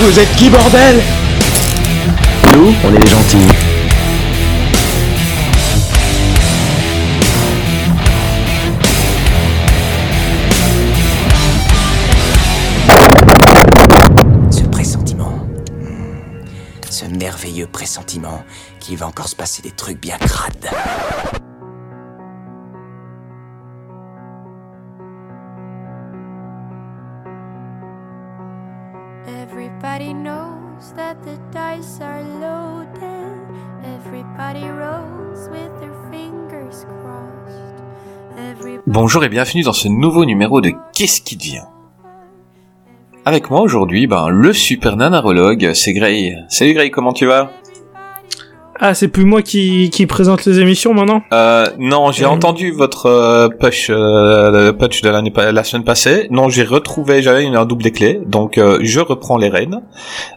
Vous êtes qui, bordel? Nous, on est les gentils. Ce pressentiment. Ce merveilleux pressentiment qu'il va encore se passer des trucs bien crades. Bonjour et bienvenue dans ce nouveau numéro de Qu'est-ce qui devient? Avec moi aujourd'hui, ben, le super nanarologue, c'est Gray. Salut Gray, comment tu vas? Ah, c'est plus moi qui, qui présente les émissions maintenant? Euh, Non, j'ai Euh. entendu votre euh, push, euh, le push de l'année la semaine passée. Non, j'ai retrouvé, j'avais une- un double des clés, donc euh, je reprends les rênes.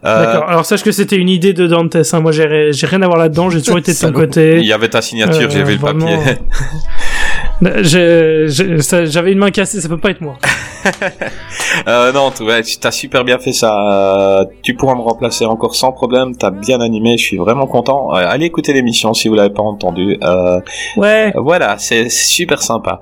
Euh, D'accord, alors sache que c'était une idée de Dantes, hein. moi j'ai rien à voir là-dedans, j'ai toujours été de ton Il côté. y avait ta signature, j'ai vu le papier. J'ai- j'ai- ça- J'avais une main cassée, ça peut pas être moi. Euh, non, tu ouais, tu t'as super bien fait ça. Euh, tu pourras me remplacer encore sans problème. T'as bien animé, je suis vraiment content. Euh, allez écouter l'émission si vous l'avez pas entendu. Euh, Ouais, Voilà, c'est super sympa.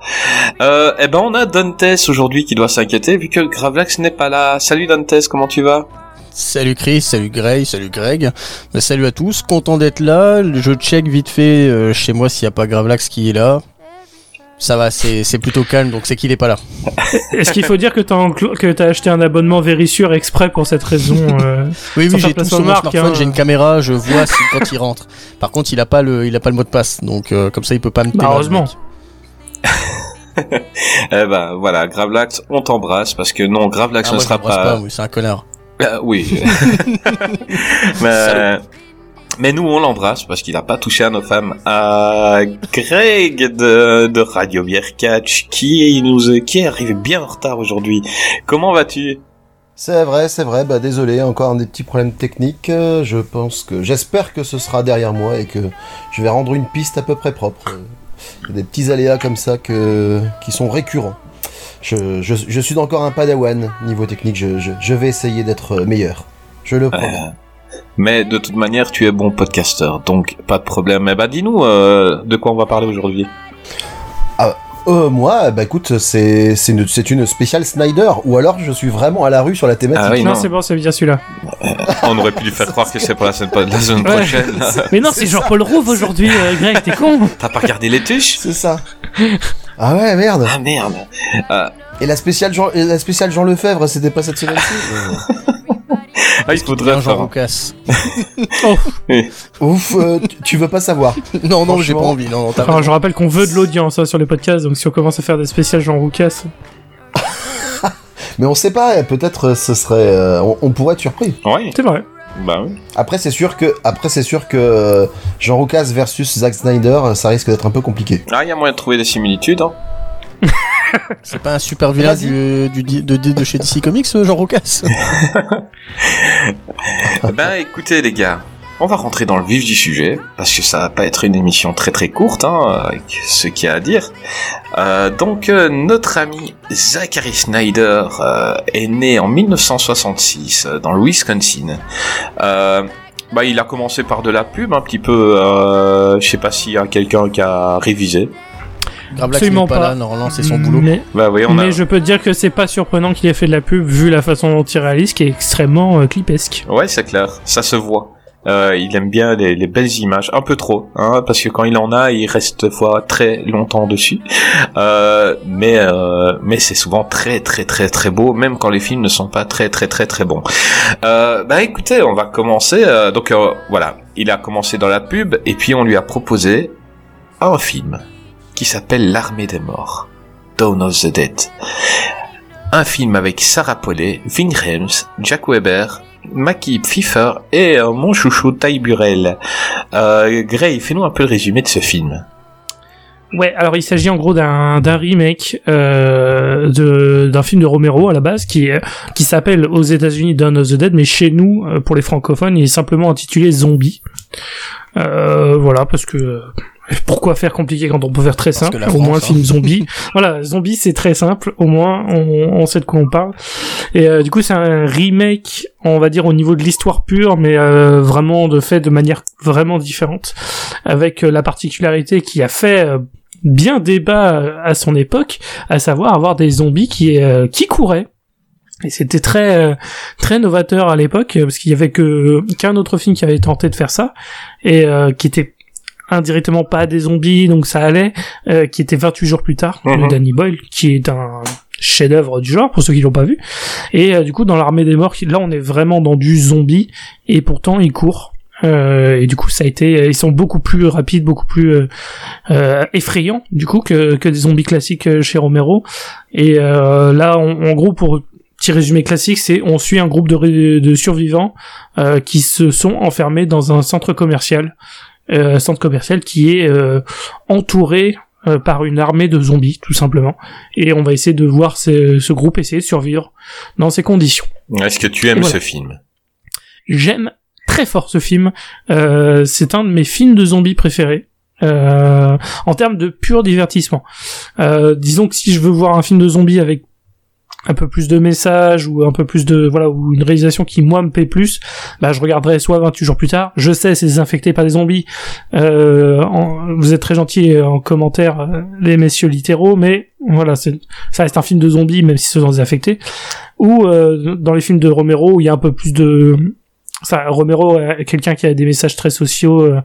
Euh, eh ben, on a Dantes aujourd'hui qui doit s'inquiéter vu que Gravelax n'est pas là. Salut Dantes, comment tu vas? Salut Chris, salut Gray, salut Greg. Euh, salut à tous, content d'être là. Je check vite fait euh, chez moi s'il n'y a pas Gravelax qui est là. Ça va, c'est c'est plutôt calme, donc c'est qu'il est pas là. est-ce qu'il faut dire que t'as enclo- que t'as acheté un abonnement Vérissure exprès pour cette raison euh, Oui, oui, j'ai tout sur mon smartphone, hein. j'ai une caméra, je vois si, quand il rentre. Par contre, il a pas le, il a pas le mot de passe, donc euh, comme ça, il peut pas me. Bah, heureusement. Eh ben, voilà, Gravelax, on t'embrasse parce que non, Gravelax Ah, ne moi, sera pas. pas, oui, c'est un connard. Euh, oui. mais, mais nous, on l'embrasse parce qu'il a pas touché à nos femmes. À Greg de, de Radio Bière Catch qui nous, qui est arrivé bien en retard aujourd'hui. Comment vas-tu? C'est vrai, c'est vrai. Bah désolé, encore des petits problèmes techniques. Euh, Je pense que, j'espère que ce sera derrière moi et que je vais rendre une piste à peu près propre. Il y a Des petits aléas comme ça que qui sont récurrents. Je, je, je suis encore un padawan niveau technique. Je, je, je vais essayer d'être meilleur. Je le promets. Euh, Mais de toute manière, tu es bon podcasteur, donc pas de problème. Eh ben, dis-nous euh, de quoi on va parler aujourd'hui? Euh, moi, bah écoute, c'est c'est une, c'est une spéciale Snyder. Ou alors je suis vraiment à la rue sur la thématique. Ah oui, non, non. c'est bon, c'est bien celui-là. On aurait pu lui faire croire que c'est pour la semaine, la semaine Ouais. prochaine. Mais non, c'est Jean-Paul Rouve aujourd'hui, euh, Greg, t'es con T'as pas regardé les tuches? C'est ça. Ah ouais, merde. Ah merde. Et la spéciale Jean, et la spéciale Jean Lefebvre, c'était pas cette semaine-ci? Ah, il faudrait faire. Roucas. Ouf, euh, tu- veux pas savoir. Non, non, j'ai pas envie. Non, non, je rappelle qu'on veut de l'audience hein, sur les podcasts, donc si on commence à faire des spéciales Jean Roucas... Mais on sait pas, peut-être euh, ce serait, euh, on, on pourrait être surpris. Oui, C'est vrai. bah oui. Après c'est sûr que, après c'est sûr que Jean Roucas versus Zack Snyder, ça risque d'être un peu compliqué. Ah, il y a moyen de trouver des similitudes. Hein. C'est pas un super vilain Vas-y. du, du, de, de, de chez DC Comics, euh, Jean Roucas ben écoutez les gars, on va rentrer dans le vif du sujet, parce que ça va pas être une émission très très courte, hein, avec ce qu'il y a à dire. Euh, donc euh, notre ami Zachary Snyder euh, est né en 1966 euh, dans le Wisconsin. Euh, bah, il a commencé par de la pub un petit peu. Euh, je sais pas s'il y a quelqu'un qui a révisé. Gravelax Absolument n'est pas, pas. là, normalement, c'est son boulot. Mais, Bah oui, on a. mais je peux te dire que c'est pas surprenant qu'il ait fait de la pub vu la façon dont il réalise, qui est extrêmement euh, clipesque. Ouais, c'est clair, ça se voit. Euh, il aime bien les, les belles images, un peu trop, hein, parce que quand il en a, il reste des fois très longtemps dessus. Euh, mais euh, mais c'est souvent très très très très beau, même quand les films ne sont pas très très très très bons. Euh, bah écoutez, on va commencer. euh, donc euh, voilà, il a commencé dans la pub et puis on lui a proposé un film qui s'appelle L'armée des morts, Dawn of the Dead. Un film avec Sarah Paulet, Vin Helms, Jack Weber, Mackie Pfeiffer et euh, mon chouchou Ty Burrell. Euh, Gray, fais-nous un peu le résumé de ce film. Ouais, alors il s'agit en gros d'un remake euh, d'un film de Romero à la base qui est qui s'appelle aux États-Unis Dawn of the Dead, mais chez nous euh, pour les francophones il est simplement intitulé Zombie. Euh, voilà parce que euh, pourquoi faire compliqué quand on peut faire très simple Au moins hein. film zombie. voilà, zombie c'est très simple. Au moins on, on sait de quoi on parle. Et euh, du coup c'est un remake, on va dire au niveau de l'histoire pure, mais euh, vraiment de fait de manière vraiment différente, avec euh, la particularité qui a fait bien débat à son époque, à savoir avoir des zombies qui qui couraient. Et c'était très très novateur à l'époque parce qu'il y avait que qu'un autre film qui avait tenté de faire ça et euh, qui était indirectement pas des zombies donc ça allait euh, qui était 28 jours plus tard de Danny Boyle qui est un chef-d'œuvre du genre pour ceux qui l'ont pas vu. Et euh, du coup dans l'armée des morts là on est vraiment dans du zombie et pourtant il court euh, et du coup ça a été ils sont beaucoup plus rapides beaucoup plus euh, euh, effrayants du coup que, que des zombies classiques euh, chez Romero. Et euh, là on- en gros pour petit résumé classique c'est on suit un groupe de, de survivants euh, qui se sont enfermés dans un centre commercial centre commercial qui est euh, entouré euh, par une armée de zombies tout simplement et on va essayer de voir ce, ce groupe essayer de survivre dans ces conditions Est-ce que tu aimes voilà. ce film? J'aime très fort ce film. Euh, c'est un de mes films de zombies préférés. Euh, en termes de pur divertissement. Euh, disons que si je veux voir un film de zombies avec un peu plus de messages ou un peu plus de voilà ou une réalisation qui moi me plaît plus bah je regarderai soit 28 jours plus tard. Je sais c'est désinfecté par des zombies. Euh, vous êtes très gentils en commentaire euh, les messieurs littéraux mais voilà c'est ça reste un film de zombies même si c'est désinfecté ou euh, dans les films de Romero où il y a un peu plus de Romero est quelqu'un qui a des messages très sociaux euh,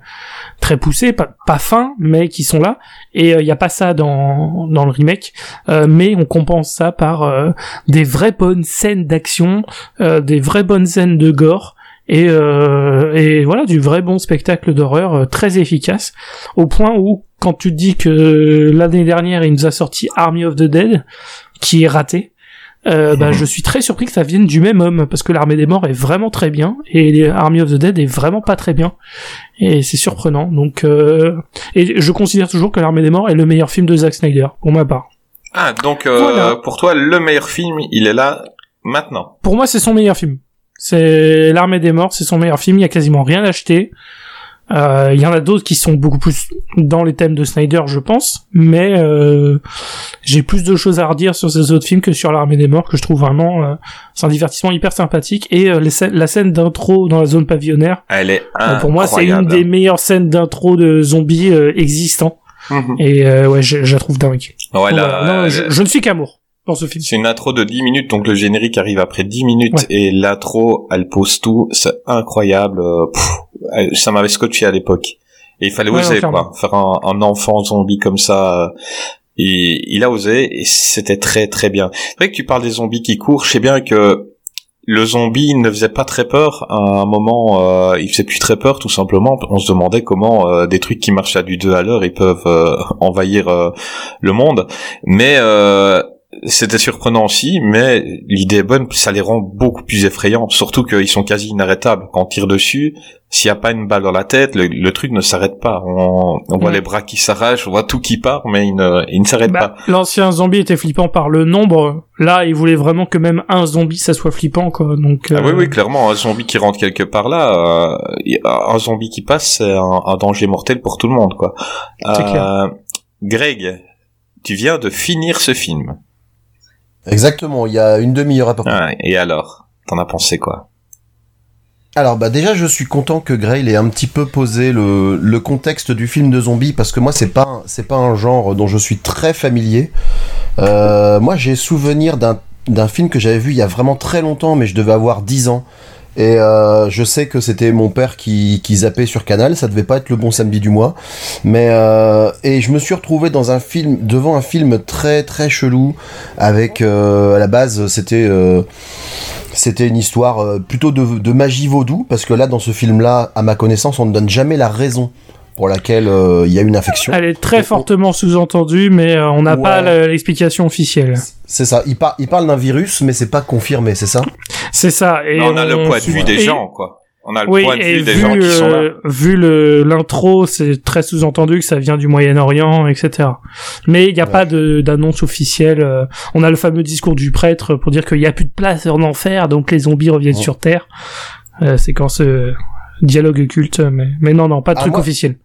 très poussés pas, pas fins mais qui sont là. Et euh, il y a pas ça dans dans le remake. Euh, mais on compense ça par euh, des vraies bonnes scènes d'action euh, des vraies bonnes scènes de gore et, euh, et voilà du vrai bon spectacle d'horreur euh, très efficace. Au point où quand tu dis que l'année dernière il nous a sorti Army of the Dead qui est raté euh, bah, je suis très surpris que ça vienne du même homme parce que l'armée des morts est vraiment très bien et Army of the Dead est vraiment pas très bien et c'est surprenant donc euh, et je considère toujours que l'armée des morts est le meilleur film de Zack Snyder pour ma part Ah, donc euh, Voilà. pour toi, le meilleur film, il est là maintenant. pour moi c'est son meilleur film c'est l'armée des morts c'est son meilleur film il y a quasiment rien à Euh, il y en a d'autres qui sont beaucoup plus dans les thèmes de Snyder je pense mais euh, j'ai plus de choses à redire sur ces autres films que sur l'armée des morts que je trouve vraiment euh, c'est un divertissement hyper sympathique et euh, les la scène d'intro dans la zone pavillonnaire Elle est Euh, pour moi, c'est une des meilleures scènes d'intro de zombies existants. Mhm. Et euh, ouais, je, je la trouve dingue. Ouais. Non, euh, je, je ne suis qu'amour dans ce film. C'est une intro de 10 minutes, donc le générique arrive après 10 minutes Ouais. et l'intro, elle pose tout, c'est incroyable. pff, ça m'avait scotché à l'époque. Et il fallait Ouais, oser, quoi. Faire un, un enfant zombie comme ça. euh, Et il a osé et c'était très très bien. C'est vrai que tu parles des zombies qui courent. Je sais bien que le zombie ne faisait pas très peur. À un moment, euh, il faisait plus très peur, tout simplement. On se demandait comment euh, des trucs qui marchent à du 2 à l'heure, ils peuvent euh, envahir euh, le monde. Mais euh, c'était surprenant aussi, mais l'idée est bonne, ça les rend beaucoup plus effrayants, surtout qu'ils sont quasi inarrêtables. Quand on tire dessus, s'il n'y a pas une balle dans la tête, le, le truc ne s'arrête pas. On, on voit Ouais. les bras qui s'arrachent, on voit tout qui part, mais il ne, il ne s'arrête Bah, pas. L'ancien zombie était flippant par le nombre. Là, il voulait vraiment que même un zombie, ça soit flippant, quoi. Donc, Ah oui, euh, oui, clairement, un zombie qui rentre quelque part là, euh, un zombie qui passe, c'est un, un danger mortel pour tout le monde, quoi. Clair. Greg, tu viens de finir ce film. Exactement, il y a une demi-heure à peu près. Ah, et alors, t'en as pensé quoi? Alors bah déjà je suis content que Grail ait un petit peu posé le, le contexte du film de zombies parce que moi c'est pas un- c'est pas un genre dont je suis très familier. Euh, moi j'ai souvenir d'un d'un film que j'avais vu il y a vraiment très longtemps mais je devais avoir 10 ans et euh, je sais que c'était mon père qui, qui zappait sur Canal, ça devait pas être le bon samedi du mois, mais euh, et je me suis retrouvé dans un film devant un film très très chelou avec euh, à la base c'était c'était une histoire plutôt de, de magie vaudou, parce que là, dans ce film-là, à ma connaissance, on ne donne jamais la raison pour laquelle euh, il y a une infection. Elle est très fortement sous-entendue, mais euh, on n'a Ouais. pas le- l'explication officielle. C'est ça, il, par- il parle d'un virus, mais c'est pas confirmé, c'est ça? C'est ça. Et on a le point de vue des et- gens, quoi. On a le Oui, point de et vue des vu, gens qui sont là. euh, vu le l'intro, c'est très sous-entendu que ça vient du Moyen-Orient, etc. Mais il n'y a Ouais. pas de- d'annonce officielle. euh, On a le fameux discours du prêtre pour dire qu'il n'y a plus de place en enfer, donc les zombies reviennent Ouais. sur Terre. Euh, c'est quand ce dialogue culte, mais, mais non, non, pas de Ah, truc moi- officiel.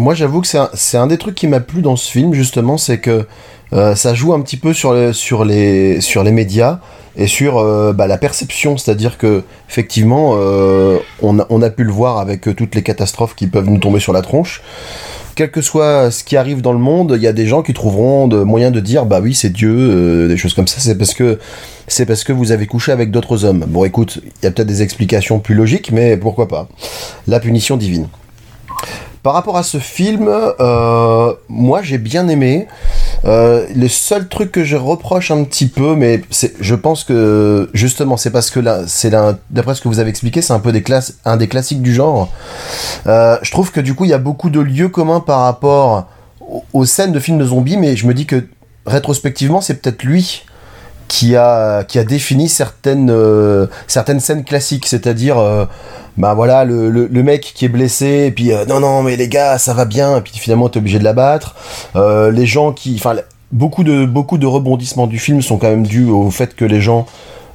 Moi, j'avoue que c'est un, des trucs qui m'a plu dans ce film, justement, c'est que euh, ça joue un petit peu sur, le, sur, les, médias et sur euh, bah, la perception, c'est-à-dire que effectivement, euh, on, a, pu le voir avec toutes les catastrophes qui peuvent nous tomber sur la tronche. Quel que soit ce qui arrive dans le monde, il y a des gens qui trouveront de moyens de dire bah oui c'est Dieu, des choses comme ça. C'est parce que c'est parce que vous avez couché avec d'autres hommes. Bon écoute, il y a peut-être des explications plus logiques, mais pourquoi pas La punition divine. Par rapport à ce film, euh, moi j'ai bien aimé. Euh, le seul truc que je reproche un petit peu, mais je pense que justement c'est parce que là, c'est d'après ce que vous avez expliqué, c'est un peu des classes, un des classiques du genre. Euh, je trouve que du coup il y a beaucoup de lieux communs par rapport aux scènes de films de zombies, mais je me dis que rétrospectivement c'est peut-être lui qui a qui a défini certaines euh, certaines scènes classiques, c'est-à-dire euh, bah voilà le, le, mec qui est blessé et puis euh, non non mais les gars ça va bien et puis finalement t'es obligé de l'abattre. Les gens qui enfin beaucoup de beaucoup de rebondissements du film sont quand même dus au fait que les gens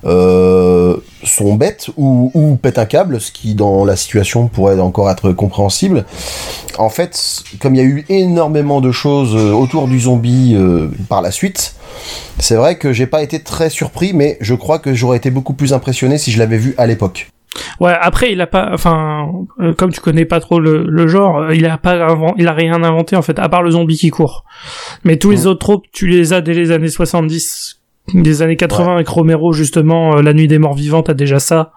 euh, sont bêtes ou, ou pètent un câble, ce qui dans la situation pourrait encore être compréhensible. En fait, comme il y a eu énormément de choses euh, autour du zombie euh, par la suite, c'est vrai que j'ai pas été très surpris, mais je crois que j'aurais été beaucoup plus impressionné si je l'avais vu à l'époque. Ouais, après il a pas, enfin, euh, comme tu connais pas trop le, le genre, euh, il a pas, il a rien inventé en fait, à part le zombie qui court. Mais tous les autres tropes, tu les as dès les années 70, des années 80 avec Romero justement, euh, La Nuit des Morts Vivants, t'as déjà ça,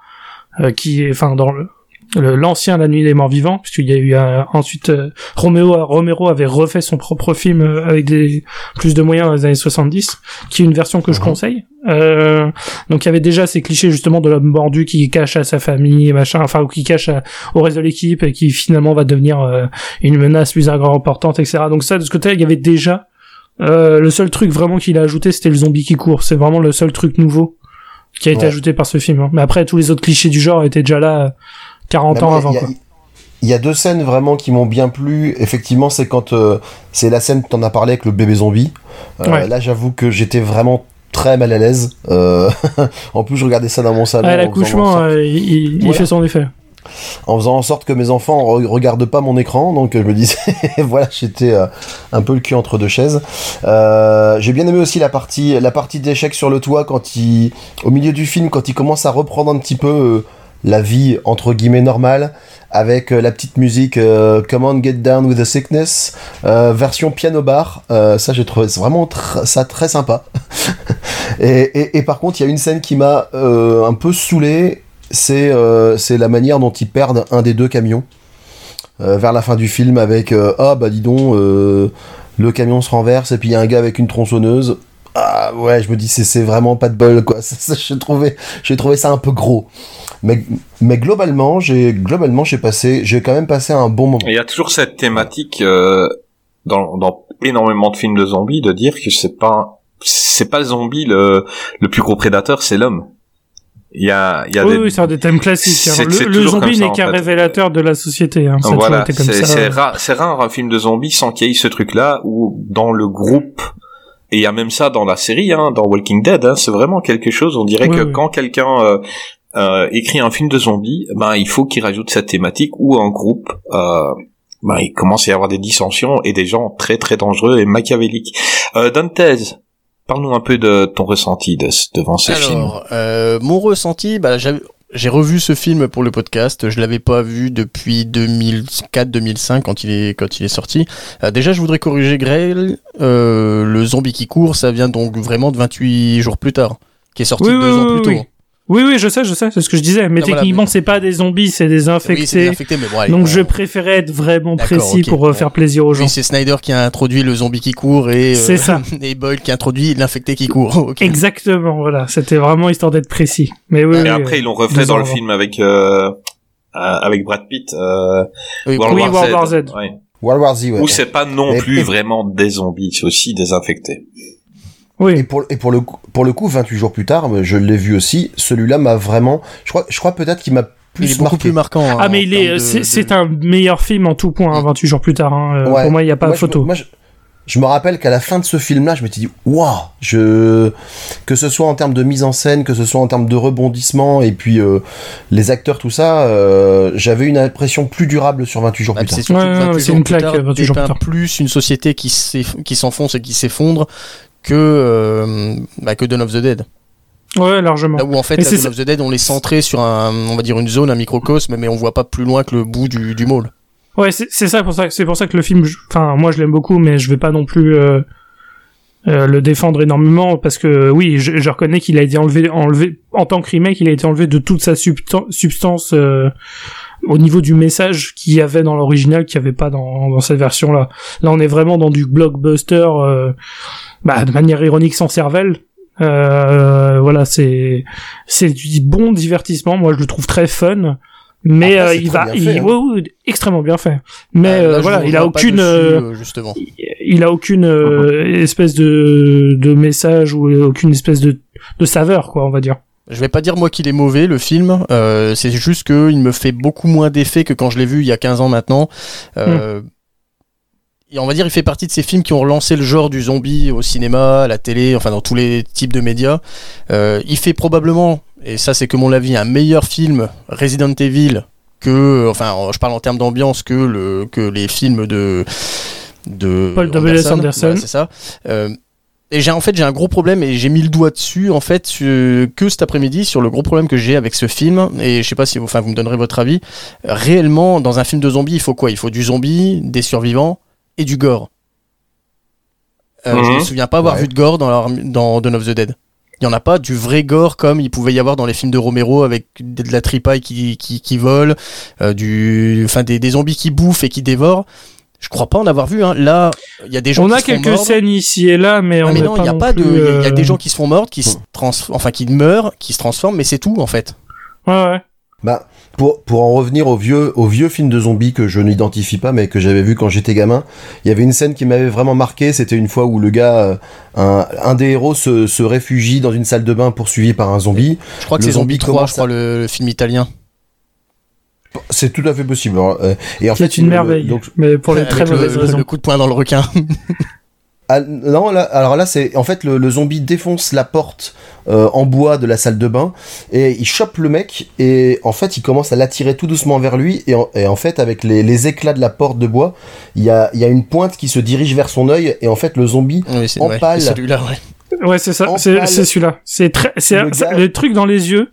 euh, qui est, enfin dans le l'ancien La Nuit des Morts Vivants, puisqu'il y a eu euh, ensuite euh, Romero, Romero avait refait son propre film euh, avec des plus de moyens dans les années 70, qui est une version que je Mhm. conseille. Euh, donc il y avait déjà ces clichés justement de l'homme mordu qui cache à sa famille, machin, enfin ou qui cache à- au reste de l'équipe et qui finalement va devenir euh, une menace plus importante, etc. Donc ça de ce côté il y avait déjà euh, le seul truc vraiment qu'il a ajouté c'était le zombie qui court. C'est vraiment le seul truc nouveau qui a été Ouais. ajouté par ce film. hein. Mais après tous les autres clichés du genre étaient déjà là euh, 40 ans Mais avant. il y a- quoi. Il y a deux scènes vraiment qui m'ont bien plu. Effectivement, c'est quand euh, c'est la scène que t'en as parlé avec le bébé zombie. Euh, Ouais. Là, j'avoue que j'étais vraiment très mal à l'aise. Euh, en plus, je regardais ça dans mon salon. L'accouchement, euh, il, il- il Voilà. fait son effet. En faisant en sorte que mes enfants re- regardent pas mon écran, donc euh, je me disais, voilà, j'étais euh, un peu le cul entre deux chaises. Euh, J'ai bien aimé aussi la partie, la partie d'échecs sur le toit quand il, au milieu du film, quand il commence à reprendre un petit peu la vie entre guillemets normale, avec la petite musique Come on Get Down with the Sickness, version piano bar. Ça, j'ai trouvé vraiment ça très sympa. et, et, et par contre, il y a une scène qui m'a un peu saoulé c'est euh, c'est la manière dont ils perdent un des deux camions euh, vers la fin du film avec euh, ah bah dis donc le camion se renverse et puis il y a un gars avec une tronçonneuse. Ah ouais je me dis c'est vraiment pas de bol quoi. J'ai trouvé j'ai trouvé ça un peu gros. Mais mais globalement j'ai globalement j'ai passé j'ai quand même passé un bon moment. Il y a toujours cette thématique euh, dans, dans énormément de films de zombies de dire que c'est pas c'est pas le zombie le, le plus gros prédateur, c'est l'homme. Il y a, il y a Oui, des... oui, c'est un des thèmes classiques. hein. Le, zombie n'est qu'un révélateur de la société. Hein. Ça voilà, c'est rare, un film de zombies sans qu'il y ait ce truc-là où dans le groupe et il y a même ça dans la série, hein, dans Walking Dead, hein, c'est vraiment quelque chose. On dirait Oui, que oui. quand quelqu'un euh, euh, écrit un film de zombies, ben il faut qu'il rajoute cette thématique ou un groupe. Euh, ben, il commence à y avoir des dissensions et des gens très très dangereux et machiavéliques. Euh, Dantez, parle-nous un peu de ton ressenti de, devant ce film. Alors, euh, mon ressenti, bah, j'ai revu ce film pour le podcast. Je l'avais pas vu depuis 2004-2005 quand il est quand il est sorti. Euh, déjà, je voudrais corriger Grail. Euh, le zombie qui court, ça vient donc vraiment de 28 jours plus tard, qui est sorti Oui, deux oui, ans oui, plus oui. tôt. Oui, oui, je sais, je sais, c'est ce que je disais. Mais Ah, voilà, techniquement, mais- c'est pas des zombies, c'est des Oui, infectés. mais bon, allez, Donc on- je préférais être vraiment précis pour euh, faire plaisir aux gens. Oui, c'est Snyder qui a introduit le zombie qui court et, euh, C'est ça. et Boyle qui a introduit l'infecté qui court. Ok. Exactement, voilà. C'était vraiment histoire d'être précis. Mais oui, Et oui, après, euh, ils l'ont refait dans ans le avant. film avec euh, euh, avec Brad Pitt, euh, Oui, World, oui, War, World Z. War Z. Ouais. World War Z, ouais. Où c'est pas non Mais- plus vraiment des zombies, c'est aussi des infectés. Et pour, et pour le coup, pour le coup, 28 jours plus tard, je l'ai vu aussi. Celui-là m'a vraiment, je crois, je crois peut-être qu'il m'a plus il est beaucoup marqué. plus marquant. hein, Ah, mais il est, c'est, de- un meilleur film en tout point, hein, 28 jours plus tard. Hein. Euh, Ouais. Pour moi, il n'y a pas Moi, de je- photo. moi, je, je me rappelle qu'à la fin de ce film-là, je m'étais dit, waouh, je, que ce soit en termes de mise en scène, que ce soit en termes de rebondissement, et puis euh, les acteurs, tout ça, euh, j'avais une impression plus durable sur 28 jours Ah, plus tard. c'est Ouais, que ouais, 28 c'est jours une plus claque, tard 28 jours plus tard. plus une société qui s'enfonce et qui s'effondre que euh, bah, que Dawn of the Dead. Ouais, largement. Là où en fait, la Dawn of the Dead, on est centré sur un, on va dire une zone, un microcosme, mais on voit pas plus loin que le bout du, du môle. Ouais, c'est, ça pour ça, c'est pour ça que le film, enfin, moi, je l'aime beaucoup, mais je vais pas non plus euh, euh, le défendre énormément parce que oui, je, je reconnais qu'il a été enlevé, enlevé en tant que remake, il a été enlevé de toute sa substan- substance euh, au niveau du message qu'il y avait dans l'original, qu'il y avait pas dans, dans cette version-là. Là, on est vraiment dans du blockbuster, bah, de manière ironique sans cervelle. Euh, voilà, c'est c'est du bon divertissement. Moi, je le trouve très fun. Mais Après, euh, il va, il, fait, hein. ouais, ouais, extrêmement bien fait. Mais Euh, là, euh, je voilà, vous il a aucune, dessus, euh, euh, justement. il a aucune euh, espèce de de message ou aucune espèce de de saveur, quoi, on va dire. Je vais pas dire moi qu'il est mauvais le film, euh, c'est juste que il me fait beaucoup moins d'effet que quand je l'ai vu il y a 15 ans maintenant. Euh, et on va dire il fait partie de ces films qui ont relancé le genre du zombie au cinéma, à la télé, enfin dans tous les types de médias. Euh, il fait probablement, et ça c'est que mon avis, un meilleur film Resident Evil que, enfin je parle en termes d'ambiance que le que les films de de Paul W.S. Anderson. C'est ça. Euh, et j'ai en fait j'ai un gros problème et j'ai mis le doigt dessus en fait que cet après-midi sur le gros problème que j'ai avec ce film et je sais pas si vous, enfin vous me donnerez votre avis. Réellement dans un film de zombies il faut quoi? Il faut du zombie, des survivants et du gore. Euh, Je me Mhm. souviens pas avoir Ouais. vu de gore dans, leur- dans Dawn of the Dead. Il y en a pas du vrai gore comme il pouvait y avoir dans les films de Romero avec de la tripaille qui, qui, qui vole, euh, du, enfin des, des zombies qui bouffent et qui dévorent. Je crois pas en avoir vu. Hein. Là, il y a des gens On qui a se font quelques mordre. scènes ici et là, mais Ah, on mais non, il y a pas de. Il y a- y, a euh, des gens qui se font mordre, qui se enfin qui meurent, qui se transforment, mais c'est tout en fait. Ouais, ouais. Bah, pour, pour en revenir au vieux, au vieux film de zombies que je n'identifie pas, mais que j'avais vu quand j'étais gamin, il y avait une scène qui m'avait vraiment marqué. C'était une fois où le gars, euh, un, un des héros se, se réfugie dans une salle de bain poursuivi par un zombie. Je crois que c'est Zombie zombie 3, commence je crois, le, le film italien. C'est tout à fait possible. hein. Euh, Et en fait, C'est une le- merveille. donc, mais pour les très mauvaises le- raisons. le coup de poing dans le requin. Ah, non, là, alors là, c'est en fait le, le zombie défonce la porte euh, en bois de la salle de bain et il chope le mec et en fait il commence à l'attirer tout doucement vers lui et en, et en fait avec les, les éclats de la porte de bois, il y a, il y a une pointe qui se dirige vers son œil et en fait le zombie oui, c'est En ouais, pâle. c'est celui-là, ouais. Ouais, c'est ça, c'est celui-là. C'est très, c'est Le le truc dans les yeux.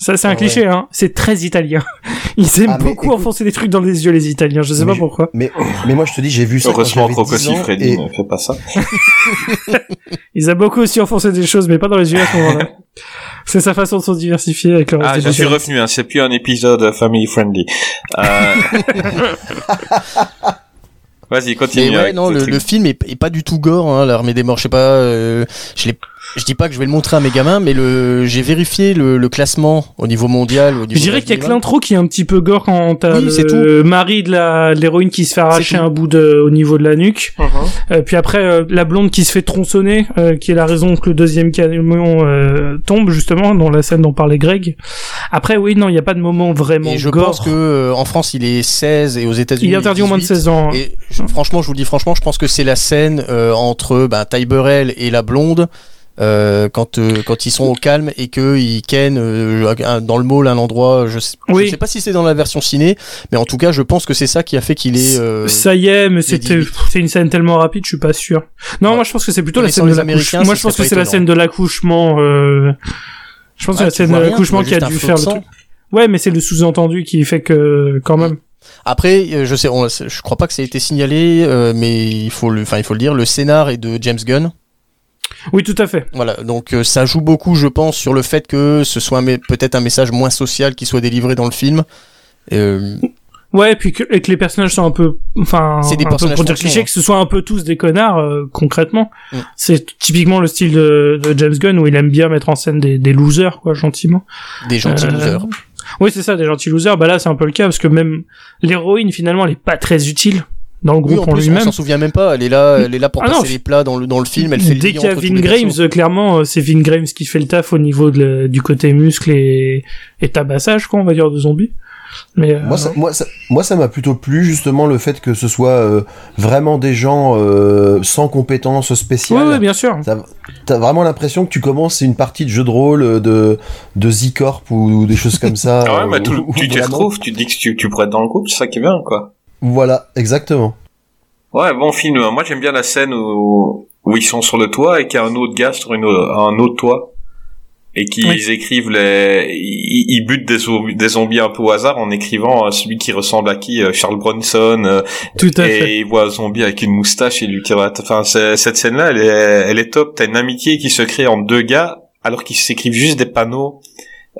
Ça, c'est un cliché, hein. C'est très italien. Ils aiment Ah, beaucoup écoute- enfoncer des trucs dans les yeux, les Italiens. Je sais Mais pas je- pourquoi. mais, mais moi je te dis j'ai vu ça Heureusement, j'avais Rocco 10 ans Siffredi et ne fait pas ça. Ils aiment beaucoup aussi enfoncer des choses, mais pas dans les yeux à ce moment-là. c'est sa façon de se diversifier avec le reste Ah, je suis revenu, hein, c'est plus un épisode family friendly. Euh... Vas-y, continue. Mais ouais, avec non, le film est, est pas du tout gore, hein, l'armée des morts. Je sais pas, euh, je l'ai, je dis pas que je vais le montrer à mes gamins, mais le, j'ai vérifié le, le classement au niveau mondial. Au niveau Je dirais qu'il y a que l'intro qui est un petit peu gore quand t'as Oui, le mari de la l'héroïne qui se fait arracher un bout de au niveau de la nuque. Euh, puis après euh, la blonde qui se fait tronçonner, euh, qui est la raison que le deuxième camion euh, tombe justement dans la scène dont parlait Greg. Après oui non il n'y a pas de moment vraiment Et je gore. pense que euh, en France il est 16 et aux États-Unis il est interdit au moins de 18. 16 ans. hein. Et je- franchement, je vous le dis franchement, je pense que c'est la scène euh, entre ben, Ty Burrell et la blonde. Euh, quand euh, quand ils sont au calme et que ils ken euh, dans le mall un endroit je sais, je Oui. sais pas si c'est dans la version ciné mais en tout cas je pense que c'est ça qui a fait qu'il est euh, Ça y est, mais c'était 18. c'est une scène tellement rapide, je suis pas sûr. Non, Ouais. moi je pense que c'est plutôt la scène de l'accouchement. Moi ce je pense que c'est pas la scène de l'accouchement. Euh... Je pense que Ah, la scène de l'accouchement qui a dû faire le truc. Ouais, mais c'est le sous-entendu qui fait que quand même. Après, euh, je sais, on- je crois pas que ça a été signalé, euh, mais il faut le, enfin il faut le dire, le scénar est de James Gunn. Oui, tout à fait. Voilà, donc euh, ça joue beaucoup, je pense, sur le fait que ce soit peut-être un message moins social qui soit délivré dans le film. Euh, Ouais, et puis que, et que les personnages sont un peu, enfin, C'est des un peu personnages pour dire cliché, hein. que ce soit un peu tous des connards, euh, concrètement. Mm. C'est typiquement le style de, de James Gunn où il aime bien mettre en scène des, des losers, quoi, gentiment. des gentils losers. Oui, c'est ça, des gentils losers. Bah là, c'est un peu le cas parce que même l'héroïne, finalement, elle est pas très utile dans le Oui, groupe en en, plus, on lui-même. s'en souvient même pas. Elle est là, elle est là pour Ah non, passer les plats dans le dans le film. Elle fait le Dès qu'il y a Vin Grimes, euh, clairement, euh, c'est Vin Grimes qui fait le taf au niveau de du côté muscle et, et tabassage, quoi, on va dire, de zombies. Mais euh, Moi, ça, moi, ça, moi, ça m'a plutôt plu justement le fait que ce soit euh, vraiment des gens euh, sans compétences spéciales. ouais, bien sûr. T'as t'as vraiment l'impression que tu commences une partie de jeu de rôle euh, de de Z-Corp ou des choses comme ça. Ah ouais, mais euh, tout- où- où tu t'y retrouves, tu te dis que tu, tu pourrais être dans le groupe, c'est ça qui est bien, quoi. Voilà, exactement. Ouais, bon film. Moi, j'aime bien la scène où, où ils sont sur le toit et qu'il y a un autre gars sur une, un autre toit. Et qu'ils Oui. écrivent les, ils, ils butent des, zombies- des zombies un peu au hasard en écrivant euh, celui qui ressemble à qui, euh, Charles Bronson, euh, Tout à fait. et il voit un zombie avec une moustache et lui tire la tête. Enfin, cette scène-là, elle est, elle est top. T'as une amitié qui se crée entre deux gars alors qu'ils s'écrivent juste des panneaux.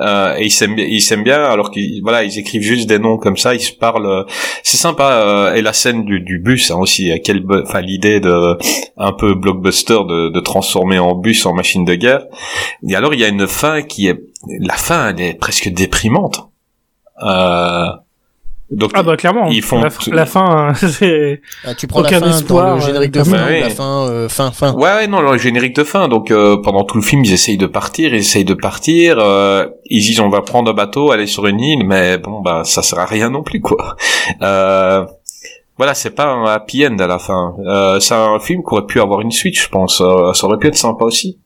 Euh, et ils s'aiment ils s'aiment bien alors qu'ils voilà ils écrivent juste des noms comme ça ils se parlent euh, c'est sympa euh, et la scène du, du bus hein, aussi euh, quelle enfin l'idée de un peu blockbuster de, de transformer en bus en machine de guerre. Et alors il y a une fin qui est la fin elle est presque déprimante. Euh, donc Ah bah clairement. Ils font la, fin, c'est Ah, tu prends aucun la fin espoir, dans le générique de euh, fin, bah oui. la fin, euh, fin, fin. Ouais, ouais, non, le générique de fin. Donc euh, pendant tout le film, ils essayent de partir, ils essayent de partir. euh, ils disent on va prendre un bateau, aller sur une île, mais bon, bah ça sert à rien non plus, quoi. Euh, voilà, c'est pas un happy end à la fin. Euh, c'est un film qui aurait pu avoir une suite, je pense. Euh, ça aurait pu être sympa aussi.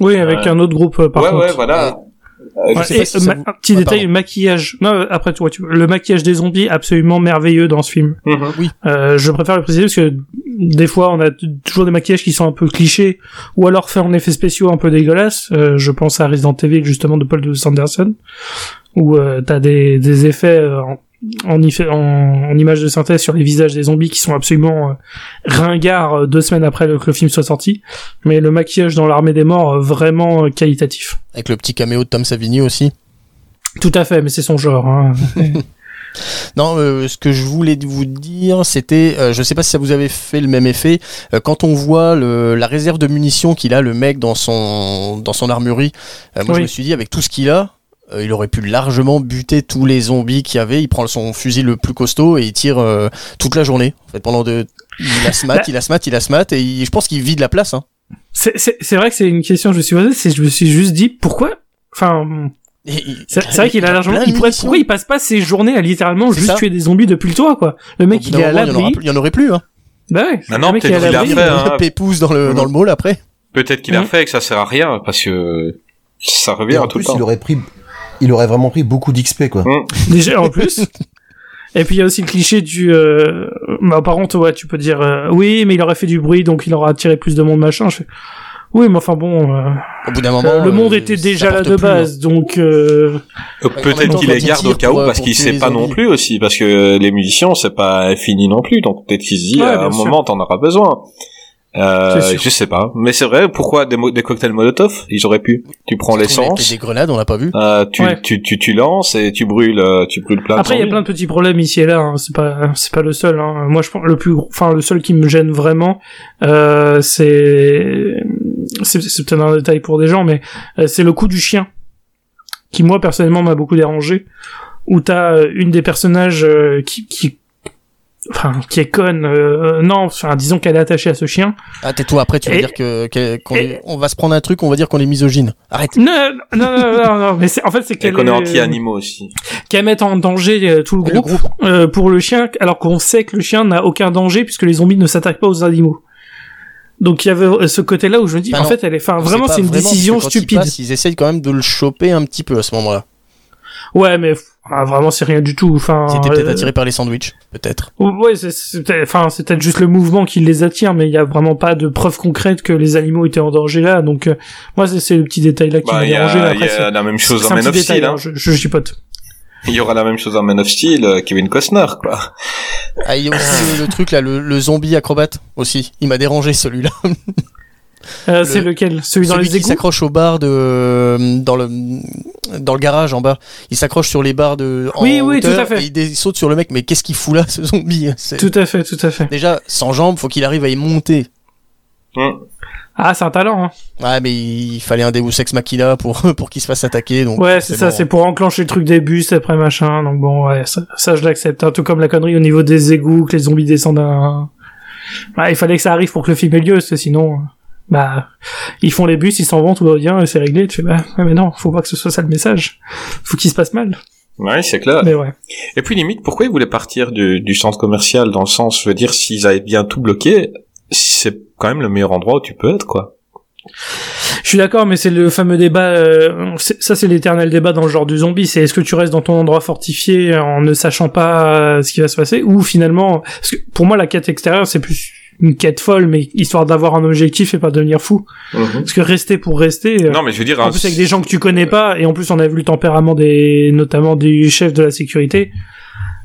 oui avec Ouais. un autre groupe par ouais, contre. ouais, voilà. Ouais, sais et, pas si ça ma- vous- un petit Ah, détail, pardon. le maquillage. Non, euh, après tu vois, le maquillage des zombies absolument merveilleux dans ce film. mhm. Euh, je préfère le préciser parce que des fois on a t- toujours des maquillages qui sont un peu clichés ou alors faits en effets spéciaux un peu dégueulasses. Euh, je pense à Resident Evil justement de Paul W. Anderson où euh, t'as des, des effets euh, en, en, en, en images de synthèse sur les visages des zombies qui sont absolument euh, ringards euh, deux semaines après que le film soit sorti. Mais le maquillage dans l'armée des morts euh, vraiment qualitatif. Avec le petit caméo de Tom Savini aussi. Tout à fait, mais c'est son genre. Hein. Non, euh, ce que je voulais vous dire, c'était, euh, je sais pas si ça vous avait fait le même effet, euh, quand on voit le, la réserve de munitions qu'il a, le mec dans son dans son armurerie. moi, je me suis dit, avec tout ce qu'il a, euh, il aurait pu largement buter tous les zombies qu'il y avait. Il prend son fusil le plus costaud et il tire euh, toute la journée. En fait, pendant de, il a smat, Bah- il a smat, il a smat, et il- je pense qu'il vide la place. Hein. C'est- C'est c'est vrai que c'est une question que je me suis posée, c'est je me suis juste dit pourquoi. Enfin, c'est c'est vrai qu'il a largement. Il pourrait, pourquoi il passe pas ses journées à littéralement juste ça. tuer des zombies depuis le toit, quoi. Le mec il est à l'abri. il y en aurait plus. Hein. Bah ouais. Il est peut-être à qu'il a l'abri. fait, hein. Pépouze dans le dans le mall après. Peut-être qu'il a Mhm. fait et que ça sert à rien parce que ça revient en tout le plus, temps. il aurait pris, il aurait vraiment pris beaucoup d'XP quoi. Déjà en plus. Et puis il y a aussi le cliché du. Euh... Bah, par contre, ouais, tu peux dire euh, oui, mais il aurait fait du bruit, donc il aura attiré plus de monde, machin. Je fais, oui, mais enfin bon, euh, Au bout d'un moment, euh, le monde euh, était déjà là de plus, hein. base, donc. Euh... Euh, Peut-être qu'il les garde au cas où parce qu'il sait pas non plus aussi parce que les munitions c'est pas fini non plus donc peut-être qu'il se dit Ouais, à un sûr. moment t'en auras besoin. Euh, je sais pas, mais c'est vrai. Pourquoi des, mo- des cocktails Molotov? Ils auraient pu. Tu prends l'essence, Des grenades, on l'a pas vu. euh, tu, Ouais. tu, tu, tu lances et tu brûles, euh, tu brûles plein de Après, il y a plein de petits problèmes ici et là. Hein. C'est pas, c'est pas le seul. Hein. Moi, je pense le plus, gros- enfin, le seul qui me gêne vraiment, euh, c'est, c'est, peut-être un détail pour des gens, mais euh, c'est le coup du chien, qui moi personnellement m'a beaucoup dérangé. Où t'as une des personnages euh, qui, qui, enfin, qui est conne. euh, non, enfin, disons qu'elle est attachée à ce chien. Ah, tais-toi, après tu vas Et- dire que, que- qu'on et- est- on va se prendre un truc, on va dire qu'on est misogyne. Arrête. Non, non, non, non, non, non, mais en fait, c'est qu'elle qu'on est est- anti-animaux aussi. qu'elle mette en danger euh, tout le Et le groupe, euh, pour le chien, alors qu'on sait que le chien n'a aucun danger puisque les zombies ne s'attaquent pas aux animaux. Donc il y avait ce côté-là où je me dis, Bah en non. fait, elle est, enfin, vraiment, c'est une vraiment, décision quand ils stupide. passent, Ils, essayent quand même de le choper un petit peu à ce moment-là. Ouais, mais ah, vraiment, c'est rien du tout. Enfin, Ils étaient peut-être euh, attirés par les sandwichs, peut-être. Ouais, c'est, c'est peut-être- enfin, c'est peut-être juste le mouvement qui les attire, mais il y a vraiment pas de preuve concrète que les animaux étaient en danger là. Donc, euh, moi, c'est, c'est le petit détail là qui Bah, m'a il y dérangé. il y a la même chose en Man of. Steel. hein, Hein. je, je chipote. Il y aura la même chose en Man of Steel, euh, Kevin Costner, quoi. Ah, il y a aussi le, le truc là, le, le zombie acrobate aussi. Il m'a dérangé celui-là. Euh, c'est lequel? Celui dans Celui les qui égouts? s'accroche au bar de dans le dans le garage en bas. Il s'accroche sur les barres de en Oui, oui, tout à fait. et il, saute sur le mec. Mais qu'est-ce qu'il fout là, ce zombie? C'est- Tout à fait, tout à fait. Déjà sans jambes, faut qu'il arrive à y monter. Ah, c'est un talent. Hein. Ouais, mais il fallait un Deus Ex Machina pour pour qu'il se fasse attaquer. Donc Ouais, c'est ça, bon. c'est pour enclencher le truc des bus après machin. Donc bon, ouais, ça, ça, je l'accepte. Un tout comme la connerie au niveau des égouts, que les zombies descendent un... Ouais, il fallait que ça arrive pour que le film ait lieu, parce que sinon, bah, ils font les bus, ils s'en vont, tout va bien, et c'est réglé. Tu fais, bah, mais non, faut pas que ce soit ça le message. Faut qu'il se passe mal. Ouais, c'est clair. Mais ouais. Et puis limite, pourquoi ils voulaient partir du, du centre commercial dans le sens, je veux dire, s'ils avaient bien tout bloqué, c'est quand même le meilleur endroit où tu peux être, quoi. Je suis d'accord, mais c'est le fameux débat. euh, ça, c'est l'éternel débat dans le genre du zombie. C'est est-ce que tu restes dans ton endroit fortifié en ne sachant pas euh, ce qui va se passer, ou finalement, parce que pour moi, la quête extérieure, c'est plus une quête folle, mais histoire d'avoir un objectif et pas devenir fou. Parce que rester pour rester. euh, Non, mais je veux dire, en un- plus avec des gens que tu connais pas, et en plus on a vu le tempérament des, notamment du chef de la sécurité.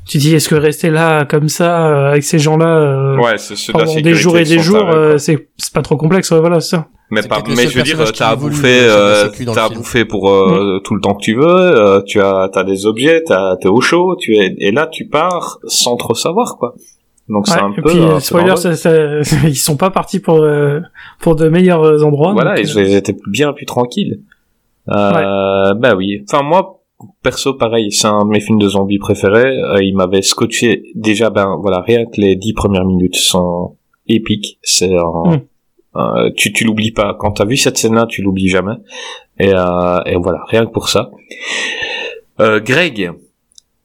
Tu dis, est-ce que rester là comme ça euh, avec ces gens-là euh, Ouais, de la pendant des sécurité jours et des jours, euh, c'est c'est pas trop complexe, ouais, voilà, c'est ça. Mais, pas, mais je veux dire, t'as à bouffer, euh, t'as à bouffer pour euh, tout le temps que tu veux, euh, tu as, t'as des objets, t'as, t'es au chaud, tu es, et là tu pars sans trop savoir, quoi. Donc c'est Ouais, un et peu. puis, un euh, peu spoiler, dangereux. ça, ça- ils sont pas partis pour euh, pour de meilleurs euh, endroits. Voilà, donc, ils, euh, ils étaient bien plus tranquilles. Euh, Bah oui. Enfin moi, perso, pareil, c'est un de mes films de zombies préférés. Euh, il m'avait scotché déjà. Ben voilà, rien que les dix premières minutes sont épiques. C'est un- Mm. euh, tu tu l'oublies pas. Quand t'as vu cette scène-là, tu l'oublies jamais. Et, euh, et voilà, rien que pour ça. Euh, Greg,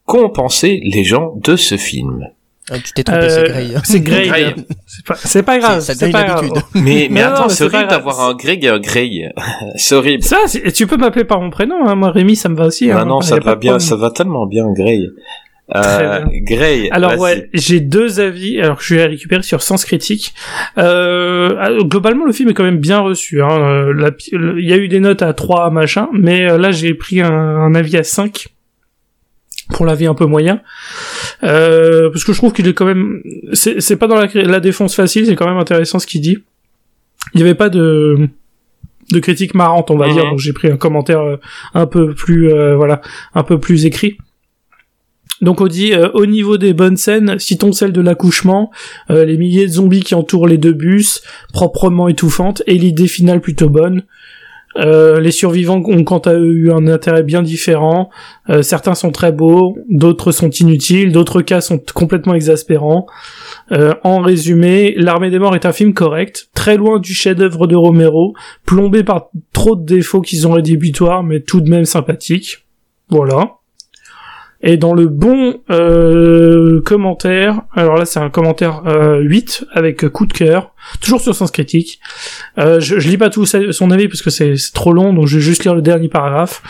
qu'ont pensé les gens de ce film? Ah, tu t'es trompé, euh, c'est Grey. C'est Grey. Grey. C'est pas, grave. Ça C'est devient une grave. Mais, attends, c'est horrible grave. d'avoir un Greg et un Grey. c'est horrible. Ça, tu peux m'appeler par mon prénom. Hein. Moi, Rémi, ça me va aussi. Ah hein. non, ça va bien, problème. ça va tellement bien, Grey. Euh, Grey. Alors ouais, j'ai deux avis. Alors je vais récupérer sur Sens Critique. Euh, alors, globalement, le film est quand même bien reçu. Hein. Euh, la Il y a eu des notes à 3 machin, mais euh, là j'ai pris un, un avis à 5 pour l'avis un peu moyen. Euh, parce que je trouve qu'il est quand même... C'est pas dans la, la défense facile, c'est quand même intéressant ce qu'il dit. Il y avait pas de de critique marrante, on va Mhm. dire. Donc j'ai pris un commentaire euh, un peu plus euh, voilà, un peu plus écrit. Donc on dit euh, au niveau des bonnes scènes, citons celle de l'accouchement, euh, les milliers de zombies qui entourent les deux bus, proprement étouffantes, et l'idée finale plutôt bonne. Euh, les survivants ont quant à eux eu un intérêt bien différent. Euh, certains sont très beaux, d'autres sont inutiles, d'autres cas sont complètement exaspérants. Euh, en résumé, L'Armée des Morts est un film correct, très loin du chef-d'œuvre de Romero, plombé par trop de défauts qui sont rédhibitoires, mais tout de même sympathique. Voilà. Et dans le bon euh, commentaire, alors là c'est un commentaire euh, 8 avec coup de cœur, toujours sur Sens Critique. Euh, je, je lis pas tout son avis parce que c'est c'est trop long, donc je vais juste lire le dernier paragraphe.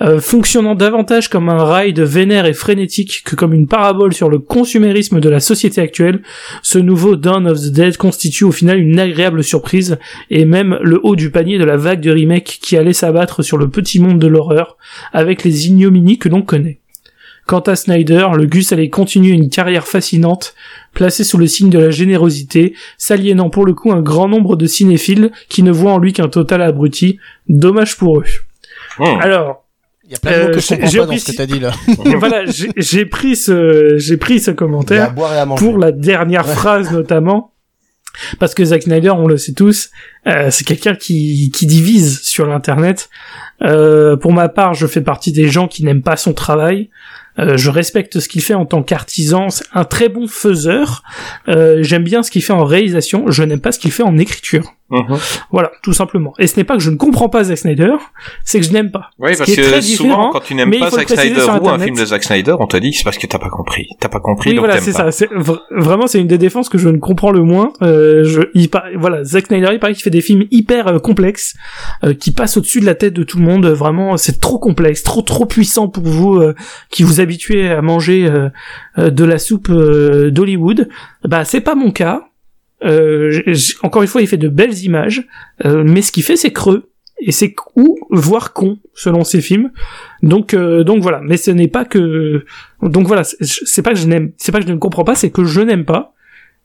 Euh, fonctionnant davantage comme un ride vénère et frénétique que comme une parabole sur le consumérisme de la société actuelle, ce nouveau Dawn of the Dead constitue au final une agréable surprise et même le haut du panier de la vague de remake qui allait s'abattre sur le petit monde de l'horreur avec les ignominies que l'on connaît. Quant à Snyder, le Gus allait continuer une carrière fascinante, placée sous le signe de la générosité, s'aliénant pour le coup un grand nombre de cinéphiles qui ne voient en lui qu'un total abruti. Dommage pour eux. Alors, Il y a plein de mots Euh, que je j'ai- comprends j'ai pas dans appris ce que si- t'as dit là. voilà, j'ai pris ce, j'ai pris ce commentaire pour la dernière phrase notamment. Parce que Zack Snyder, on le sait tous, euh, c'est quelqu'un qui, qui divise sur l'internet. Euh, pour ma part, je fais partie des gens qui n'aiment pas son travail. Euh, je respecte ce qu'il fait en tant qu'artisan, c'est un très bon faiseur. Euh, J'aime bien ce qu'il fait en réalisation, je n'aime pas ce qu'il fait en écriture. Mhm. Voilà, tout simplement. Et ce n'est pas que je ne comprends pas Zack Snyder, c'est que je n'aime pas. Oui, Ce parce que souvent, quand tu n'aimes pas Zack Snyder ou un film de Zack Snyder, on te dit c'est parce que t'as pas compris. T'as pas compris, Oui, donc voilà, c'est ça. Vraiment, c'est une des défenses que je ne comprends le moins. Euh, je, il par- voilà, Zack Snyder, il paraît qu'il fait des films hyper euh, complexes, euh, qui passent au-dessus de la tête de tout le monde. Vraiment, c'est trop complexe, trop trop puissant pour vous, euh, qui vous habituez à manger euh, euh, de la soupe euh, d'Hollywood. Bah, c'est pas mon cas. Encore une fois, il fait de belles images, mais ce qu'il fait, c'est creux et c'est ou voire con selon ses films. Donc donc voilà, mais ce n'est pas que donc voilà, c'est pas que je n'aime, c'est pas que je ne comprends pas, c'est que je n'aime pas.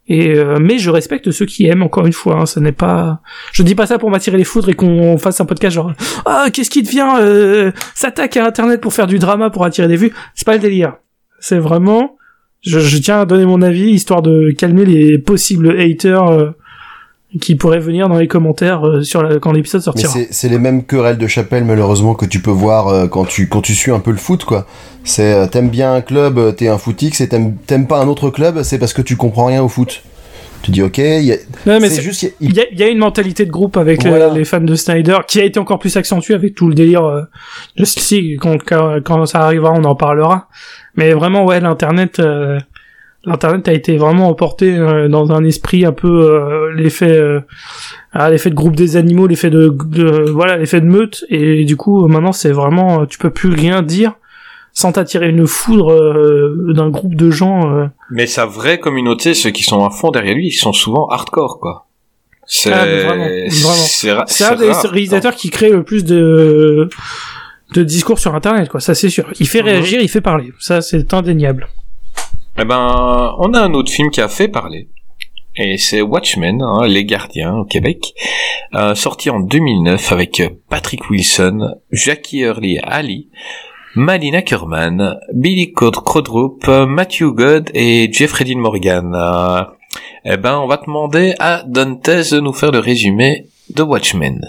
Et euh, mais je respecte ceux qui aiment encore une fois. Hein, ce n'est pas, je dis pas ça pour m'attirer les foudres et qu'on fasse un podcast genre ah qu'est-ce qui devient euh, s'attaque à Internet pour faire du drama pour attirer des vues. C'est pas le délire. C'est vraiment, je, je tiens à donner mon avis histoire de calmer les possibles haters euh, qui pourraient venir dans les commentaires euh, sur la, quand l'épisode sortira. c'est c'est les mêmes querelles de chapelle malheureusement que tu peux voir euh, quand tu quand tu suis un peu le foot quoi. C'est euh, t'aimes bien un club, t'es un footix et t'aimes t'aimes pas un autre club, c'est parce que tu comprends rien au foot. Tu dis ok, y a- Ouais, mais c'est juste il y a- y a, une mentalité de groupe avec les- Voilà. les, fans de Snyder qui a été encore plus accentuée avec tout le délire euh, Justice League. Quand, quand, quand ça arrivera, on en parlera. Mais vraiment, ouais, l'internet, euh, l'internet a été vraiment emporté euh, dans un esprit un peu euh, l'effet, euh, ah, l'effet de groupe des animaux, l'effet de, de voilà, l'effet de meute. Et du coup, maintenant, c'est vraiment, euh, tu peux plus rien dire sans t'attirer une foudre euh, d'un groupe de gens. euh, Mais sa vraie communauté, ceux qui sont à fond derrière lui, ils sont souvent hardcore, quoi. C'est Ah, vraiment, vraiment. c'est ra- un des rare, réalisateurs qui crée le plus de de discours sur internet quoi ça c'est sûr il fait Mhm. réagir il fait parler ça c'est indéniable Eh ben, on a un autre film qui a fait parler. Et c'est Watchmen, hein, Les Gardiens au Québec, euh, sorti en 2009 avec Patrick Wilson, Jackie Early Ali, Malin Ackerman, Billy Cod- Crodrup, Matthew God et Jeffrey Dean Morgan. Euh, eh ben, on va demander à Dantes de nous faire le résumé de Watchmen.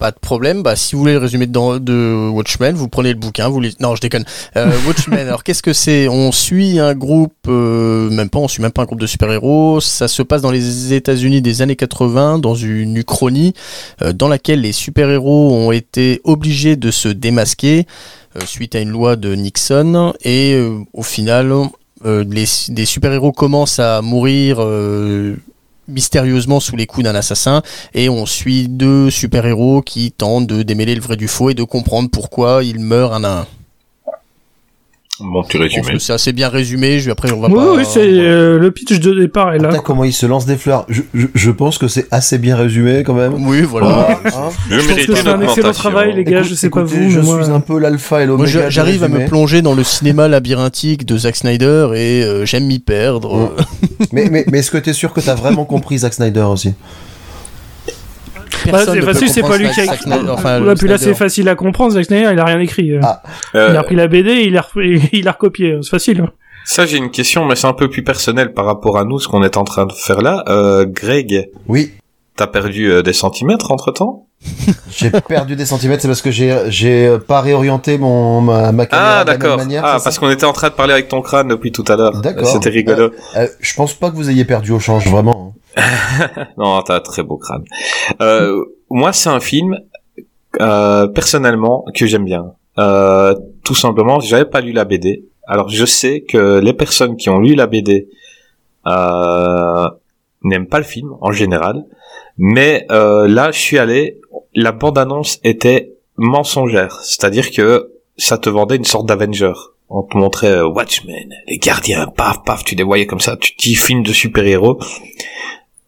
Pas de problème. Bah, si vous voulez le résumé de, de Watchmen, vous prenez le bouquin. Vous les... Non, je déconne. Euh, Watchmen. alors, qu'est-ce que c'est? On suit un groupe, euh, même pas. On suit même pas un groupe de super-héros. Ça se passe dans les États-Unis des années 80, dans une uchronie euh, dans laquelle les super-héros ont été obligés de se démasquer suite à une loi de Nixon. Et au final, les, des super-héros commencent à mourir. Mystérieusement sous les coups d'un assassin et on suit deux super-héros qui tentent de démêler le vrai du faux et de comprendre pourquoi ils meurent un à un. Bon, pense résumé. que c'est assez bien résumé, je, après on va oui pas... oui c'est euh, le pitch de départ est là comment il se lance des fleurs. Je, je, je pense que c'est assez bien résumé quand même. Oui, voilà. Hein Je, je pense que c'est un excellent travail les gars Écoute- je sais pas écoutez, vous Je moi suis un peu l'alpha et l'oméga. j'arrive à me plonger dans le cinéma labyrinthique de Zack Snyder et euh, j'aime m'y perdre. Mm. mais mais, mais est-ce que t'es sûr que t'as vraiment compris Zack Snyder aussi? Bah, Personne c'est facile c'est pas lui qui a écrit enfin, Ouais, puis là c'est facile à comprendre Zack Snyder il a rien écrit euh. Ah. Euh, il a pris la BD il a il a recopié c'est facile hein. Ça, j'ai une question, mais c'est un peu plus personnel par rapport à nous, ce qu'on est en train de faire là. Euh, Greg, Oui, t'as perdu euh, des centimètres entre-temps? J'ai perdu des centimètres, c'est parce que j'ai j'ai pas réorienté mon ma, ma caméra Ah, de la même d'accord. manière. Ah, c'est parce qu'on était en train de parler avec ton crâne depuis tout à l'heure. D'accord. C'était rigolo. Euh, je pense pas que vous ayez perdu au change, vraiment. Non, t'as un très beau crâne. Euh, moi, c'est un film, euh, personnellement, que j'aime bien. Euh, tout simplement, j'avais pas lu la BD. Alors, je sais que les personnes qui ont lu la BD euh, n'aiment pas le film en général, mais euh, là, je suis allé. La bande-annonce était mensongère, c'est-à-dire que ça te vendait une sorte d'Avenger. On te montrait euh, Watchmen, les gardiens, paf, paf, tu les voyais comme ça, tu dis film de super-héros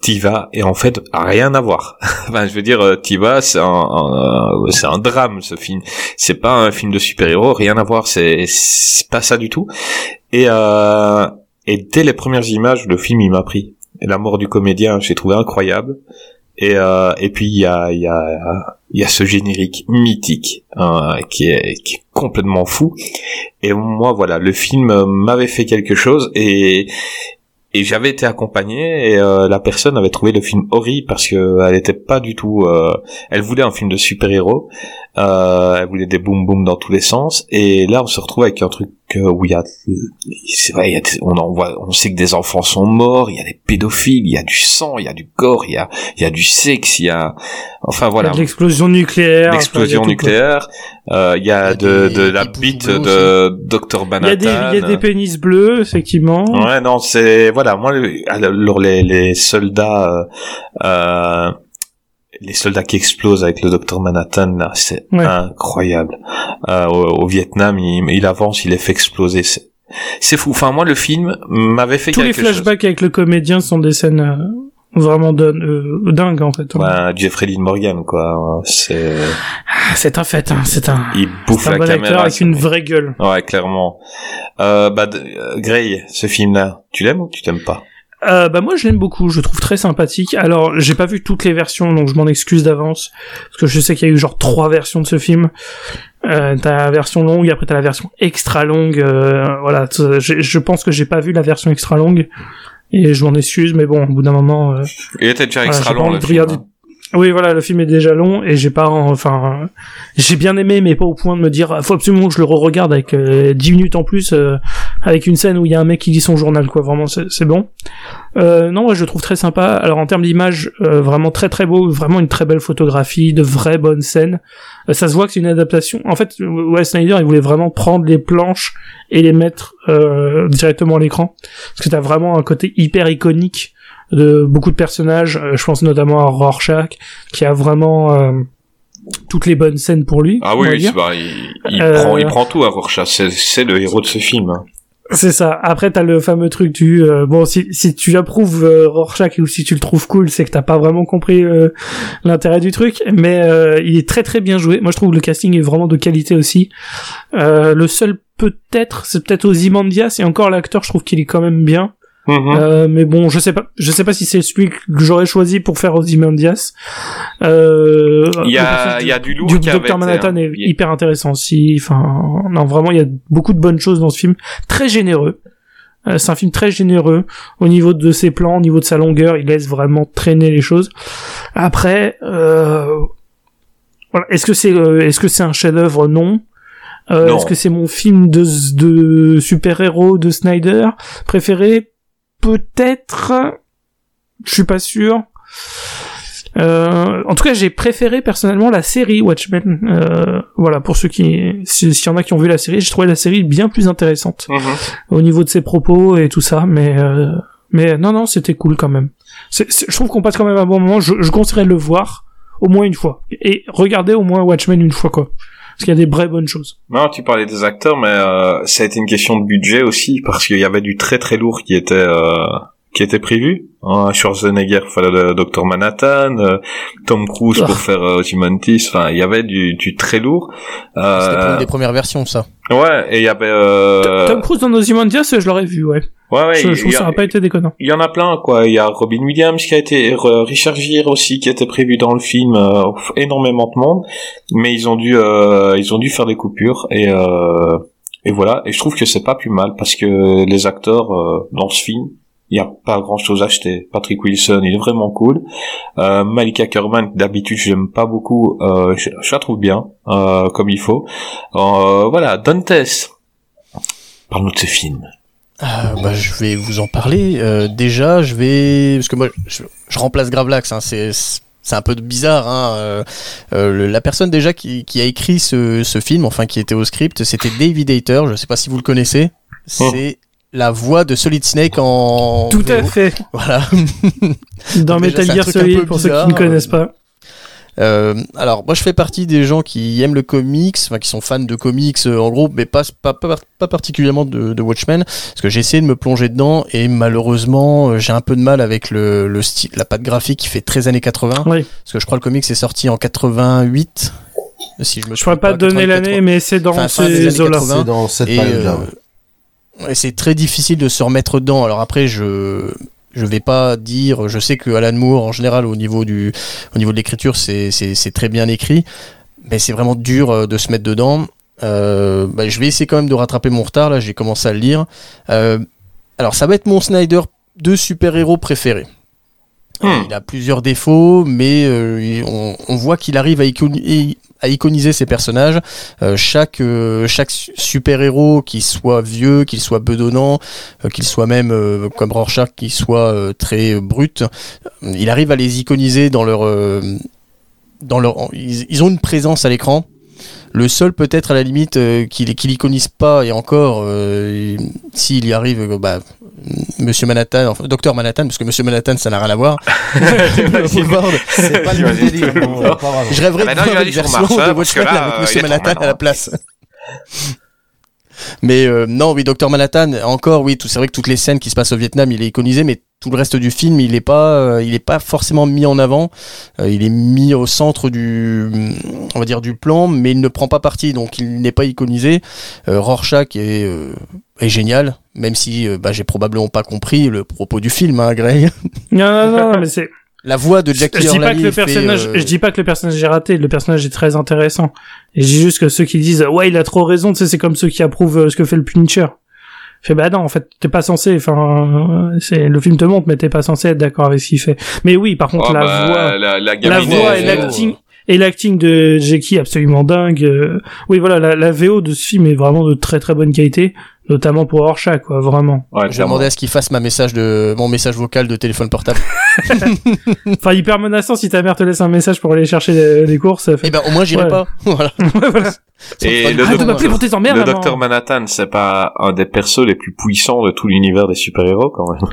t'y vas et en fait rien à voir. enfin, je veux dire, euh, t'y vas, c'est un, un- c'est un drame ce film. C'est pas un film de super-héros, rien à voir. C'est pas ça du tout. Et euh, et dès les premières images, le film il m'a pris. La mort du comédien, j'ai trouvé incroyable. Et euh, et puis il y a il y a il y a ce générique mythique hein, qui est qui est complètement fou. Et moi voilà, le film m'avait fait quelque chose et et j'avais été accompagné et euh, la personne avait trouvé le film horrible parce que elle était pas du tout euh, elle voulait un film de super-héros euh, elle voulait des boum boum dans tous les sens et là on se retrouve avec un truc euh, où il y a c'est vrai il y a des- on en voit on sait que des enfants sont morts il y a des pédophiles il y a du sang il y a du corps il y a il y a du sexe il y a enfin voilà l'explosion nucléaire l'explosion enfin, nucléaire euh, il y a, de, de la bite de Dr il y a des il y a des pénis bleus effectivement Ouais, non, c'est voilà, moi alors les les soldats euh, euh, les soldats qui explosent avec le docteur Manhattan là, c'est Ouais. incroyable. Euh, au, au Vietnam, il, il avance, il les fait exploser, c'est fou. Enfin, moi le film m'avait fait tous les chose. flashbacks avec le comédien sont des scènes euh, vraiment euh, dingues en fait Jeffrey Dean Morgan quoi, c'est Ah, c'est un fait hein, c'est un il bouffe un la bon acteur caméra. avec une vraie gueule Ouais, clairement. Euh, bah, euh, Grey, ce film-là, tu l'aimes ou tu t'aimes pas? Euh, bah moi je l'aime beaucoup, je le trouve très sympathique. Alors j'ai pas vu toutes les versions, donc je m'en excuse d'avance parce que je sais qu'il y a eu genre trois versions de ce film. Euh, t'as la version longue, après t'as la version extra longue. euh, voilà, je, pense que j'ai pas vu la version extra longue et je m'en excuse, mais bon, au bout d'un moment, euh, Il était déjà extra long le film. hein. oui, voilà, le film est déjà long et j'ai pas, enfin, j'ai bien aimé, mais pas au point de me dire, faut absolument que je le re-regarde avec euh, 10 minutes en plus, euh, avec une scène où il y a un mec qui lit son journal, quoi. Vraiment, c'est bon. Euh, non, ouais, je le trouve très sympa. Alors en termes d'image, euh, vraiment très très beau, vraiment une très belle photographie, de vraies bonnes scènes. Euh, ça se voit que c'est une adaptation. En fait, Wes Snyder, il voulait vraiment prendre les planches et les mettre euh, directement à l'écran, parce que t'as vraiment un côté hyper iconique de beaucoup de personnages. Euh, je pense notamment à Rorschach, qui a vraiment euh, toutes les bonnes scènes pour lui. Ah oui, oui, bah, il, il Euh, prend, il prend tout à Rorschach. C'est, c'est le héros de ce film. C'est ça. Après, t'as le fameux truc du euh, bon, si si tu approuves euh, Rorschach ou si tu le trouves cool, c'est que t'as pas vraiment compris euh, l'intérêt du truc. Mais euh, il est très très bien joué. Moi, je trouve que le casting est vraiment de qualité aussi. Le seul peut-être, c'est peut-être Ozymandias et encore l'acteur, je trouve qu'il est quand même bien. Mhm. Euh, mais bon, je sais pas, je sais pas si c'est celui que j'aurais choisi pour faire Ozymandias. Euh, Il y a, il y a du lourd du Docteur Manhattan est hyper intéressant aussi. Enfin, non, vraiment, il y a beaucoup de bonnes choses dans ce film. Très généreux. Euh, c'est un film très généreux au niveau de ses plans, au niveau de sa longueur. Il laisse vraiment traîner les choses. Après, euh, voilà. Est-ce que c'est, euh, est-ce que c'est un chef-d'œuvre? Non. Euh, Non. Est-ce que c'est mon film de, de super-héros de Snyder préféré? Peut-être. Je suis pas sûr. Euh, en tout cas, j'ai préféré personnellement la série Watchmen. Euh, voilà, pour ceux qui, si- s'il y en a qui ont vu la série, j'ai trouvé la série bien plus intéressante Mhm. au niveau de ses propos et tout ça. Mais, euh, mais non, non, c'était cool quand même. Je trouve qu'on passe quand même un bon moment. Je, je conseillerais de le voir au moins une fois et regarder au moins Watchmen une fois quoi, parce qu'il y a des vraies bonnes choses. Non, tu parlais des acteurs, mais euh, ça a été une question de budget aussi, parce qu'il y avait du très très lourd qui était euh, qui était prévu. Hein, Schwarzenegger pour faire le Docteur Manhattan, euh, Tom Cruise Ah. pour faire euh, Ozymandias. Enfin, il y avait du, du très lourd. C'était Euh, pour une des premières versions, ça. ouais, et il y avait. Euh, Tom Cruise dans Ozymandias, je l'aurais vu, ouais. ouais, ouais, je, je trouve que ça a- n'a pas été déconnant. Il y en a plein, quoi. Il y a Robin Williams qui a été, euh, Richard Gere aussi qui était prévu dans le film, euh, énormément de monde, mais ils ont dû, euh, ils ont dû faire des coupures et euh, et voilà. Et je trouve que c'est pas plus mal parce que les acteurs euh, dans ce film, il y a pas grand chose à acheter. Patrick Wilson, il est vraiment cool. Euh, Malika Kerman, d'habitude j'aime pas beaucoup, euh, je, je la trouve bien, euh, comme il faut. Voilà, Dantes. Parle-nous de ce film. Ah, bah, je vais vous en parler. Déjà, je vais parce que moi, je, je remplace Gravelax. Hein, c'est c'est un peu bizarre. Hein, euh, euh, la personne déjà qui, qui a écrit ce, ce film, enfin qui était au script, c'était David Hayter. Je sais pas si vous le connaissez. C'est la voix de Solid Snake en Tout à fait. Voilà. Dans Metal Gear Solid, pour ceux qui ne connaissent pas. Euh, alors moi je fais partie des gens qui aiment le comics, enfin qui sont fans de comics euh, en gros, mais pas pas, pas, pas particulièrement de, de Watchmen, parce que j'ai essayé de me plonger dedans et malheureusement euh, j'ai un peu de mal avec le, le style, la patte graphique qui fait très années 80, Oui. parce que je crois que le comics est sorti en 88. Si je me Je pourrais pas donner 88, l'année, mais c'est dans Enfin, ces années eaux-là. 80. C'est dans cette et, période-là. euh, et c'est très difficile de se remettre dedans. Alors après, je je vais pas dire. Je sais que Alan Moore, en général, au niveau du au niveau de l'écriture, c'est très bien écrit, mais c'est vraiment dur euh, de se mettre dedans. Euh, bah, je vais essayer quand même de rattraper mon retard. Là, j'ai commencé à le lire. Euh, alors, ça va être mon Snyder de super-héros préféré. Hmm. Il a plusieurs défauts, mais euh, on, on voit qu'il arrive à, à iconiser ses personnages. Euh, chaque euh, chaque su- super-héros, qu'il soit vieux, qu'il soit bedonnant, euh, qu'il soit même euh, comme Rorschach, qu'il soit très brut, il arrive à les iconiser dans leur dans leur ils ont une présence à l'écran. Le seul peut-être à la limite euh, qu'il qu'il iconise pas et encore euh, s'il y arrive euh, bah, Monsieur Manhattan, enfin Docteur Manhattan parce que Monsieur Manhattan ça n'a rien à voir. C'est pas le même délire. non, pas vraiment. Je rêverais Ah de bah non, il une version Mars, hein, de que Watchmen là, avec Monsieur Manhattan à la place. Mais euh, non, oui, Docteur Manhattan, encore, oui, tout- c'est vrai que toutes les scènes qui se passent au Vietnam, il est iconisé, mais tout le reste du film, il est pas, euh, il est pas forcément mis en avant. Euh, il est mis au centre du, on va dire du plan, mais il ne prend pas parti, donc il n'est pas iconisé. Euh, Rorschach est, est génial, même si bah, j'ai probablement pas compris le propos du film, hein, Greg. Non, non, non, mais c'est. La voix de Jackie Je dis pas que le personnage, je dis pas que le personnage est raté. Le personnage est très intéressant. Et je dis juste que ceux qui disent ouais il a trop raison, tu sais c'est comme ceux qui approuvent ce que fait le Punisher. Je fais bah non en fait t'es pas censé. Enfin c'est le film te montre mais t'es pas censé être d'accord avec ce qu'il fait. Mais oui par contre Oh, la bah, voix, la, la la gamine voix est- et l'acting et l'acting de Jackie absolument dingue. euh, Oui voilà la, la VO de ce film est vraiment de très très bonne qualité, notamment pour Rorschach quoi vraiment. Ouais, Je demander à ce qu'il fasse ma message de, mon message vocal de téléphone portable. Enfin hyper menaçant si ta mère te laisse un message pour aller chercher les, les courses. ça fait- Eh ben, au moins, j'irai Ouais. pas. voilà. voilà. Ça Et le pour tes emmerdes. Le docteur Manhattan, c'est pas un des persos les plus puissants de tout l'univers des super-héros, quand même.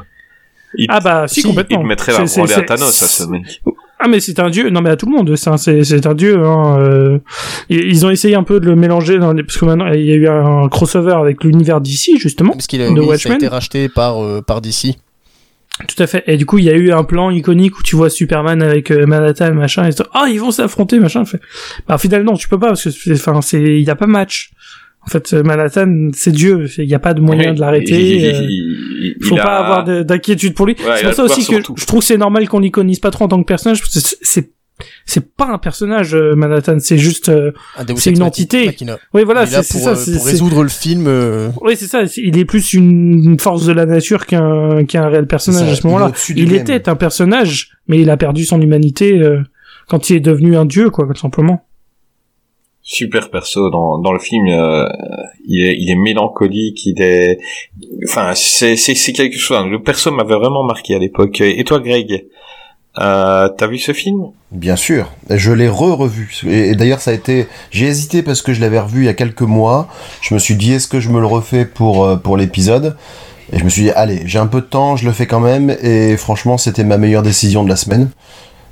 Il, Ah bah si, Si, complètement. il mettrait la branlée à Thanos, à ce mec. Ah mais c'est un dieu. Non mais à tout le monde. C'est un, c'est, un dieu. Hein. euh. Ils ont essayé un peu de le mélanger dans les... parce que maintenant il y a eu un crossover avec l'univers d'ici justement. Parce qu'il a, De oui, ça a été racheté par, euh, par DC. Tout à fait. Et du coup il y a eu un plan iconique où tu vois Superman avec euh, Manhattan machin et ah ils vont s'affronter machin. Fait. Bah finalement tu peux pas parce que enfin c'est il y a pas match. En fait euh, Manhattan c'est dieu. Il y a pas de moyen de l'arrêter. Il, euh. il- il faut a- pas avoir de- d'inquiétude pour lui. Ouais, c'est pour ça aussi que tout. je trouve que c'est normal qu'on l'iconise pas trop en tant que personnage parce que c'est- c'est pas un personnage euh, Manhattan, c'est juste euh, C'est une entité. Machina. oui voilà, il est là c'est ça euh, pour résoudre le film. euh, Oui, c'est ça, il est plus une force de la nature qu'un qu'un réel personnage ça, à ce moment-là. Il était un personnage, mais il a perdu son humanité euh, quand il est devenu un dieu quoi, tout simplement. Super perso dans, dans le film. euh, il, est, il est mélancolique, il est, enfin, c'est, c'est, quelque chose. Le perso m'avait vraiment marqué à l'époque. Et toi, Greg, euh, t'as vu ce film? Bien sûr, je l'ai re-revu. Et, et d'ailleurs, ça a été. J'ai hésité parce que je l'avais revu il y a quelques mois. Je me suis dit, est-ce que je me le refais pour euh, pour l'épisode? Et je me suis dit, allez, j'ai un peu de temps, je le fais quand même. Et franchement, c'était ma meilleure décision de la semaine.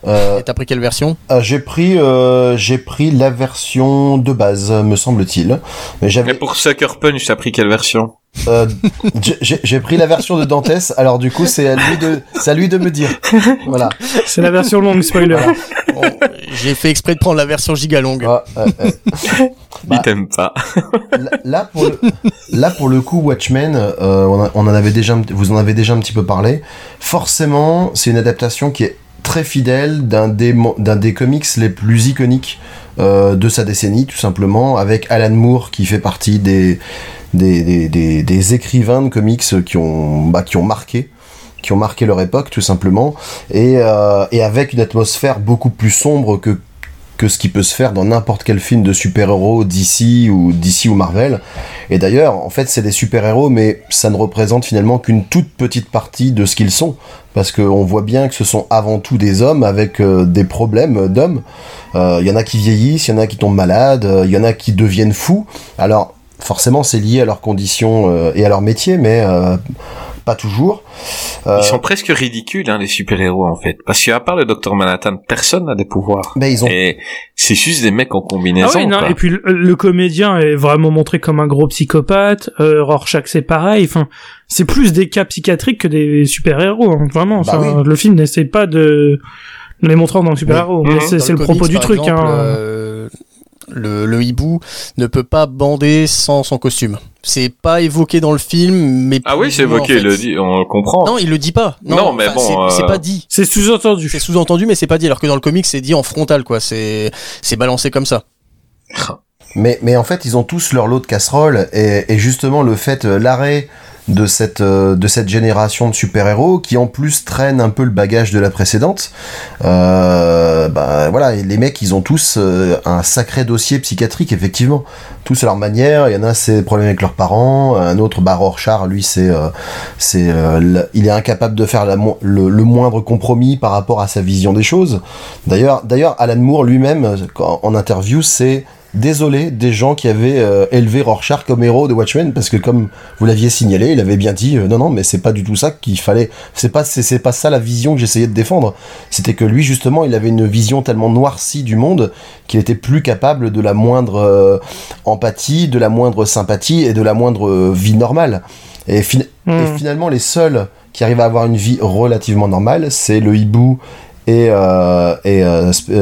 Euh, Et t'as pris quelle version? ah, j'ai pris euh, j'ai pris la version de base, me semble-t-il. Mais j'avais pour Sucker Punch, t'as pris quelle version? Euh, j'ai- pris la version de Dantès. Alors du coup, c'est à lui de c'est à lui de me dire. Voilà. C'est la version longue spoiler. Voilà. Bon, J'ai fait exprès de prendre la version giga longue. Ah, euh, euh. Bah, Il t'aime pas. Là- là pour le, là pour le coup Watchmen euh, on, a- on en avait déjà vous en avez déjà un petit peu parlé forcément c'est une adaptation qui est très fidèle d'un des comics les plus iconiques euh, de sa décennie tout simplement avec Alan Moore qui fait partie des écrivains de comics qui ont bah, qui ont marqué qui ont marqué leur époque tout simplement. Et, euh, et avec une atmosphère beaucoup plus sombre que que ce qui peut se faire dans n'importe quel film de super-héros d'ici ou DC ou Marvel. Et d'ailleurs, en fait, c'est des super-héros, mais ça ne représente finalement qu'une toute petite partie de ce qu'ils sont. Parce qu'on voit bien que ce sont avant tout des hommes avec euh, des problèmes d'hommes. Il y en a qui vieillissent, il y en a qui tombent malades, euh, il y en a qui deviennent fous. Alors, forcément, c'est lié à leurs conditions euh, et à leur métier, mais euh, pas toujours. Euh, Ils sont presque ridicules, hein, les super-héros, en fait. Parce qu'à part le Docteur Manhattan, personne n'a des pouvoirs. ben, ils ont Et c'est juste des mecs en Ah combinaison. oui, non, quoi. et puis le, le comédien est vraiment montré comme un gros psychopathe. Euh, Rorschach c'est pareil. Enfin, c'est plus des cas psychiatriques que des super-héros. hein, vraiment. Bah Enfin, oui. Le film n'essaie pas de les montrer en tant que super-héros. Oui. mais Mhm. c'est le, comics, propos du truc. exemple, hein. euh, le, le hibou ne peut pas bander sans son costume. C'est pas évoqué dans le film, mais Ah oui, c'est évoqué, en fait. le dit, on le comprend. Non, il le dit pas. Non, mais bon, c'est- euh, c'est pas dit. C'est sous-entendu. C'est sous-entendu, mais c'est pas dit. Alors que dans le comic, c'est dit en frontal, quoi. C'est c'est balancé comme ça. Mais, mais en fait, ils ont tous leur lot de casseroles et, et justement le fait, euh, l'arrêt de cette, euh, de cette génération de super-héros qui en plus traîne un peu le bagage de la précédente, euh, bah voilà, les mecs, ils ont tous euh, un sacré dossier psychiatrique, effectivement. Tous à leur manière, il y en a, c'est problèmes avec leurs parents, un autre, bah Rorschach, lui, c'est, il est incapable de faire le, le moindre compromis par rapport à sa vision des choses. D'ailleurs, d'ailleurs, Alan Moore lui-même, en interview, c'est désolé des gens qui avaient euh, élevé Rorschach comme héros de Watchmen parce que comme vous l'aviez signalé, il avait bien dit euh, non non mais c'est pas du tout ça qu'il fallait c'est pas c'est, c'est pas ça la vision que j'essayais de défendre. C'était que lui justement, il avait une vision tellement noircie du monde qu'il était plus capable de la moindre euh, empathie, de la moindre sympathie et de la moindre vie normale. Et, fin- Hmm. et finalement les seuls qui arrivent à avoir une vie relativement normale, c'est le hibou et, et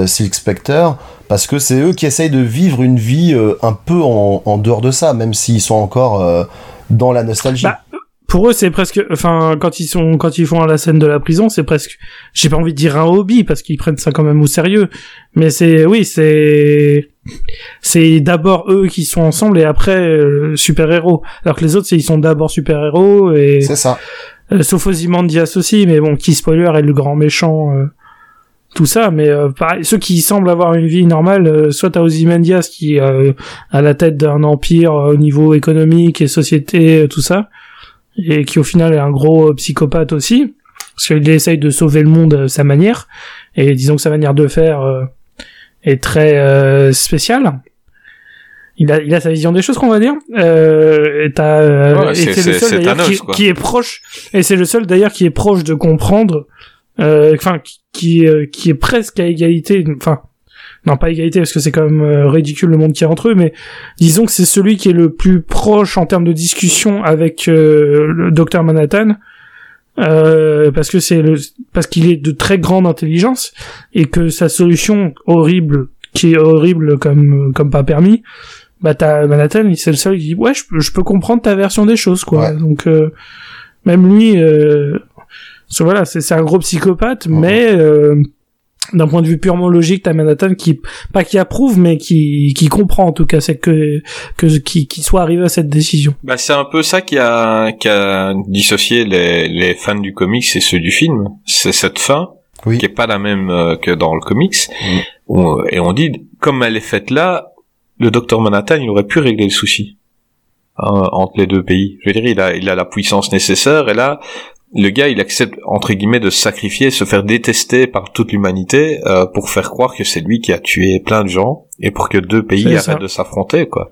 Silk Spectre, parce que c'est eux qui essayent de vivre une vie euh, un peu en, en dehors de ça, même s'ils sont encore euh, dans la nostalgie. Bah, pour eux, c'est presque, enfin, quand ils sont, quand ils font la scène de la prison, c'est presque, j'ai pas envie de dire un hobby parce qu'ils prennent ça quand même au sérieux. Mais c'est, oui, c'est, c'est d'abord eux qui sont ensemble et après super héros. Alors que les autres, ils sont d'abord super héros et c'est ça. euh, sauf Ozymandias aussi, mais bon, qui spoiler est le grand méchant. Tout ça, mais euh, pareil, ceux qui semblent avoir une vie normale, euh, soit t'as Ozymandias qui euh, à la tête d'un empire euh, au niveau économique et société, euh, tout ça, et qui au final est un gros euh, psychopathe aussi, parce qu'il essaye de sauver le monde à sa manière, et disons que sa manière de faire euh, est très euh, spéciale. Il a, il a sa vision des choses, qu'on va dire. Euh, et t'as, euh, Ouais, et c'est- le seul d'ailleurs qui, est proche, et c'est le seul d'ailleurs qui est proche de comprendre, enfin, qui, qui, euh, qui est presque à égalité, enfin, non pas égalité parce que c'est quand même euh, ridicule le monde qui est entre eux, mais disons que c'est celui qui est le plus proche en termes de discussion avec euh, le docteur Manhattan, euh, parce que c'est le, parce qu'il est de très grande intelligence et que sa solution horrible, qui est horrible comme comme pas permis, bah t'as Manhattan, c'est le seul qui dit ouais je peux, je peux comprendre ta version des choses quoi. Ouais. Donc euh, même lui, euh, voilà c'est c'est un gros psychopathe, Mhm. mais euh, d'un point de vue purement logique, t'as Manhattan qui pas qui approuve, mais qui qui comprend en tout cas, c'est que que qui qui soit arrivé à cette décision. Bah, c'est un peu ça qui a, qui a dissocié les, les fans du comics et ceux du film. C'est cette fin Oui. qui est pas la même euh, que dans le comics. Mm. Où- et on dit, comme elle est faite là, le docteur Manhattan, il aurait pu régler le souci hein, entre les deux pays. Je veux dire, il a, il a la puissance nécessaire et là, le gars, il accepte entre guillemets de se sacrifier, se faire détester par toute l'humanité euh, pour faire croire que c'est lui qui a tué plein de gens et pour que deux pays arrêtent de s'affronter, quoi.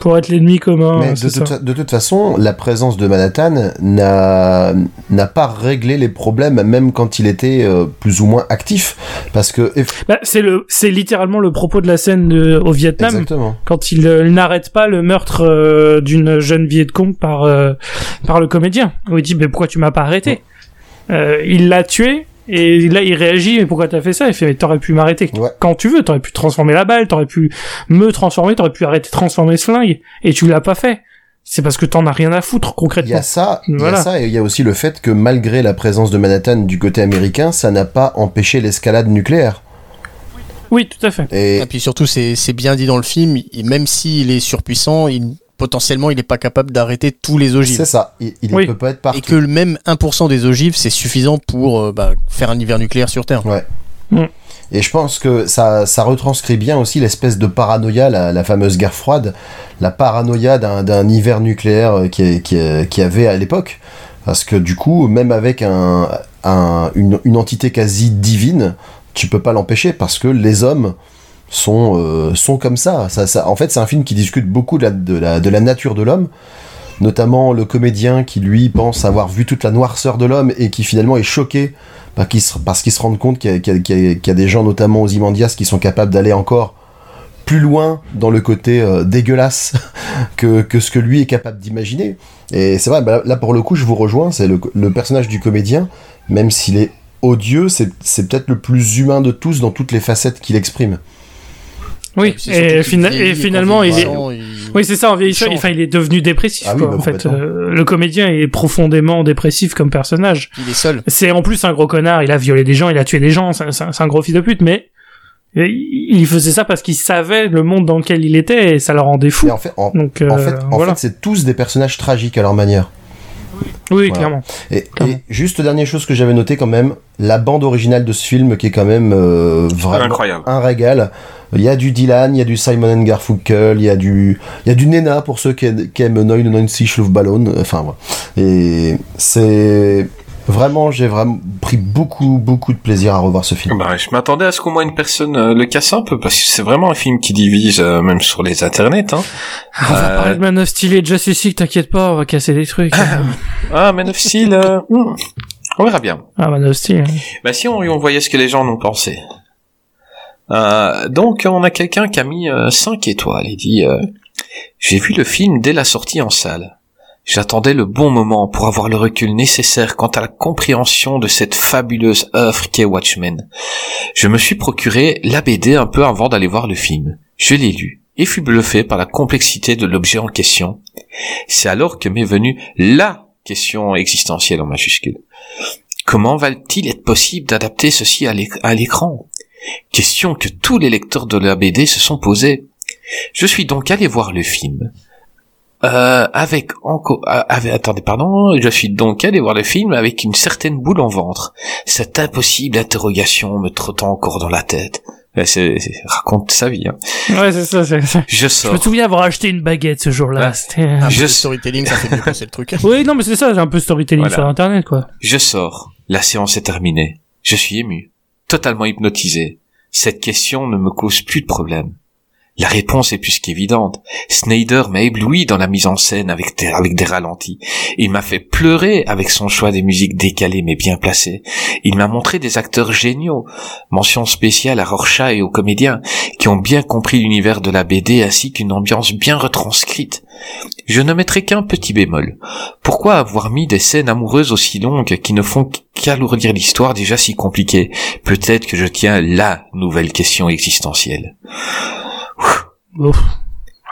Pour être l'ennemi commun, Mais de, c'est ça. toute, de toute façon, la présence de Manhattan n'a n'a pas réglé les problèmes, même quand il était euh, plus ou moins actif. Parce que. Bah, c'est le, c'est littéralement le propos de la scène de, au Vietnam. Exactement. Quand il, euh, il n'arrête pas le meurtre euh, d'une jeune Viet Cong par, euh, par le comédien. Où il dit, mais pourquoi tu m'as pas arrêté? Il l'a tué, et là, il réagit, mais pourquoi t'as fait ça? Il fait, mais t'aurais pu m'arrêter. Ouais. Quand tu veux, t'aurais pu transformer la balle, t'aurais pu me transformer, t'aurais pu arrêter de transformer ce flingue, et tu l'as pas fait. C'est parce que t'en as rien à foutre, Il y concrètement. a ça, il y a ça, et il y a aussi le fait que malgré la présence de Manhattan du côté américain, ça n'a pas empêché l'escalade nucléaire. Oui, tout à fait. Et Et puis surtout, c'est bien dit dans le film, il- même s'il est surpuissant, il, potentiellement, il n'est pas capable d'arrêter tous les ogives. c'est ça, il, Oui. ne peut pas être partout. Et que le même 1% des ogives, c'est suffisant pour euh, bah, faire un hiver nucléaire sur Terre. Et je pense que ça, ça retranscrit bien aussi l'espèce de paranoïa, la, la fameuse guerre froide, la paranoïa d'un d'un hiver nucléaire euh, qui, qui, avait à l'époque. Parce que du coup, même avec un, un- une, une entité quasi divine, tu peux pas l'empêcher parce que les hommes sont, euh, sont comme ça. ça, ça en fait, c'est un film qui discute beaucoup de la, de la, nature de l'homme, notamment le comédien qui lui pense avoir vu toute la noirceur de l'homme et qui finalement est choqué parce qu'il se rend compte qu'il y, a- des gens, notamment aux Imandias, qui sont capables d'aller encore plus loin dans le côté euh, dégueulasse que, que ce que lui est capable d'imaginer. Et c'est vrai, bah, là pour le coup, je vous rejoins, c'est le, le personnage du comédien, même s'il est odieux, c'est peut-être le plus humain de tous dans toutes les facettes qu'il exprime. Oui, surtout et, qu'il fina- vieillit, et qu'en finalement, il est, il- Oui, c'est ça, en vieillissant, Il change. enfin, il est devenu dépressif, Ah oui, bah, en fait. Euh, le comédien est profondément dépressif comme personnage. il est seul. C'est en plus un gros connard, il a violé des gens, il a tué des gens, c'est un- gros fils de pute, mais il il faisait ça parce qu'il savait le monde dans lequel il était et ça le rendait fou. En fait, en, Donc, en euh, fait, en voilà. fait c'est tous des personnages tragiques à leur manière. oui, voilà. clairement. Et, Clairement. et juste dernière chose que j'avais noté quand même, la bande originale de ce film qui est quand même euh, vraiment Incroyable. un régal. Il y a du Dylan, il y a du Simon and Garfunkel, il y a du, il y a du Nena pour ceux qui, aiment- aiment 99 Ballon. Enfin voilà. Et c'est vraiment, j'ai vraiment pris beaucoup, beaucoup de plaisir à revoir ce film. Bah, je m'attendais à ce qu'au moins une personne euh, le casse un peu, parce que c'est vraiment un film qui divise, euh, même sur les internets. Hein. On va Euh, parler de Man of Steel et de Justice League, t'inquiète pas, on va casser des trucs. Ah, Man of Steel, euh, hmm, on verra bien. ah, Man of Steel. Bah si on, on voyait ce que les gens en ont pensé. Euh, donc on a quelqu'un qui a mis 5 étoiles et dit euh, J'ai vu le film dès la sortie en salle. J'attendais le bon moment pour avoir le recul nécessaire quant à la compréhension de cette fabuleuse œuvre qu'est Watchmen. Je me suis procuré la BD un peu avant d'aller voir le film. Je l'ai lu et fus bluffé par la complexité de l'objet en question. C'est alors que m'est venue LA question existentielle en majuscule. Comment va-t-il être possible d'adapter ceci à l'écran? Question que tous les lecteurs de la BD se sont posés. Je suis donc allé voir le film. Euh, avec encore, euh, attendez, pardon, je suis donc allé voir le film avec une certaine boule en ventre. Cette impossible interrogation me trottant encore dans la tête. C'est, raconte sa vie. Hein. Ouais, c'est ça, c'est ça. Je sors. Je me souviens avoir acheté une baguette ce jour-là. C'était Un Je- peu storytelling, ça fait mieux passer le truc. Oui, non, mais c'est ça, j'ai un peu storytelling Voilà. sur internet, quoi. Je sors. La séance est terminée. Je suis ému. Totalement hypnotisé. Cette question ne me cause plus de problème. La réponse est plus qu'évidente. Snyder m'a ébloui dans la mise en scène avec des, avec des ralentis. Il m'a fait pleurer avec son choix des musiques décalées mais bien placées. Il m'a montré des acteurs géniaux. Mention spéciale à Rorschach et aux comédiens qui ont bien compris l'univers de la BD ainsi qu'une ambiance bien retranscrite. Je ne mettrai qu'un petit bémol. Pourquoi avoir mis des scènes amoureuses aussi longues qui ne font qu'alourdir l'histoire déjà si compliquée? Peut-être que je tiens la nouvelle question existentielle. Bon.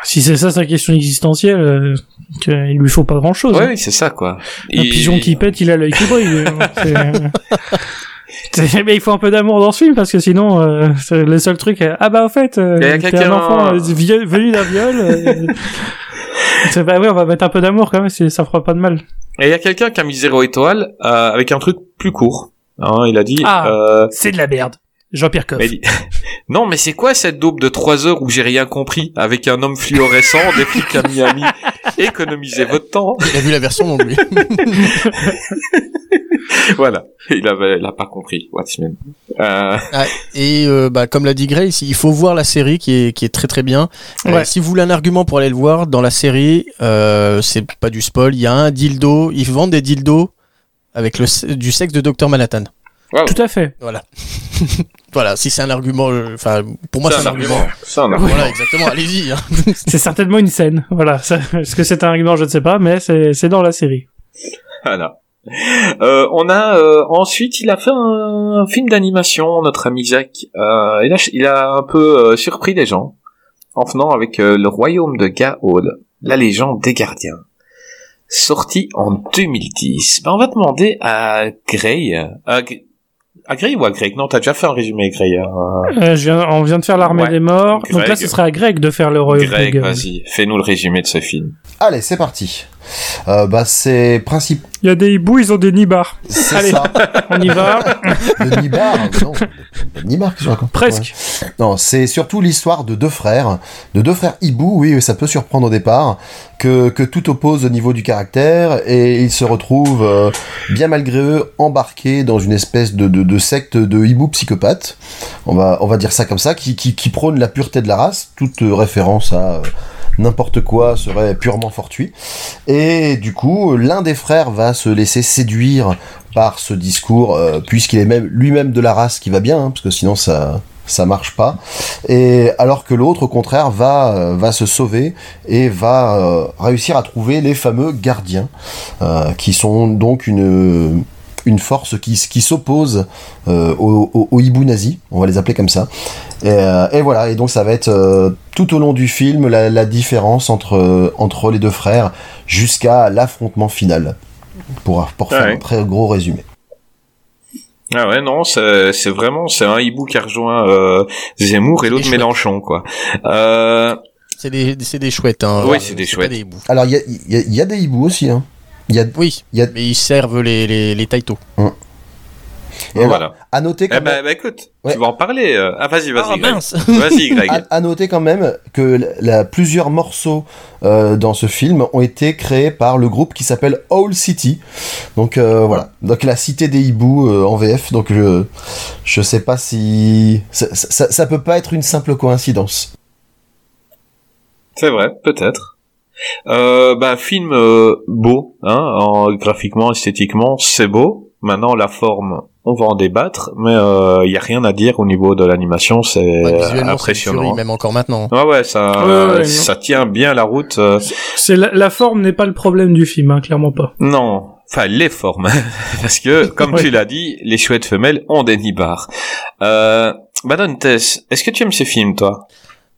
Si c'est ça sa question existentielle, euh, il lui faut pas grand chose. Ouais, oui, c'est ça quoi. Un Et- pigeon qui pète, il a l'œil qui brille. C'est- C'est- Mais il faut un peu d'amour dans ce film parce que sinon, euh, le seul truc. euh, ah bah au fait, euh, Il y a t'es un enfant euh, venu d'un viol. euh, c'est bah oui, on va mettre un peu d'amour quand même, ça fera pas de mal. Et il y a quelqu'un qui a mis zéro étoile euh, avec un truc plus court. Hein, il a dit. Ah. euh, C'est de la merde. Jean-Pierre Coff. mais non, mais c'est quoi cette daube de 3 heures où j'ai rien compris avec un homme fluorescent, des flics à Miami Économisez votre temps. Il a vu la version longue, lui. voilà, il avait, il a pas compris. Watchmen. Euh, Ah, et euh, bah, comme l'a dit Grace, il faut voir la série qui est, qui est très très bien. Euh, si vous voulez un argument pour aller le voir, dans la série, euh, c'est pas du spoil, il y a un dildo, ils vendent des dildos avec le, du sexe de Dr Manhattan. Tout à fait. Voilà. voilà, si c'est un argument, euh, enfin, pour moi c'est un argument. C'est un argument. Voilà, exactement, allez-y. hein. C'est certainement une scène. Voilà. Est-ce que c'est un argument Je ne sais pas, mais c'est c'est dans la série. Voilà. Euh, on a euh, ensuite il a fait un, un film d'animation notre ami Zach euh, il, a, il a un peu euh, surpris les gens en venant avec euh, le royaume de Gaol la légende des gardiens sorti en 2010 ben, on va demander à Gray à, G- à Gray ou à Greg non t'as déjà fait un résumé Gray hein. Euh, je viens- on vient de faire l'armée Ouais. des morts. Donc là, Greg. ce serait à Greg de faire le royaume. Greg vas-y fais-nous le résumé de ce film Allez, c'est parti. Euh, bah, c'est principe. Il y a des hiboux, ils ont des nibards. C'est Allez. ça. On y va. Le Nibar, non, le Nibar que je raconte. Presque. Ouais. Non, c'est surtout l'histoire de deux frères, de deux frères hiboux, oui, ça peut surprendre au départ, que, que tout oppose au niveau du caractère, et ils se retrouvent, euh, bien malgré eux, embarqués dans une espèce de, de, de secte de hiboux psychopathes, on va, on va dire ça comme ça, qui, qui, qui prône la pureté de la race, toute euh, référence à... euh, N'importe quoi serait purement fortuit. Et du coup, l'un des frères va se laisser séduire par ce discours, euh, puisqu'il est même lui-même de la race qui va bien, hein, parce que sinon ça ça marche pas. Et alors que l'autre, au contraire, va euh, va se sauver et va euh, réussir à trouver les fameux gardiens, qui sont donc une une force qui, qui s'oppose euh, aux, aux, aux hiboux nazis, on va les appeler comme ça. Et, euh, et voilà, et donc ça va être euh, tout au long du film la, la différence entre, euh, entre les deux frères jusqu'à l'affrontement final, pour, pour faire Ouais. un très gros résumé. ah ouais non c'est c'est vraiment c'est un hibou qui a rejoint euh, Zemmour et l'autre. Mélenchon quoi euh, C'est des, c'est des chouettes. Hein. Oui, c'est des chouettes. des hiboux. Alors il y a, il y a- y a des hiboux aussi, hein. Il y a, Oui, il y a, mais ils servent les, les, les taïtos. et alors, voilà à noter quand Eh ben, même, bah écoute, Ouais. tu vas en parler. euh. Ah, vas-y, vas-y, Ah Vas-y, Greg. à, à noter quand même que la, la- plusieurs morceaux euh, dans ce film ont été créés par le groupe qui s'appelle Owl City. Donc euh, voilà, donc la cité des hiboux euh, en VF. Donc je je sais pas si ça, ça, ça peut pas être une simple coïncidence. C'est vrai, peut-être. Euh, bah, film euh, beau, hein, en, graphiquement, esthétiquement, c'est beau. Maintenant, la forme, on va en débattre, mais il y a rien à dire au niveau de l'animation, c'est Ouais, impressionnant. même encore maintenant. Ouais, ouais, ça, Ouais, ouais, ça tient bien la route. euh, C'est la, la forme n'est pas le problème du film, hein, clairement pas. Non, enfin les formes, parce que comme Ouais. tu l'as dit, les chouettes femelles ont des nibards. Euh, Madame Tess, est-ce que tu aimes ces films, toi?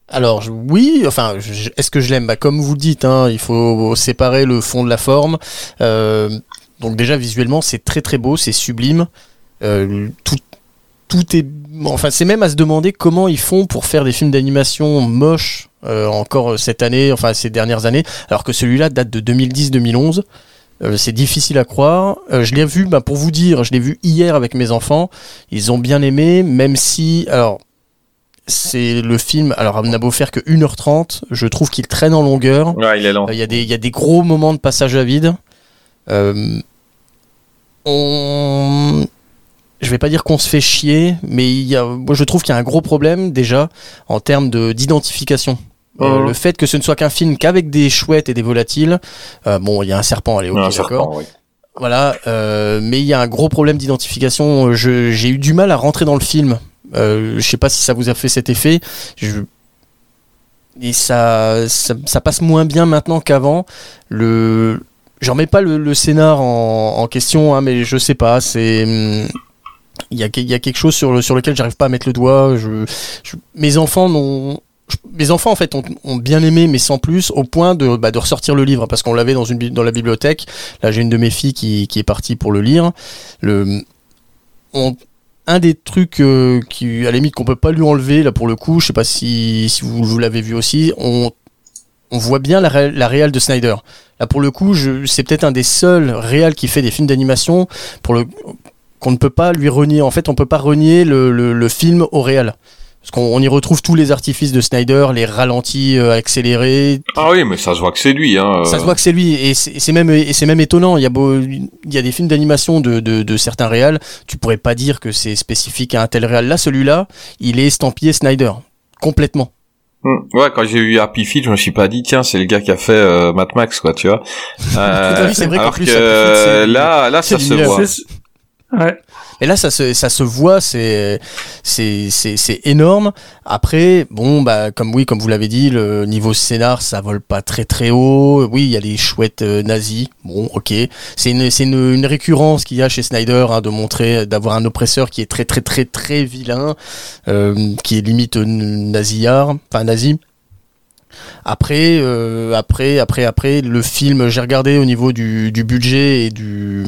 Alors oui, enfin, est-ce que je l'aime? Bah, Comme vous dites, hein, il faut séparer le fond de la forme. Euh, donc déjà visuellement, c'est très très beau, c'est sublime. Euh, tout, tout est, enfin, c'est même à se demander comment ils font pour faire des films d'animation moches euh, encore euh, cette année, enfin ces dernières années, alors que celui-là date de 2010-2011. Euh, c'est difficile à croire. Euh, je l'ai vu, bah, pour vous dire, je l'ai vu hier avec mes enfants. Ils ont bien aimé, même si, alors, c'est le film. Alors, on a beau faire que 1h30, je trouve qu'il traîne en longueur. Ouais, il est lent. Euh, Il y, a des- il y a des gros moments de passage à vide. Euh, on... Je vais pas dire qu'on se fait chier, mais il y a... moi je trouve qu'il y a un gros problème déjà en termes de- d'identification. Euh, Mhm. le fait que ce ne soit qu'un film qu'avec des chouettes et des volatiles, euh, bon, il y a un serpent, allez, ok, d'accord. Voilà, euh, mais il y a un gros problème d'identification. J'ai eu du mal à rentrer dans le film. Euh, je sais pas si ça vous a fait cet effet. Et ça, ça, passe moins bien maintenant qu'avant. Le, j'en mets pas le, scénar en, question, hein, mais je sais pas. C'est, hum, il y a, quelque chose sur, le, sur lequel j'arrive pas à mettre le doigt. Mes enfants n'ont mes enfants en fait ont, bien aimé mais sans plus au point de, bah, de ressortir le livre parce qu'on l'avait dans une dans la bibliothèque là j'ai une de mes filles qui, qui est partie pour le lire le on- un des trucs euh, qui à la qu'on peut pas lui enlever là pour le coup je sais pas si, si vous, vous l'avez vu aussi on on voit bien la, la réal de Snyder. Là pour le coup c'est peut-être un des seuls réals qui fait des films d'animation pour le qu'on ne peut pas lui renier. En fait on peut pas renier le, le, le film au réel parce qu'on on y retrouve tous les artifices de Snyder, les ralentis euh, accélérés. Ah oui, mais ça se voit que c'est lui. Hein. Ça se voit que c'est lui et c'est même et c'est même étonnant. Il y a beau, il y a des films d'animation de, de, de certains réals, tu pourrais pas dire que c'est spécifique à un tel réal. Là, celui-là, il est estampillé Snyder complètement. Hmm. Ouais, quand j'ai vu Happy Feet, je me suis pas dit tiens, c'est le gars qui a fait euh, Mad Max, quoi, tu vois. Euh, c'est vrai qu'en alors plus, que Feet, là, là, ça se voit. Ouais. Et là, ça se, ça se voit, c'est, c'est, c'est, énorme. Après, bon, bah, comme oui, comme vous l'avez dit, le niveau scénar, ça vole pas très très haut. Oui, il y a les chouettes euh, nazis. Bon, ok. C'est une, c'est une, une récurrence qu'il y a chez Snyder, hein, de montrer, d'avoir un oppresseur qui est très très très très vilain, euh, qui est limite euh, nasillard, enfin nazi. Après, euh, après, après, après, le film, j'ai regardé au niveau du, du budget et du,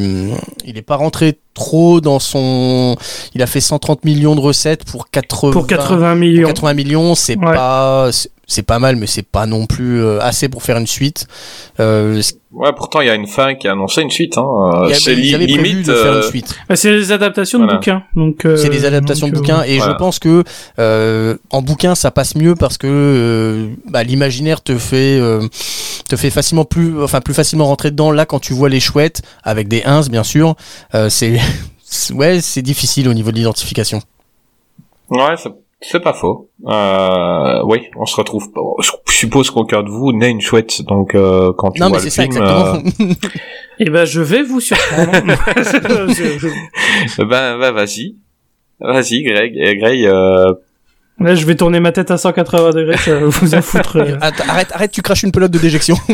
il est pas rentré trop dans son, il a fait 130 millions de recettes pour 80, Pour 80 pour millions. 80 millions, c'est Ouais. pas, c'est- pas mal, mais c'est pas non plus euh, assez pour faire une suite. Euh, Ouais, pourtant il y a une fin qui a annoncé une suite. Hein. Il y a- c'est li- limite. de faire une euh, suite. Bah, c'est les adaptations Voilà. de bouquins. Donc, euh, C'est des adaptations de donc, euh, bouquins et voilà. je pense que euh, en bouquin ça passe mieux parce que euh, bah, l'imaginaire te fait euh, te fait facilement plus enfin plus facilement rentrer dedans là quand tu vois les chouettes avec des ins bien sûr euh, c'est ouais c'est difficile au niveau de l'identification. Ouais, c'est- c'est pas faux. Euh, oui, on se retrouve. Je suppose qu'aucun de vous n'est une chouette, donc euh, quand tu non mais vois c'est le ça film, euh, exactement. Et ben, je vais vous surprendre. Je- ben, ben vas-y, vas-y, Greg. Et Greg, euh, Là, je vais tourner ma tête à 180 degrés, ça va vous en foutre. euh. Arrête arrête tu craches une pelote de déjection.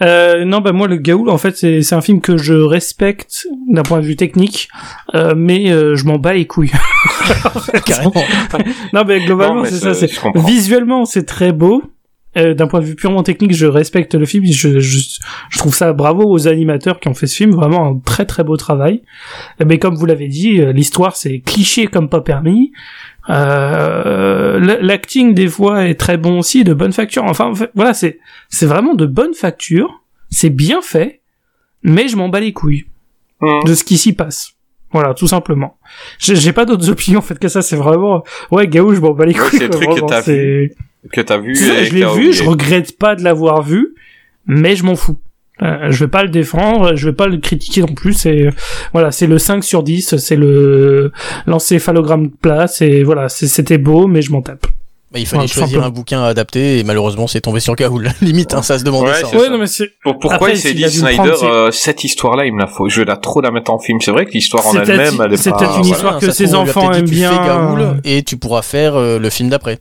Euh, non, bah moi le Gaoul, en fait, c'est c'est un film que je respecte d'un point de vue technique, euh, mais euh, je m'en bats les couilles. Carrément. non, mais globalement, non, mais c'est ça. C'est visuellement, c'est très beau. Euh, d'un point de vue purement technique, je respecte le film. Je, je, je trouve ça bravo aux animateurs qui ont fait ce film, vraiment un très très beau travail. Mais comme vous l'avez dit, euh, l'histoire c'est cliché comme pas permis. Euh, L'acting des voix est très bon aussi, de bonne facture. Enfin, voilà, c'est c'est vraiment de bonne facture. C'est bien fait, mais je m'en bats les couilles hum. de ce qui s'y passe. Voilà, tout simplement. J'ai pas d'autres opinions en fait que ça. C'est vraiment ouais, Gaou, je m'en bats les Ouais, couilles. c'est le truc que vraiment, t'as que t'as vu. c'est ça, et je que l'ai t'as vu, je regrette pas de l'avoir vu, mais je m'en fous. Euh, je vais pas le défendre, je vais pas le critiquer non plus. C'est voilà, c'est le 5 sur 10, c'est le l'encéphalogramme plat. C'est voilà, c'était beau, mais je m'en tape. Bah, il fallait Ouais, choisir un bouquin adapté et malheureusement c'est tombé sur Gaoul. Limite, hein, ça se demandait Ouais, ça. c'est Ouais, ça. non, mais c'est. Pour- pourquoi Après, il s'est dit Snyder, euh, cette histoire-là, il me la faut, je vais la trop la mettre en film. C'est vrai que l'histoire en elle-même, elle est c'est peut-être une voilà. histoire que ses enfants aiment tu fais bien. Gaoul et tu pourras faire euh, le film d'après.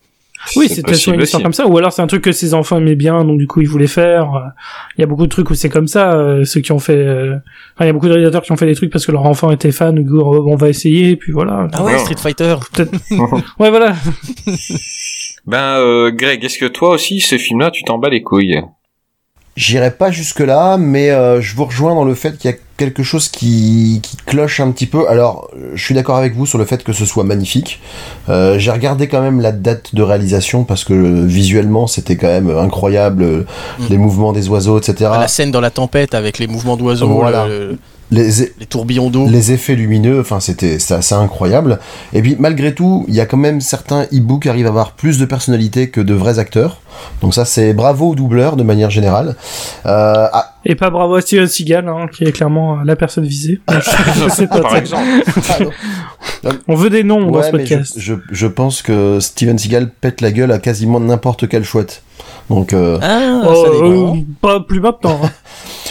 Oui, C'est peut-être sur une histoire comme ça, ou alors c'est un truc que ses enfants aimaient bien, donc du coup ils voulaient faire. Il y a beaucoup de trucs où c'est comme ça, euh, ceux qui ont fait. euh, enfin, il y a beaucoup de réalisateurs qui ont fait des trucs parce que leur enfant était fan, coup on va essayer, et puis voilà. Ah ouais, Ouais. Street Fighter. Ouais, voilà. Ben, euh, Greg, est-ce que toi aussi, ce film-là, tu t'en bats les couilles? J'irai pas jusque là, mais euh, je vous rejoins dans le fait qu'il y a quelque chose qui, qui cloche un petit peu. Alors, je suis d'accord avec vous sur le fait que ce soit magnifique. Euh, J'ai regardé quand même la date de réalisation parce que euh, visuellement c'était quand même incroyable, Mm. les mouvements des oiseaux, etc. La scène dans la tempête avec les mouvements d'oiseaux, Voilà. le- Les, les tourbillons d'eau. les effets lumineux, enfin c'était assez incroyable. Et puis malgré tout, il y a quand même certains hiboux qui arrivent à avoir plus de personnalité que de vrais acteurs. Donc ça c'est bravo aux doubleurs de manière générale. Euh, ah, Et pas bravo à Steven Seagal, hein, qui est clairement euh, la personne visée. je sais pas. Par. On veut des noms dans ouais, ce mais je, podcast. je, je pense que Steven Seagal pète la gueule à quasiment n'importe quelle chouette. Donc euh, Ah, Oh, ça dépend. euh, pas plus maintenant. hein.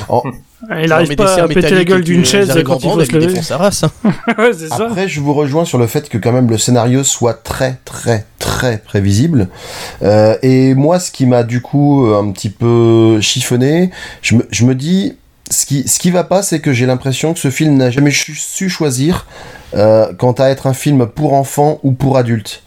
En- Il arrive pas à péter la gueule et d'une chaise arrivent quand il faut se lever. sa race, hein. ouais, c'est ça. Après, je vous rejoins sur le fait que quand même le scénario soit très très très prévisible. Euh, et moi, ce qui m'a du coup euh, un petit peu chiffonné, je me, je me dis, ce qui, ce qui va pas, c'est que j'ai l'impression que ce film n'a jamais su choisir euh, quant à être un film pour enfants ou pour adultes.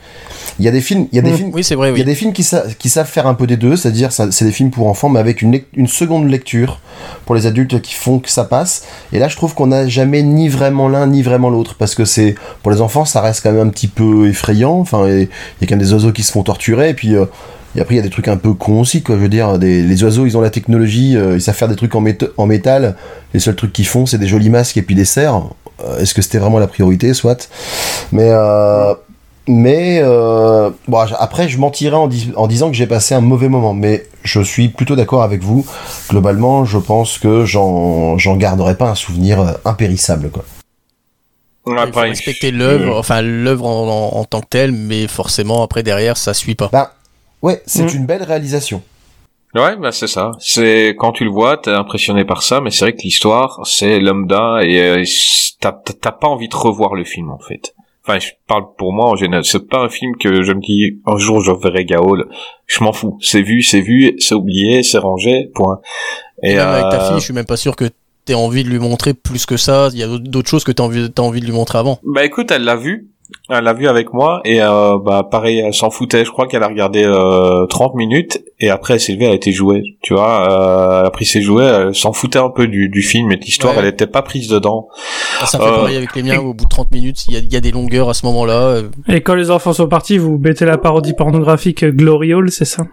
Il y a des films, il y a des Mm. films Oui, c'est vrai, il y a des films qui, sa- qui savent faire un peu des deux, c'est-à-dire ça- c'est des films pour enfants, mais avec une, une seconde lecture pour les adultes qui font que ça passe. Et là, je trouve qu'on n'a jamais ni vraiment l'un ni vraiment l'autre, parce que c'est pour les enfants, ça reste quand même un petit peu effrayant. Enfin, il y a quand même des oiseaux qui se font torturer, et puis euh, et après il y a des trucs un peu cons aussi, quoi. Je veux dire, des, les oiseaux, ils ont la technologie, euh, ils savent faire des trucs en, méta- en métal. Les seuls trucs qu'ils font, c'est des jolis masques et puis des serres. Euh, Est-ce que c'était vraiment la priorité, soit? Mais euh, mais euh, bon, après, je mentirais en, dis- en disant que j'ai passé un mauvais moment. Mais je suis plutôt d'accord avec vous. Globalement, je pense que j'en j'en garderai pas un souvenir euh, impérissable. Quoi. Ouais, Il faut pareil. respecter l'œuvre, enfin l'œuvre en, en- en tant que telle, mais forcément après derrière ça suit pas. Bah, ouais, c'est Mm. une belle réalisation. Ouais, bah c'est ça. C'est quand tu le vois, t'es impressionné par ça, mais c'est vrai que l'histoire, c'est lambda et euh, t'as pas envie de revoir le film en fait. Enfin, je parle pour moi en général. C'est pas un film que je me dis un jour je verrai Gaol. Je m'en fous. C'est vu, c'est vu, c'est oublié, c'est rangé. Point. Et même avec ta euh, fille, je suis même pas sûr que t'aies envie de lui montrer plus que ça. Il y a d'autres choses que t'as envie, t'as envie de lui montrer avant. Bah écoute, elle l'a vu. Elle l'a vu avec moi et euh, bah pareil, elle s'en foutait. Je crois qu'elle a regardé euh, 30 minutes et après elle s'est levée, elle a été jouée. Tu vois, euh, elle a pris ses jouets, elle s'en foutait un peu du, du film et de l'histoire. Ouais. Elle était pas prise dedans. Ça me fait Euh, pareil avec les miens. Au bout de 30 minutes, il y a, il y a des longueurs à ce moment-là. euh, Et quand les enfants sont partis, vous mettez la parodie pornographique Glory Hall, c'est ça?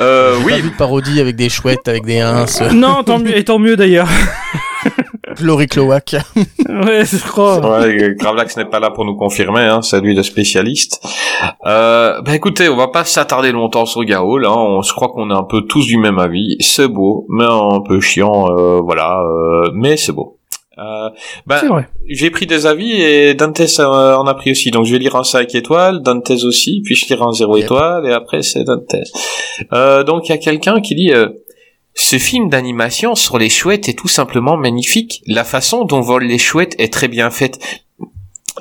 Euh, oui, Pas vu de parodie avec des chouettes, avec des ins, Non, tant mieux, et tant mieux d'ailleurs. Glory Cloac. ouais, je crois. Ouais, Gravelax n'est pas là pour nous confirmer, hein, c'est lui le spécialiste. Euh, bah écoutez, on va pas s'attarder longtemps sur Gaol, hein, on, je crois qu'on est un peu tous du même avis. C'est beau, mais un peu chiant, euh, voilà, euh, mais c'est beau. Euh, C'est vrai. j'ai pris des avis et Dantes euh, en a pris aussi, donc je vais lire un 5 étoiles, Dantes aussi, puis je lirai un 0 Yep. étoile, et après c'est Dantes. Euh, donc il y a quelqu'un qui dit... ce film d'animation sur les chouettes est tout simplement magnifique. La façon dont volent les chouettes est très bien faite.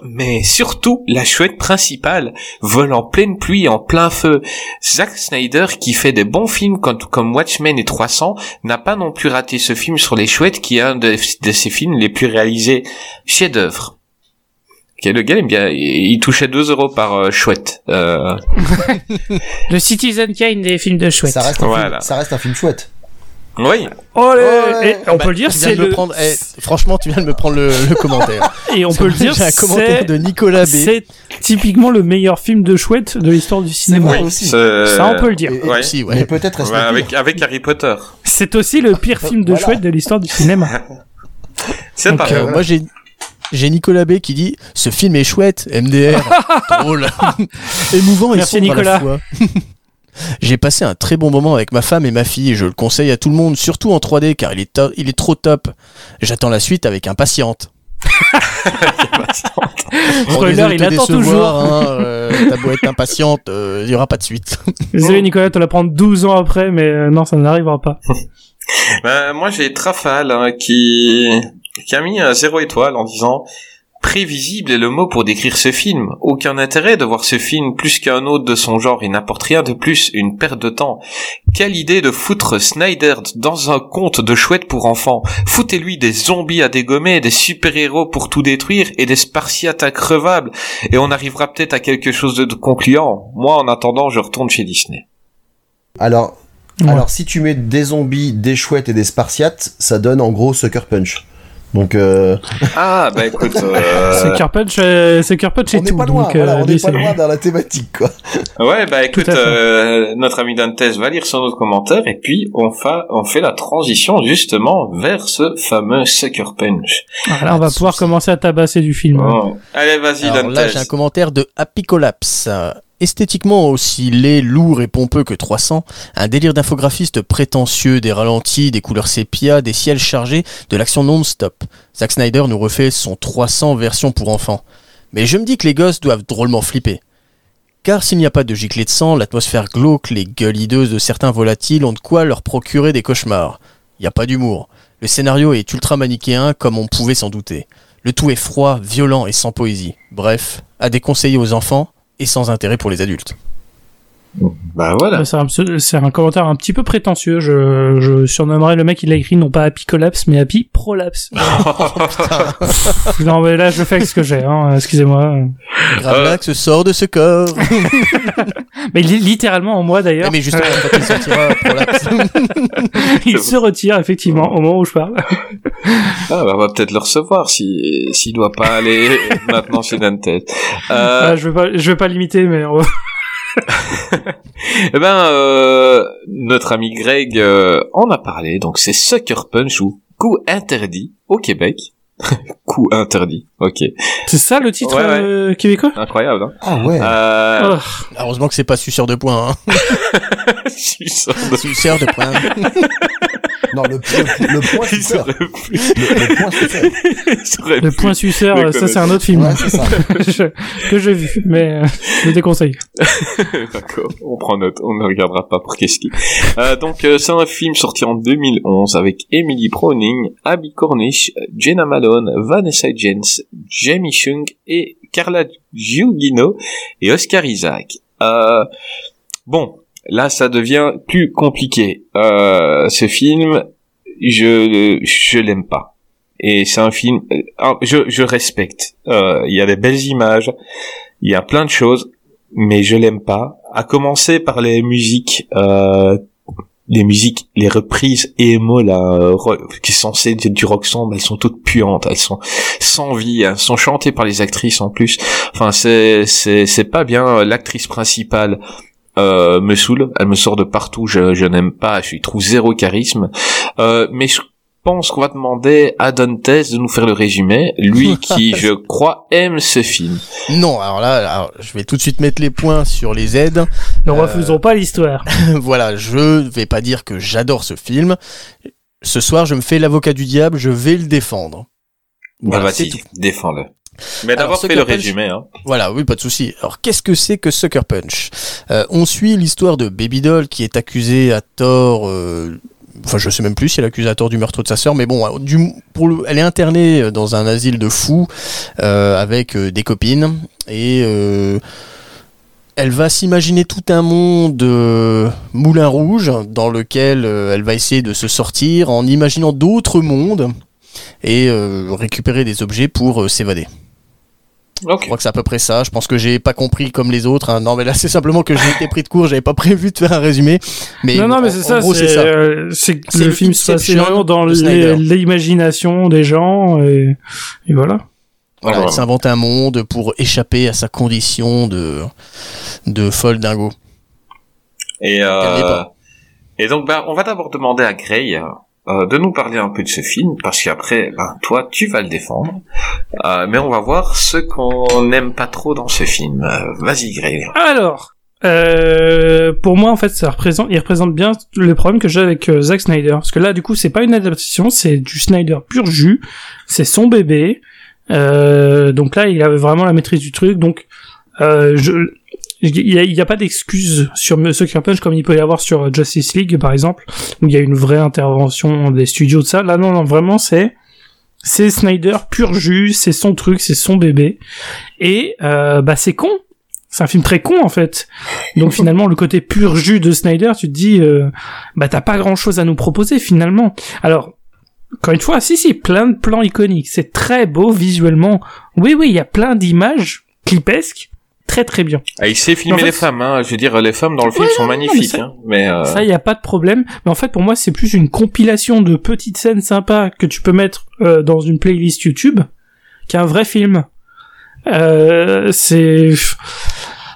Mais surtout, la chouette principale vole en pleine pluie, en plein feu. Zack Snyder, qui fait des bons films comme, Watchmen et 300, n'a pas non plus raté ce film sur les chouettes, qui est un de, de ses films les plus réalisés. Chef-d'œuvre. Ok, le gars aime bien, il il touchait 2 euros par euh, chouette. Euh, Le Citizen Kane des films de chouette. Ça reste, un Voilà. film, ça reste un film chouette. Oui, Oh, Ouais. et on Bah, peut le dire, tu viens c'est le... prendre. eh, franchement, tu viens de me prendre le, le commentaire. Et on peut le dire, un commentaire c'est... de Nicolas B. C'est typiquement le meilleur film de chouette de l'histoire du cinéma. oui, aussi. c'est- Ça, on peut le dire. Et- et- Ouais. Aussi, ouais. Mais peut-être avec, avec Harry Potter. C'est aussi le pire film de Voilà. chouette de l'histoire du cinéma. C'est Donc, pas Euh, moi j'ai j'ai Nicolas B qui dit ce film est chouette MDR drôle émouvant et Merci, sombre à la Nicolas. fois j'ai passé un très bon moment avec ma femme et ma fille et je le conseille à tout le monde surtout en 3D car il est to- il est trop top j'attends la suite avec impatience Bon, Spoiler, désolé il te attend décevoir, toujours. hein, euh, t'as beau être impatiente, euh, il y aura pas de suite. Désolé Nicolas, tu la prendre 12 ans après, mais euh, non, ça n'arrivera pas. Ben, moi, j'ai Trafal hein, qui qui a mis un zéro étoile en disant prévisible est le mot pour décrire ce film. Aucun intérêt de voir ce film plus qu'un autre de son genre. Il n'apporte rien de plus, une perte de temps. Quelle idée de foutre Snyder dans un conte de chouette pour enfants. Foutez-lui des zombies à dégommer, des super-héros pour tout détruire et des spartiates increvables. Et on arrivera peut-être à quelque chose de concluant. Moi, en attendant, je retourne chez Disney. Alors, Ouais. alors si tu mets des zombies, des chouettes et des spartiates, ça donne en gros Sucker Punch. Donc, euh, Ah, bah écoute, euh, C'est Punch, euh, c'est Punch et tout. pas loin, donc, voilà, euh, on n'est pas loin dans la thématique, quoi. Ouais, bah écoute, euh, notre ami Dantes va lire son autre commentaire et puis on, fa on fait la transition justement vers ce fameux Sucker Punch. Voilà, on va pouvoir commencer à tabasser du film. hein. Allez, vas-y Alors Dantes. là, j'ai un commentaire de Happy Collapse. Esthétiquement aussi laid, lourd et pompeux que 300, un délire d'infographiste prétentieux, des ralentis, des couleurs sépia, des ciels chargés, de l'action non-stop. Zack Snyder nous refait son 300 version pour enfants. Mais je me dis que les gosses doivent drôlement flipper. Car s'il n'y a pas de giclée de sang, l'atmosphère glauque, les gueules hideuses de certains volatiles ont de quoi leur procurer des cauchemars. N'y a pas d'humour. Le scénario est ultra manichéen comme on pouvait s'en douter. Le tout est froid, violent et sans poésie. Bref, à déconseiller aux enfants et sans intérêt pour les adultes. Bah voilà. C'est un, commentaire un petit peu prétentieux. Je, je surnommerais le mec, il a écrit non pas Happy Collapse, mais Happy Prolapse. non, mais là, je fais avec ce que j'ai, hein, excusez-moi. Gravelax sort de ce corps. Mais li- littéralement en moi d'ailleurs. Eh, mais justement, quand il sortira, Prolapse. il se retire effectivement au moment où je parle. Ah, bah, on va peut-être le recevoir si s'il doit pas aller maintenant chez Dantes. Euh, Ah, je vais pas, je vais pas l'imiter, mais on va- eh ben, euh, notre ami Greg euh, en a parlé. Donc c'est Sucker Punch ou coup interdit au Québec. coup interdit. Ok. c'est ça le titre Ouais, ouais. euh, québécois? Incroyable. Hein Ah ouais. euh, Oh, Heureusement que c'est pas suceur de poing. Hein. suceur de- Suceur de poing. Non, le, le, le point suceur. Le, le point suceur. le point suceur, ça c'est un autre film Ouais, c'est ça. Je- que j'ai vu, mais euh, je le déconseille. D'accord, on prend note, on ne regardera pas pour qu'est-ce qui. Euh, donc euh, c'est un film sorti en 2011 avec Emily Browning, Abby Cornish, Jenna Malone, Vanessa Jens, Jamie Chung et Carla Giugino et Oscar Isaac. Euh, bon, là ça devient plus compliqué. Euh, ce film, je je l'aime pas. Et c'est un film, euh, ah, je, je respecte. Euh, Il y a des belles images, il y a plein de choses, mais je l'aime pas. À commencer par les musiques, euh, les musiques, les reprises emo là, euh, qui sont censées être du rock sombre, elles sont toutes puantes, elles sont sans vie, elles sont chantées par les actrices en plus. Enfin, c'est c'est c'est pas bien. L'actrice principale. Euh, me saoule, elle me sort de partout, je, je n'aime pas, je lui trouve zéro charisme. Euh, mais je pense qu'on va demander à Dantes de nous faire le résumé, lui qui, je crois, aime ce film. Non, alors là, alors, je vais tout de suite mettre les points sur les aides. Ne Euh, refusons pas l'histoire. voilà, je vais pas dire que j'adore ce film. Ce soir, je me fais l'avocat du diable, je vais le défendre. Bah, Voilà, c'est tout. défends-le. Mais d'abord, fais le Punch- résumé, hein. Voilà, oui, pas de souci. Alors, qu'est-ce que c'est que Sucker Punch? Euh, On suit l'histoire de Baby Doll qui est accusée à tort. euh, Enfin, je sais même plus si elle est accusée à tort du meurtre de sa sœur, mais bon, euh, du, pour le, elle est internée dans un asile de fous euh, avec des copines et euh, elle va s'imaginer tout un monde euh, moulin rouge dans lequel elle va essayer de se sortir en imaginant d'autres mondes et récupérer des objets pour euh, Je crois que c'est à peu près ça. Je pense que j'ai pas compris comme les autres. hein. Non, mais là, c'est simplement que j'ai été pris de cours. J'avais pas prévu de faire un résumé. Mais non, non, mais c'est ça. C'est euh, c'est que C'est le le film se passe énormément dans de l'imagination des gens et, et voilà. Voilà, Voilà. s'invente un monde pour échapper à sa condition de de folle dingo. Et, euh, et donc, bah, on va d'abord demander à Gray euh, de nous parler un peu de ce film, parce qu'après, ben, toi, tu vas le défendre. Euh, mais on va voir ce qu'on n'aime pas trop dans ce film. Euh, Vas-y, Gray. Alors, pour moi, en fait, ça représente, il représente bien le problème que j'ai avec Zack Snyder. Parce que là, du coup, c'est pas une adaptation, c'est du Snyder pur jus. C'est son bébé. Donc là, il avait vraiment la maîtrise du truc. Donc, je, il y a, y a pas d'excuse sur Sucker Punch comme il peut y avoir sur Justice League par exemple où il y a une vraie intervention des studios de ça. Là non non vraiment c'est c'est Snyder pur jus, c'est son truc, c'est son bébé et euh, bah c'est con. C'est un film très con en fait. Donc finalement le côté pur jus de Snyder, tu te dis euh, bah t'as pas grand chose à nous proposer finalement. Alors encore une fois, si si, plein de plans iconiques, c'est très beau visuellement. Oui oui, il y a plein d'images clipesques très très bien. Ah, il sait filmer En fait, les femmes, hein. Je veux dire, les femmes dans le film Ouais, sont non, non, mais magnifiques, ça- hein. Mais euh, Ça, y a pas de problème. Mais en fait, pour moi, c'est plus une compilation de petites scènes sympas que tu peux mettre euh, dans une playlist YouTube qu'un vrai film. Euh, c'est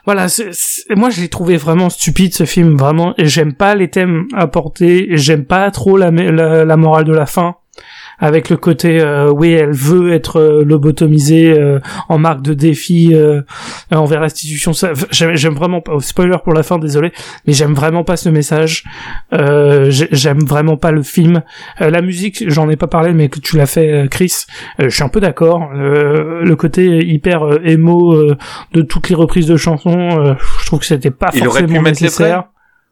voilà, moi je l'ai trouvé vraiment stupide ce film, vraiment. Et j'aime pas les thèmes apportés. J'aime pas trop la, la, la morale de la fin. Avec le côté, euh, oui, elle veut être euh, lobotomisée euh, en marque de défi euh, envers l'institution. Ça- J'aime vraiment pas. Spoiler pour la fin, désolé mais j'aime vraiment pas ce message. Euh, j'ai- j'aime vraiment pas le film. Euh, la musique, j'en ai pas parlé, mais que tu l'as fait, Chris, euh, je suis un peu d'accord. Euh, le côté hyper émo euh, de toutes les reprises de chansons, euh, je trouve que c'était pas Il forcément mettre les nécessaire.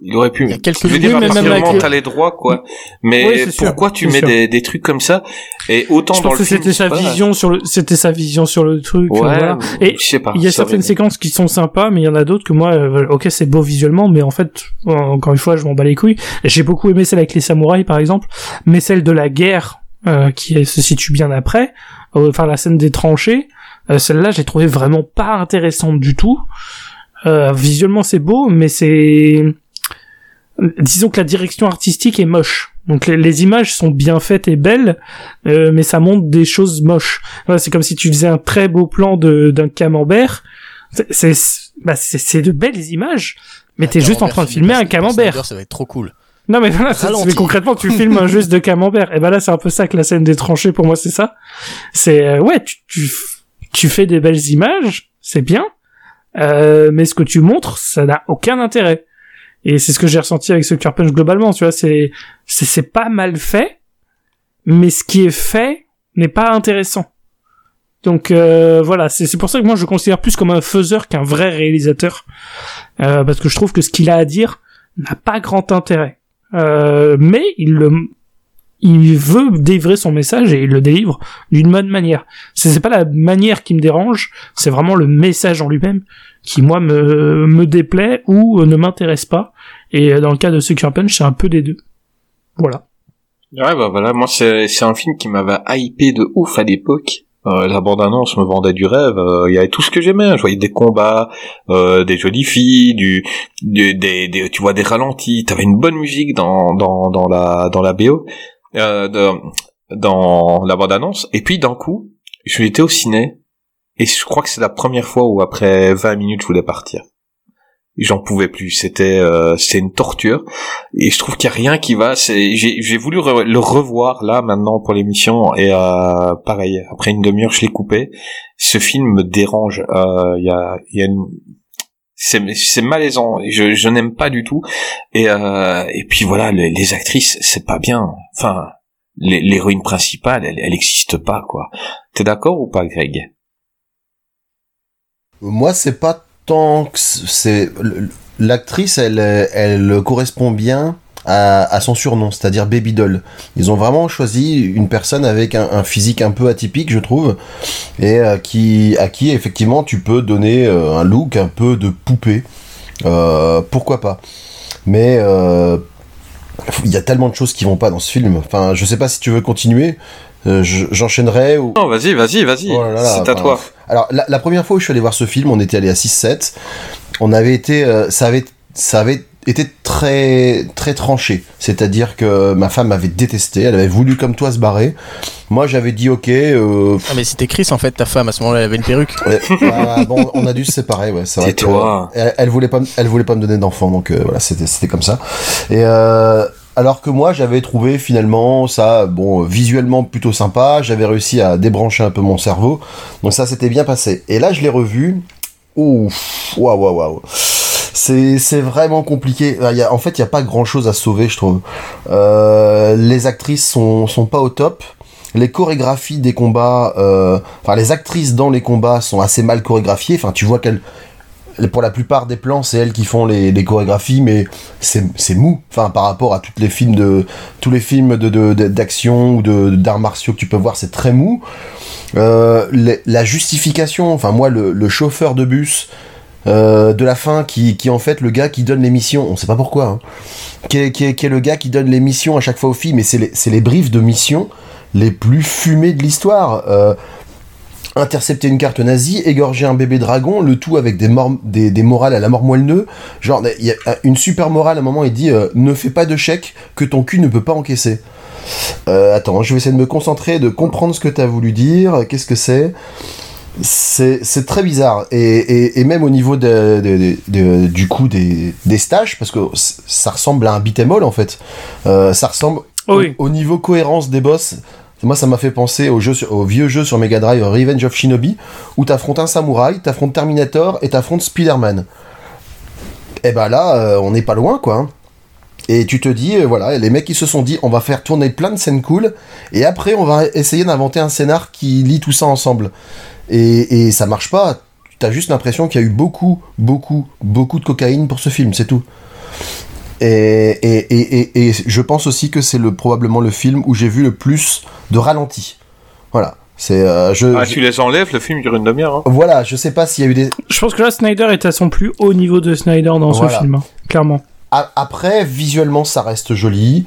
Il aurait pu. Il y a quelques Je veux dire, à partir même moment t'as les droits, quoi. Mais Oui, sûr, pourquoi tu mets des, des trucs comme ça Et autant Je dans pense le que c'était sa vision sur le, c'était sa vision sur le truc. Ouais. voilà. Et je sais pas. Il y a certaines séquences qui sont sympas, mais il y en a d'autres que moi, euh, ok, c'est beau visuellement, mais en fait, encore une fois, je m'en bats les couilles. J'ai beaucoup aimé celle avec les samouraïs, par exemple, mais celle de la guerre, euh, qui se situe bien après, euh, enfin la scène des tranchées, euh, celle-là, j'ai trouvé vraiment pas intéressante du tout. Euh, visuellement, c'est beau, mais c'est, disons que la direction artistique est moche. Donc les, les images sont bien faites et belles, euh, mais ça montre des choses moches. Voilà, c'est comme si tu faisais un très beau plan de d'un camembert. C'est bah, c'est- de belles images, mais t'es juste en train de filmer un camembert. Ça va être trop cool. Non mais voilà, mais concrètement tu filmes un juste de camembert. Et ben là c'est un peu ça que la scène des tranchées pour moi c'est ça. C'est euh, ouais tu, tu tu fais des belles images, c'est bien, euh, mais ce que tu montres ça n'a aucun intérêt. Et c'est ce que j'ai ressenti avec Sucker Punch globalement, tu vois, c'est c'est pas mal fait, mais ce qui est fait n'est pas intéressant. Donc euh, voilà, c'est pour ça que moi je le considère plus comme un faiseur qu'un vrai réalisateur, euh, parce que je trouve que ce qu'il a à dire n'a pas grand intérêt. Euh, mais il le, il veut délivrer son message et il le délivre d'une bonne manière. C'est pas la manière qui me dérange, c'est vraiment le message en lui-même qui moi me me déplaît ou ne m'intéresse pas. Et dans le cas de Sucker Punch, c'est un peu des deux. Voilà. Ouais, bah voilà, moi c'est c'est un film qui m'avait hypé de ouf à l'époque. Euh, la bande-annonce me vendait du rêve. euh, Il y avait tout ce que j'aimais. Je voyais des combats, euh, des jolies filles, du, du- des, des, tu vois des ralentis. T'avais une bonne musique dans dans dans la dans la BO, euh, de- dans la bande-annonce. Et puis d'un coup, je l'étais au ciné et je crois que c'est la première fois où après 20 minutes je voulais partir. J'en pouvais plus. C'était euh, c'était une torture et je trouve qu'il y a rien qui va. C'est j'ai voulu le revoir là maintenant pour l'émission et euh, pareil après une demi-heure je l'ai coupé. Ce film me dérange. Euh, Il y a c'est c'est malaisant. Je n'aime pas du tout et puis voilà les, les actrices c'est pas bien. Enfin l'hé- l'héroïne principale elle elle existe pas quoi. T'es d'accord ou pas Greg? Moi, c'est pas tant que c'est l'actrice, elle, correspond bien à, à son surnom, c'est-à-dire Baby Doll. Ils ont vraiment choisi une personne avec un, physique un peu atypique, je trouve, et euh, qui à qui effectivement tu peux donner euh, un look un peu de poupée. Euh, pourquoi pas Mais il y a tellement de choses qui vont pas dans ce film. Enfin, je sais pas si tu veux continuer. Euh, je- J'enchaînerai ou. Non vas-y vas-y vas-y. Oh c'est à enfin, toi. Alors, la, la première fois où je suis allé voir ce film, on était allé à 6-7. On avait été, euh, ça avait, ça avait été très, très tranché. C'est-à-dire que ma femme m'avait détesté. Elle avait voulu, comme toi, se barrer. Moi, j'avais dit, ok, euh, Ah, mais c'était Chris en fait, ta femme à ce moment-là, elle avait une perruque. ouais, ah, bon, on a dû se séparer, ouais. C'est euh, elle, elle voulait pas, me- elle voulait pas me donner d'enfant, donc euh, voilà, c'était, c'était comme ça. Et euh, alors que moi, j'avais trouvé finalement ça, bon, visuellement plutôt sympa. J'avais réussi à débrancher un peu mon cerveau, donc ça, c'était bien passé. Et là, je l'ai revu. Ouf, waouh, waouh, waouh. C'est, vraiment compliqué. Y a, en fait, il y a pas grand chose à sauver, je trouve. Euh, les actrices sont, sont pas au top. Les chorégraphies des combats, euh, enfin les actrices dans les combats sont assez mal chorégraphiées. Enfin, tu vois qu'elles pour la plupart des plans, c'est elle qui font les, chorégraphies, mais c'est mou. Enfin, par rapport à tous les films de tous les films de d'action ou de d'arts martiaux que tu peux voir, c'est très mou. Euh, la justification, enfin moi, le, chauffeur de bus euh, de la fin, qui, qui est en fait le gars qui donne les missions, on sait pas pourquoi, hein, qui, est, le gars qui donne les missions à chaque fois aux filles, mais c'est les, les briefs de missions les plus fumés de l'histoire. Euh, intercepter une carte nazie, égorger un bébé dragon, le tout avec des, mor- des, des morales à la mort moelleux. Genre, il y a une super morale à un moment, il dit euh, Ne fais pas de chèque que ton cul ne peut pas encaisser. Euh, attends, je vais essayer de me concentrer, de comprendre ce que tu as voulu dire. Qu'est-ce que c'est? C'est très bizarre. Et, et, et même au niveau de, de- de- de- du coup des, des stages, parce que ça ressemble à un beat'em all en fait. Euh, ça ressemble Oh oui. au, au niveau cohérence des boss. Moi, ça m'a fait penser au, vieux jeu sur Mega Drive Revenge of Shinobi, où t'affrontes un samouraï, t'affrontes Terminator et t'affrontes Spider-Man. Et ben là, euh, on n'est pas loin, quoi. hein. Et tu te dis, euh, voilà, les mecs ils se sont dit, on va faire tourner plein de scènes cool, et après on va essayer d'inventer un scénar qui lie tout ça ensemble. Et, et ça marche pas. T'as juste l'impression qu'il y a eu beaucoup, beaucoup, beaucoup de cocaïne pour ce film, c'est tout. Et, et, et, et, et je pense aussi que c'est le, probablement le film où j'ai vu le plus de ralentis. Voilà. C'est, euh, je, Ah, je- tu les enlèves, le film dure une demi-heure. Hein. voilà, je sais pas s'il y a eu des. Je pense que là, Snyder est à son plus haut niveau de Snyder dans Voilà. ce film, hein, clairement. A- Après, visuellement, ça reste joli.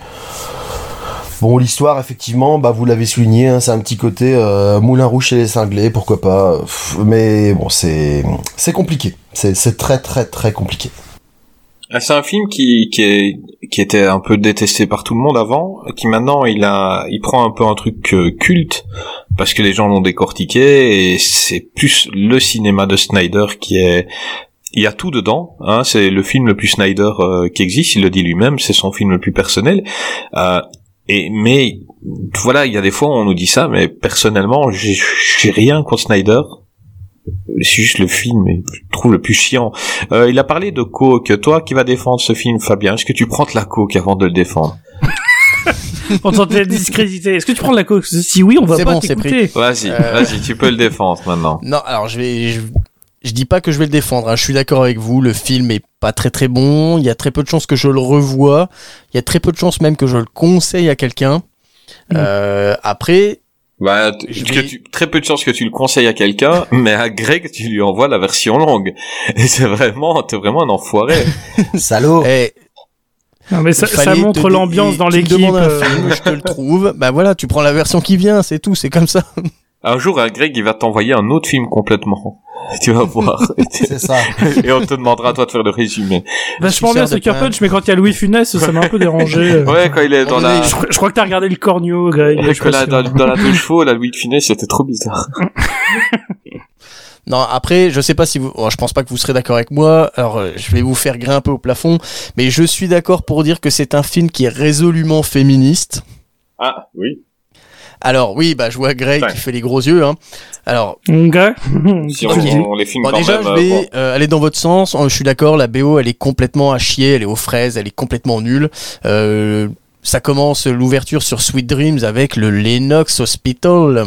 Bon, l'histoire, effectivement, bah, vous l'avez souligné, hein, c'est un petit côté euh, Moulin Rouge chez les cinglés, pourquoi pas. Pff, Mais bon, c'est c'est compliqué. C'est c'est très très très compliqué. Ah, C'est un film qui, qui, est, qui était un peu détesté par tout le monde avant, qui maintenant il a, il prend un peu un truc euh, culte parce que les gens l'ont décortiqué et c'est plus le cinéma de Snyder qui est, il y a tout dedans. Hein, c'est le film le plus Snyder euh, qui existe. Il le dit lui-même, c'est son film le plus personnel. Euh, et mais voilà, il y a des fois où on nous dit ça, mais personnellement, j'ai rien contre Snyder. C'est juste le film, et je trouve le plus chiant. Euh, il a parlé de coke. Toi qui vas défendre ce film, Fabien, est-ce que tu prends de la coke avant de le défendre On tente de discréditer. Est-ce que tu prends de la coke Si oui, on va C'est pas bon, c'est t'écouter. Vas-y, Euh. vas-y, tu peux le défendre maintenant. Non, alors je vais. Je, je dis pas que je vais le défendre. hein. Je suis d'accord avec vous. Le film est pas très très bon. Il y a très peu de chances que je le revoie. Il y a très peu de chances même que je le conseille à quelqu'un. Mm. Euh, après, Bah, t- Je que vais- tu- très peu de chances que tu le conseilles à quelqu'un, mais à Greg, tu lui envoies la version longue. Et c'est vraiment, t'es vraiment un enfoiré. Salaud eh, Non, mais ça, ça montre te- l'ambiance dans tu l'équipe. demandes un euh, film, je te le trouve. Bah voilà, tu prends la version qui vient, c'est tout, c'est comme ça. Un jour, un Greg, il va t'envoyer un autre film complètement. Tu vas voir. C'est ça. Et on te demandera à toi de faire le résumé. Vachement bien un- Punch, mais quand il y a Louis Funès, ça m'a un peu dérangé. Ouais, quand il est dans la, Je, crois- je crois que t'as regardé le cornio, Greg. suis que pas dans, la deux chevaux, la Louis Funès, c'était trop bizarre. Non, après, je sais pas si vous, oh, je pense pas que vous serez d'accord avec moi. Alors, euh, je vais vous faire grimper au plafond, mais je suis d'accord pour dire que c'est un film qui est résolument féministe. Ah, oui. Alors oui, bah je vois Greg Ouais. qui fait les gros yeux. Hein. Alors Ok. Si on, on les filme bon, quand déjà, même. je euh, vais euh, aller dans votre sens. Euh, Je suis d'accord, la BO elle est complètement à chier, elle est aux fraises, elle est complètement nulle. Euh, ça commence l'ouverture sur Sweet Dreams avec le Lennox Hospital.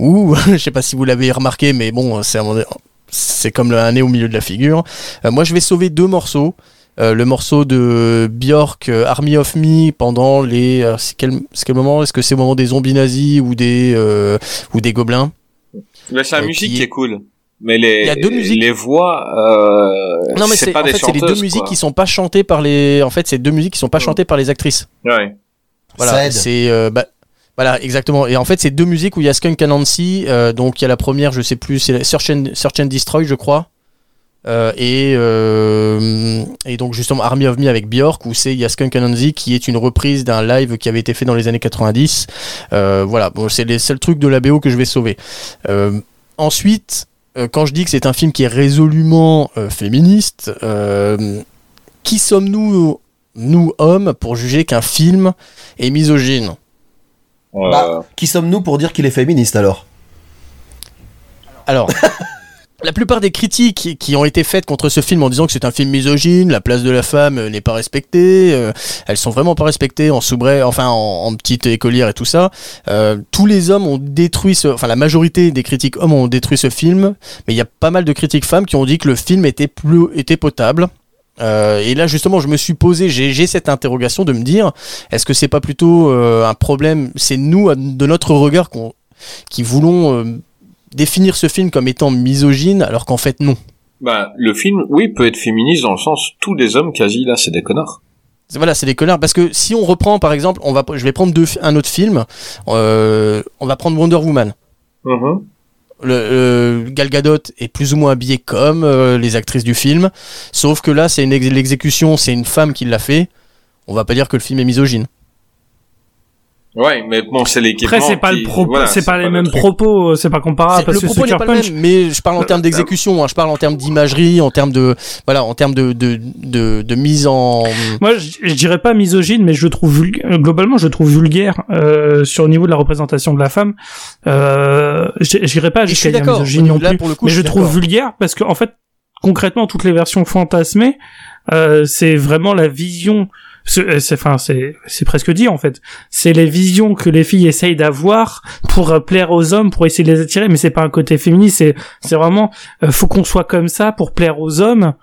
Ouh, je sais pas si vous l'avez remarqué, mais bon, c'est à mon- c'est comme un nez au milieu de la figure. Euh, moi, je vais sauver deux morceaux. Euh, le morceau de Björk, euh, Army of Me, pendant les. euh, c'est quel, c'est quel moment? Est-ce que c'est au moment des zombies nazis ou des euh, ou des gobelins? Mais c'est la euh, musique qui- qui est cool. Mais les, Il y a deux musiques. les voix, euh, Non, mais c'est pas en des fait c'est les deux musiques quoi. qui sont pas chantées par les. En fait, c'est deux musiques qui sont pas chantées par les actrices. Ouais. Voilà, c'est euh, bah, voilà exactement. Et en fait, c'est deux musiques où il y a Skunk Anansi. Euh, donc il y a la première, je sais plus, c'est Search and, Search and Destroy, je crois. Euh, et euh, et donc justement Army of Me avec Björk où c'est il y a Skunk Anansi qui est une reprise d'un live qui avait été fait dans les années 90. Euh, voilà, bon, c'est les seuls trucs de la BO que je vais sauver. Euh, ensuite, euh, quand je dis que c'est un film qui est résolument euh, féministe, euh, qui sommes-nous nous hommes pour juger qu'un film est misogyne? Euh, Bah, qui sommes-nous pour dire qu'il est féministe alors? Alors, la plupart des critiques qui- ont été faites contre ce film en disant que c'est un film misogyne, la place de la femme euh, n'est pas respectée, euh, elles sont vraiment pas respectées en soubret, enfin en, petite écolière et tout ça. Euh, tous les hommes ont détruit ce, enfin la majorité des critiques hommes ont détruit ce film, mais il y a pas mal de critiques femmes qui ont dit que le film était plus, était potable. Et là justement, je me suis posé, j'ai cette interrogation de me dire, est-ce que c'est pas plutôt un problème, c'est nous de notre regard qui voulons définir ce film comme étant misogyne, alors qu'en fait non. Bah, le film, oui, peut être féministe dans le sens tous les hommes quasi là, c'est des connards. Voilà, c'est des connards. Parce que si on reprend, par exemple, on va, je vais prendre deux, un autre film. euh, on va prendre Wonder Woman. Mhm. Le, le Gal Gadot est plus ou moins habillée comme euh, les actrices du film, sauf que là, c'est une l'exécution, c'est une femme qui l'a fait. On va pas dire que le film est misogyne. Ouais, mais bon, c'est l'équipement. Après, c'est pas qui- le propos, voilà, c'est pas les le mêmes propos, c'est pas comparable C'est- parce le que propos n'est pas le Punch. même, mais je parle en Euh, termes d'exécution, hein, je parle en termes d'imagerie, en termes de, voilà, en termes de, de, de, de mise en. Moi, je, je dirais pas misogyne, mais je le trouve euh, globalement, je le trouve vulgaire euh, sur le niveau de la représentation de la femme. Euh, dirais pas jusqu'à suis dire d'accord. misogyne non plus, coup, mais je je trouve vulgaire parce que en fait, concrètement, toutes les versions fantasmées, euh, c'est vraiment la vision. C'est, euh, c'est- enfin, c'est, c'est presque dit en fait. C'est les visions que les filles essayent d'avoir pour euh, plaire aux hommes, pour essayer de les attirer, mais c'est pas un côté féministe. C'est, c'est vraiment, euh, faut qu'on soit comme ça pour plaire aux hommes.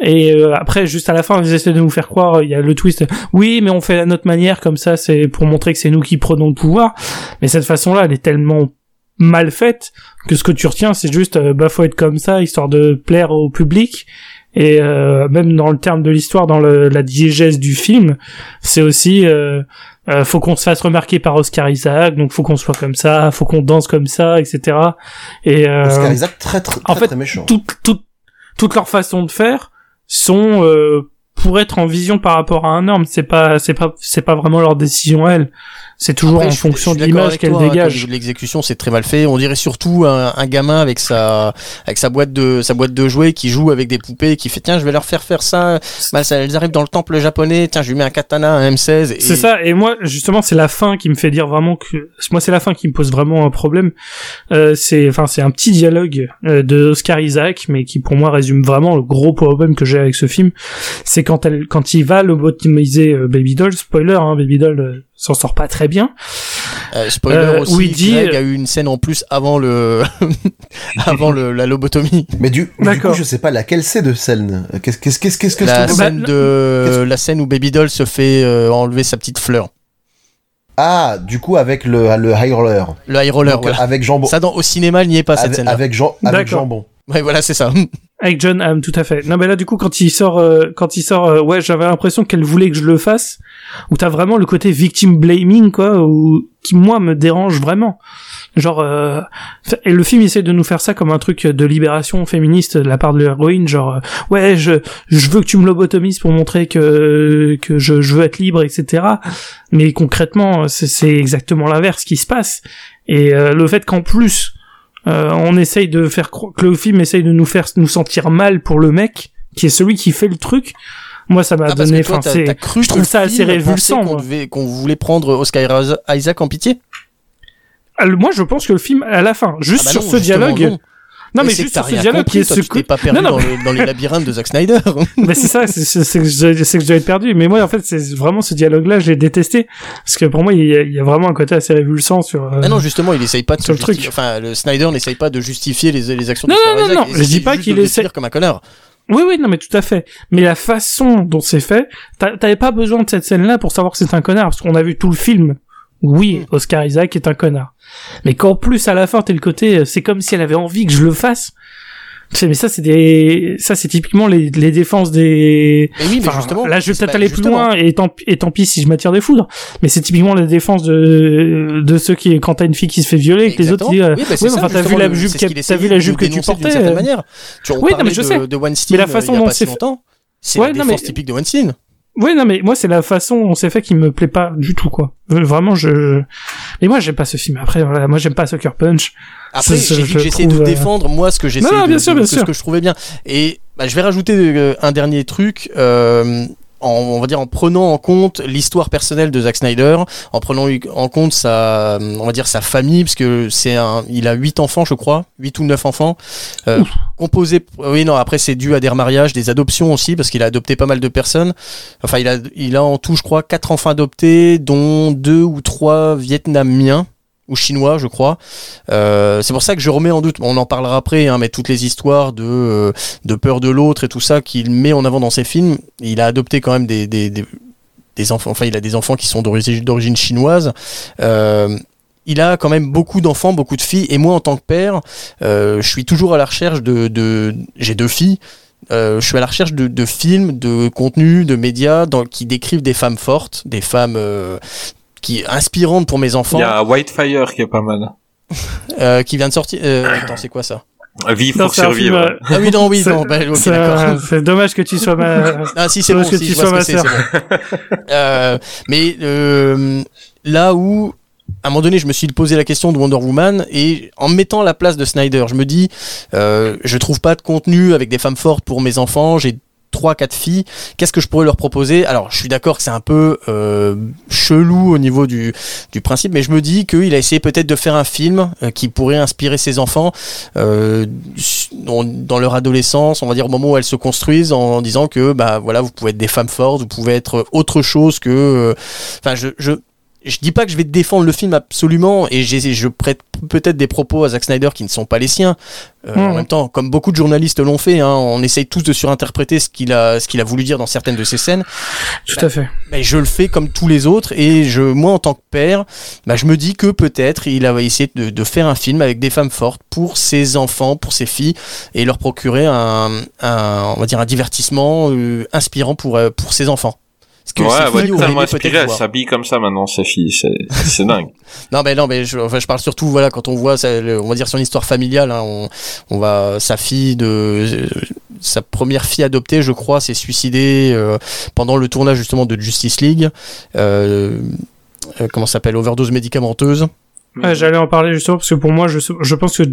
Et euh, après, juste à la fin, ils essaient de nous faire croire, il y a le twist. Oui, mais on fait à notre manière, comme ça, c'est pour montrer que c'est nous qui prenons le pouvoir. Mais cette façon-là, elle est tellement mal faite que ce que tu retiens, c'est juste, bah, faut être comme ça, histoire de plaire au public. Et euh, même dans le terme de l'histoire, dans le, la diégèse du film, c'est aussi, euh, euh, faut qu'on se fasse remarquer par Oscar Isaac, donc faut qu'on soit comme ça, faut qu'on danse comme ça, etc. Et euh, Oscar Isaac, très, très, en très, fait, très méchant. façons de faire sont euh, pour être en vision par rapport à un homme. C'est pas c'est pas c'est pas vraiment leur décision à elles. C'est toujours Après, en je fonction je de l'image toi, hein, de L'exécution, c'est très mal fait. On dirait surtout un, un gamin avec sa, avec sa boîte de, sa boîte de jouets qui joue avec des poupées et qui fait, tiens, je vais leur faire faire ça. Bah, ça elles arrivent dans le temple japonais. Tiens, je lui mets un katana, un M16. et- C'est ça. Et moi, justement, c'est la fin qui me fait dire vraiment que moi, c'est la fin qui me pose vraiment un problème. Euh, c'est, enfin, c'est un petit dialogue euh, de Oscar Isaac, mais qui pour moi résume vraiment le gros problème que j'ai avec ce film. C'est quand elle, quand il va lobotomiser euh, Baby Doll. Spoiler, hein, Baby Doll euh, s'en sort pas très bien. Euh, spoiler Euh, aussi, où il dit- Greg a eu une scène en plus avant le, avant le, la lobotomie. Mais du, du coup, je sais pas laquelle c'est de scène. Qu'est-ce qu'est-ce qu'est-ce qu'est-ce que La c'est scène Bah, de, la scène où Baby Doll se fait euh, enlever sa petite fleur. Ah, du coup, avec le, le high roller. Le high roller, Donc, voilà. Avec jambon. Ça, dans, au cinéma, il n'y est pas, cette avec, scène-là. avec, Jean- avec jambon. Ouais, voilà, c'est ça. Avec John Hamm, tout à fait. Non, mais là, du coup, quand il sort, euh, quand il sort, euh, ouais, j'avais l'impression qu'elle voulait que je le fasse, où t'as vraiment le côté victim blaming, quoi, ou qui moi me dérange vraiment. Genre, euh, et le film essaie de nous faire ça comme un truc de libération féministe de la part de l'héroïne, genre, euh, ouais, je, je veux que tu me lobotomises pour montrer que que je, je veux être libre, etc. Mais concrètement, c'est c'est exactement l'inverse qui se passe. Et euh, le fait qu'en plus euh, on essaye de faire que le film essaye de nous faire nous sentir mal pour le mec qui est celui qui fait le truc. Moi, ça m'a Ah, donné. Enfin, c'est. je trouve ça assez révulsant, Qu'on moi. devait- qu'on voulait prendre Oscar Isaac en pitié? Ah, Moi, je pense que le film à la fin, juste Ah bah sur ce dialogue. non. Non, mais juste que sur ce dialogue qui est ce t'es pas perdu Non, non, dans, les, dans les labyrinthes de Zack Snyder. mais c'est ça, c'est que je dois être perdu. Mais moi, en fait, c'est vraiment ce dialogue-là, je l'ai détesté parce que pour moi, il y, a, il y a vraiment un côté assez révulsant sur. euh, Ah non, justement, il essaye pas de Sur le truc. Enfin, le Snyder n'essaye pas de justifier les, les actions Non, de non, non, non, je dis essaye pas qu'il décrire comme un connard. Oui, oui, non, mais tout à fait. Mais la façon dont c'est fait, t'a- t'avais pas besoin de cette scène-là pour savoir que c'est un connard, parce qu'on a vu tout le film. Oui, Hmm. Oscar Isaac est un connard. Mais qu'en plus, à la fin, t'es le côté, euh, c'est comme si elle avait envie que je le fasse. Mais ça, c'est des, ça, c'est typiquement les, les défenses des, Mais oui, mais Enfin, justement. là, je vais peut-être aller plus justement. loin, et tant, et tant pis si je m'attire des foudres. Mais c'est typiquement la défense de, de ceux qui, quand t'as une fille qui se fait violer, que les autres disent, euh, Oui, bah, c'est oui, enfin, t'as vu la jupe t'as vu la jupe que tu portais, certaine euh, manière. Tu Oui, non, mais je de, sais. de Weinstein Mais la euh, façon dont c'est Ouais, défense typique de Weinstein. Ouais, non, mais moi, c'est la façon dont c'est fait qui me plaît pas du tout, quoi. Euh, Vraiment, je... Mais moi, j'aime pas ce film. Après, voilà, moi, j'aime pas Sucker Punch. Après, C'est- j'ai je dit que j'essayais de euh, défendre moi ce que non, de, sûr, de- ce que je trouvais bien. Et bah, je vais rajouter euh, un dernier truc. Euh, en, on va dire en prenant en compte l'histoire personnelle de Zack Snyder, en prenant en compte sa, on va dire sa famille, parce que c'est un, il a huit enfants, je crois, huit ou neuf enfants, euh, composés. Oui, non, après c'est dû à des remariages, des adoptions aussi, parce qu'il a adopté pas mal de personnes. Enfin, il a, il a en tout, je crois, quatre enfants adoptés, dont deux ou trois vietnamiens ou chinois, je crois. Euh, c'est pour ça que je remets en doute. On en parlera après, hein, mais toutes les histoires de euh, de peur de l'autre et tout ça qu'il met en avant dans ses films, il a adopté quand même des des, des, enfants. Enfin, il a des enfants qui sont d'origine chinoise. Euh, il a quand même beaucoup d'enfants, beaucoup de filles, et moi en tant que père, je suis toujours à la recherche de, de j'ai deux filles. Je suis à la recherche de, de films, de contenus, de médias qui décrivent des femmes fortes, des femmes qui inspirantes pour mes enfants. Il y a Whitefire qui est pas mal. Euh, qui vient de sortir. Euh, attends, c'est quoi ça? Vivre Non, pour c'est un film, survivre. euh, Ah oui, non, oui, non, bah, c'est d'accord. un- c'est dommage que tu sois ma. Ah si, c'est bon, que si, tu sois ma c'est bon. Euh, mais euh, là où, à un moment donné, je me suis posé la question de Wonder Woman et en me mettant à la place de Snyder, je me dis, euh, je trouve pas de contenu avec des femmes fortes pour mes enfants. J'ai trois, quatre filles. Qu'est-ce que je pourrais leur proposer? Alors, je suis d'accord que c'est un peu euh, chelou au niveau du, du principe, mais je me dis qu'il a essayé peut-être de faire un film euh, qui pourrait inspirer ses enfants euh, dans, leur adolescence, on va dire au moment où elles se construisent, en, disant que bah voilà, vous pouvez être des femmes fortes, vous pouvez être autre chose que. Enfin, je je dis pas que je vais défendre le film absolument et je prête peut-être des propos à Zack Snyder qui ne sont pas les siens. Euh, Mhm. En même temps, comme beaucoup de journalistes l'ont fait, hein, on essaye tous de surinterpréter ce qu'il a, ce qu'il a voulu dire dans certaines de ses scènes. Tout à fait. Mais je le fais comme tous les autres et je, moi en tant que père, bah, je me dis que peut-être il a essayé de, de faire un film avec des femmes fortes pour ses enfants, pour ses filles et leur procurer un, un on va dire un divertissement euh, inspirant pour euh, pour ses enfants. Ce que Ouais, auraient tellement inspirée, elle s'habille comme ça maintenant, sa fille, c'est c'est dingue. Non, mais non, mais je, enfin, je parle surtout, voilà, quand on voit, ça, le- on va dire son histoire familiale, hein, on, on va, sa fille de, euh, sa première fille adoptée, je crois, s'est suicidée euh, pendant le tournage justement de Justice League. Euh, euh, comment ça s'appelle Overdose médicamenteuse. Ouais, J'allais en parler justement parce que pour moi, je, je pense que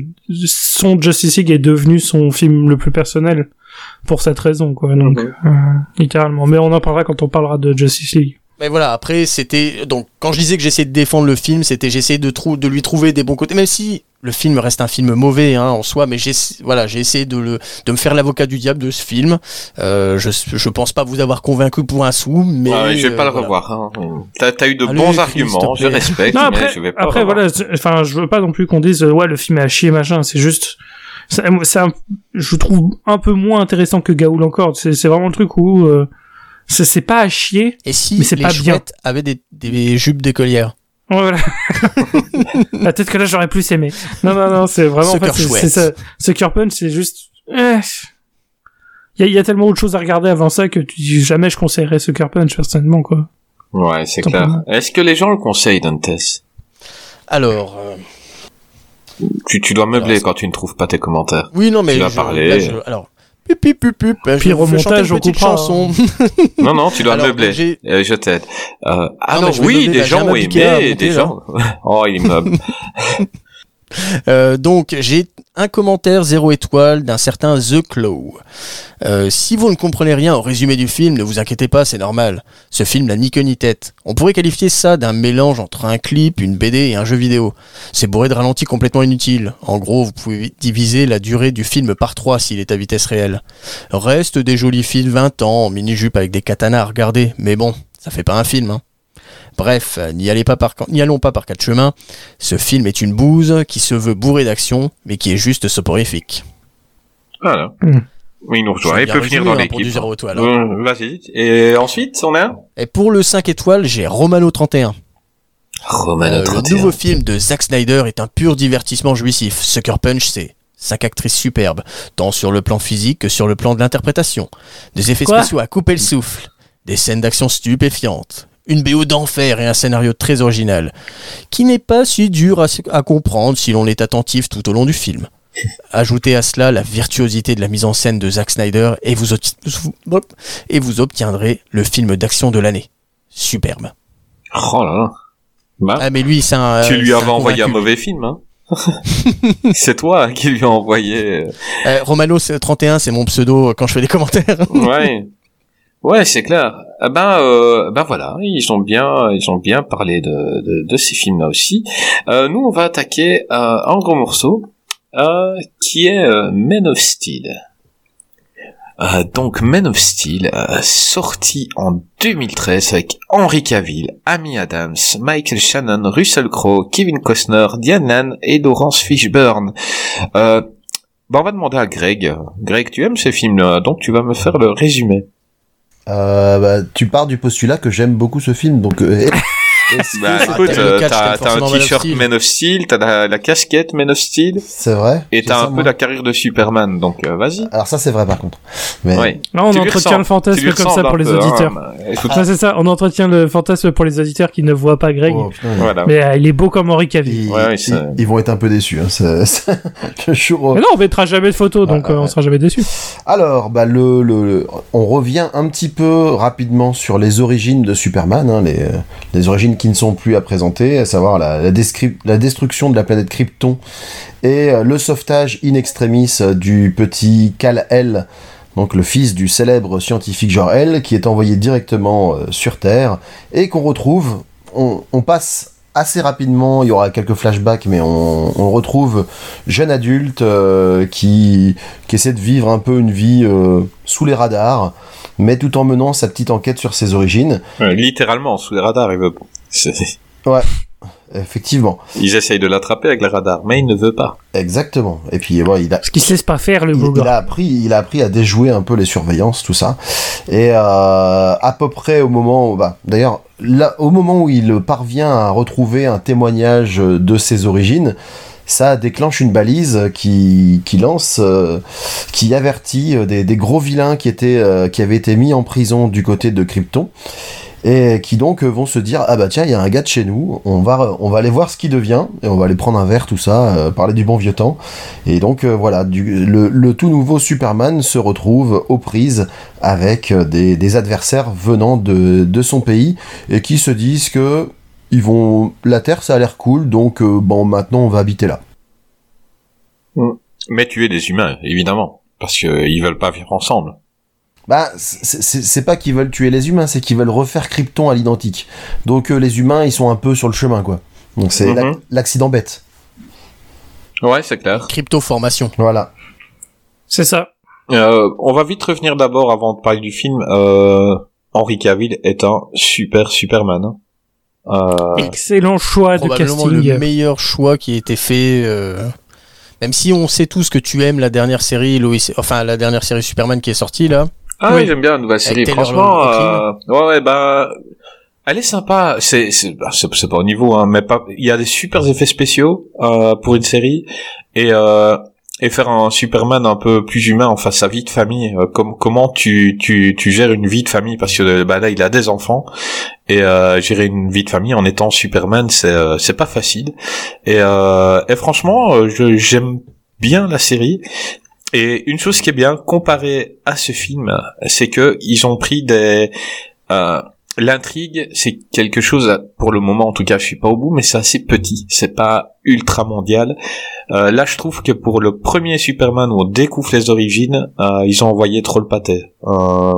son Justice League est devenu son film le plus personnel pour cette raison, quoi. Donc, Mhm. euh, littéralement. Mais on en parlera quand on parlera de Justice League. Mais voilà, après, c'était. Donc, quand je disais que j'essayais de défendre le film, c'était j'essayais de, trou de lui trouver des bons côtés, même si le film reste un film mauvais hein, en soi, mais j'ai voilà, j'ai essayé de, le, de me faire l'avocat du diable de ce film. Euh, je, je pense pas vous avoir convaincu pour un sou, mais. Ouais, je vais pas euh, le voilà. revoir. Hein. T'as t'as eu de Allez, bons arguments, je respecte, Non, mais après, je vais pas après revoir. voilà, c'est- enfin, je veux pas non plus qu'on dise, euh, ouais, le film est à chier, machin, c'est juste, un, je trouve un peu moins intéressant que Gaoul encore, c'est c'est vraiment le truc où, euh, c'est c'est pas à chier, Et si Mais c'est les pas bien. chouettes avaient des, des jupes d'écolière Ouais, Voilà. Ah, Peut-être que là j'aurais plus aimé. Non, non, non, c'est vraiment, en fait, c'est- chouette. c'est ça. Sucker Punch, c'est juste, eh. Il y a, y a tellement autre chose à regarder avant ça que tu, jamais je conseillerais Sucker Punch personnellement, quoi. Ouais, c'est Tant clair. Est-ce que les gens le conseillent, Dantes? Alors, euh, tu, tu dois meubler Alors, quand tu ne trouves pas tes commentaires. oui, non, mais. Tu vas je- parler. là, je- alors. Pup, pup, pup, je Puis remontage, une on petite coupera, chanson. Non, non, tu dois Alors, meubler. Euh, je t'aide. Euh, ah Non, non, mais je oui, des gens aimé, monter, des gens. oh, il meuble. Euh, donc, j'ai un commentaire zéro étoile d'un certain The Claw. Euh, si vous ne comprenez rien au résumé du film, ne vous inquiétez pas, c'est normal. Ce film n'a ni queue ni tête. On pourrait qualifier ça d'un mélange entre un clip, une BD et un jeu vidéo. C'est bourré de ralentis complètement inutiles. En gros, vous pouvez diviser la durée du film par 3 s'il est à vitesse réelle. Reste des jolies filles de 20 ans mini-jupe avec des katanas à mais bon, ça fait pas un film, hein. Bref, euh, n'y allez pas par, n'y allons pas par quatre chemins. Ce film est une bouse qui se veut bourré d'action, mais qui est juste soporifique. Voilà. Hmm. Oui, il nous rejoint. Il peut résumé, dans hein, l'équipe. hein. Vas-y. Et ensuite, on a Et pour le 5 étoiles, j'ai Romano 31. Romano Euh, le nouveau film de Zack Snyder est un pur divertissement jouissif. Sucker Punch, c'est cinq actrices superbes, tant sur le plan physique que sur le plan de l'interprétation. Des effets Quoi spéciaux à couper le souffle, des scènes d'action stupéfiantes, une BO d'enfer et un scénario très original, qui n'est pas si dur à, à comprendre si l'on est attentif tout au long du film. Ajoutez à cela la virtuosité de la mise en scène de Zack Snyder et vous, et obtiendrez le film d'action de l'année. Superbe. Oh là là. Bah, Ah mais lui, c'est un... tu lui avais envoyé un mauvais film, hein C'est toi qui lui as envoyé. euh, Euh, Romano c'est 31, c'est mon pseudo quand je fais des commentaires. Ouais. Ouais, c'est clair. Ah ben, euh, ben voilà, ils ont bien, ils ont bien parlé de, de, de ces films-là aussi. Euh, nous, on va attaquer euh, un gros morceau euh, qui est euh, Men of Steel. Euh, donc Men of Steel, sorti en 2013 avec Henry Cavill, Amy Adams, Michael Shannon, Russell Crowe, Kevin Costner, Diane Lann et Laurence Fishburne. Bah on va demander à Greg. Greg, tu aimes ces films-là, donc tu vas me faire le résumé. Euh, bah, tu pars du postulat que j'aime beaucoup ce film, donc euh, Bah Ah, écoute, t'as euh, t'as un t-shirt. Man of Steel, t'as la, la casquette Man of Steel, c'est vrai. et t'as un peu moi. la carrière de Superman, donc euh, vas-y. Alors ça c'est vrai par contre. Mais. Là, on Tu entretient le fantasme comme ça pour les hein, auditeurs. bah, écoute, Ça, c'est ça, on entretient le fantasme pour les auditeurs qui ne voient pas Greg. Oh, putain, voilà. Mais euh, il est beau comme Henri Cavill. ils, Ouais, ouais, ils- ça- ils vont être un peu déçus. Hein, Mais non, on mettra jamais de photos, donc Ouais, euh, on ouais. sera jamais déçus. Alors, bah, le, le, le- on revient un petit peu rapidement sur les origines de Superman, hein, les, les origines qui ne sont plus à présenter, à savoir la, destruction de la planète Krypton et euh, le sauvetage in extremis euh, du petit Kal-El, donc le fils du célèbre scientifique Jor-El, qui est envoyé directement euh, sur Terre et qu'on retrouve. On, passe assez rapidement, il y aura quelques flashbacks, mais on, retrouve jeune adulte qui, essaie de vivre un peu une vie sous les radars, mais tout en menant sa petite enquête sur ses origines. Littéralement, sous les radars, il veut. C'est- Effectivement, Ils essayent de l'attraper avec les radars, mais il ne veut pas. exactement. Et puis bon, il a, Parce qu'il se laisse pas faire, le il, beau il gars. a appris, il a appris à déjouer un peu les surveillances, tout ça. Et euh, à peu près au moment où, bah, d'ailleurs, là, au moment où il parvient à retrouver un témoignage de ses origines, ça déclenche une balise qui, qui lance, euh, qui avertit euh, des, des gros vilains qui étaient, euh, qui avaient été mis en prison du côté de Krypton. Et qui donc euh, vont se dire ah bah tiens il y a un gars de chez nous on va on va aller voir ce qui devient et on va aller prendre un verre tout ça euh, parler du bon vieux temps et donc euh, voilà, du, le, le tout nouveau Superman se retrouve aux prises avec des, des adversaires venant de, de son pays et qui se disent que ils vont la Terre ça a l'air cool donc euh, bon maintenant on va habiter là. Mais tuer des humains, évidemment. Parce qu'ils veulent pas vivre ensemble. Bah c'est- pas qu'ils veulent tuer les humains, c'est qu'ils veulent refaire Krypton à l'identique. Donc euh, les humains ils sont un peu sur le chemin quoi. Donc c'est Mhm. l'ac- l'accident bête. Ouais, c'est clair. Crypto-formation. Voilà. C'est ça. Euh, on va vite revenir d'abord avant de parler du film. Euh, Henry Cavill est un super Superman. hein. Euh, Excellent choix de Probablement casting. le meilleur choix qui a été fait. euh, Même si on sait tous que tu aimes la dernière série, Lois... enfin la dernière série Superman qui est sortie là. Ah Oui. j'aime bien la nouvelle série. Taylor Franchement, euh, ouais, ouais, bah, elle est sympa. C'est, c'est, bah, c'est, pas au niveau, hein, mais pas. Il y a des super effets spéciaux euh, pour une série et euh, et faire un Superman un peu plus humain en face à sa vie de famille. Euh, comme comment tu tu tu gères une vie de famille? Parce que bah là il a des enfants et euh, gérer une vie de famille en étant Superman c'est euh, c'est pas facile. Et euh, et franchement, je j'aime bien la série. Et une chose qui est bien comparée à ce film, c'est que ils ont pris des euh, l'intrigue, c'est quelque chose pour le moment en tout cas, je suis pas au bout, mais c'est assez petit, c'est pas ultra mondial. Euh, là, je trouve que pour le premier Superman où on découvre les origines, euh, ils ont envoyé trop le pâté. Euh,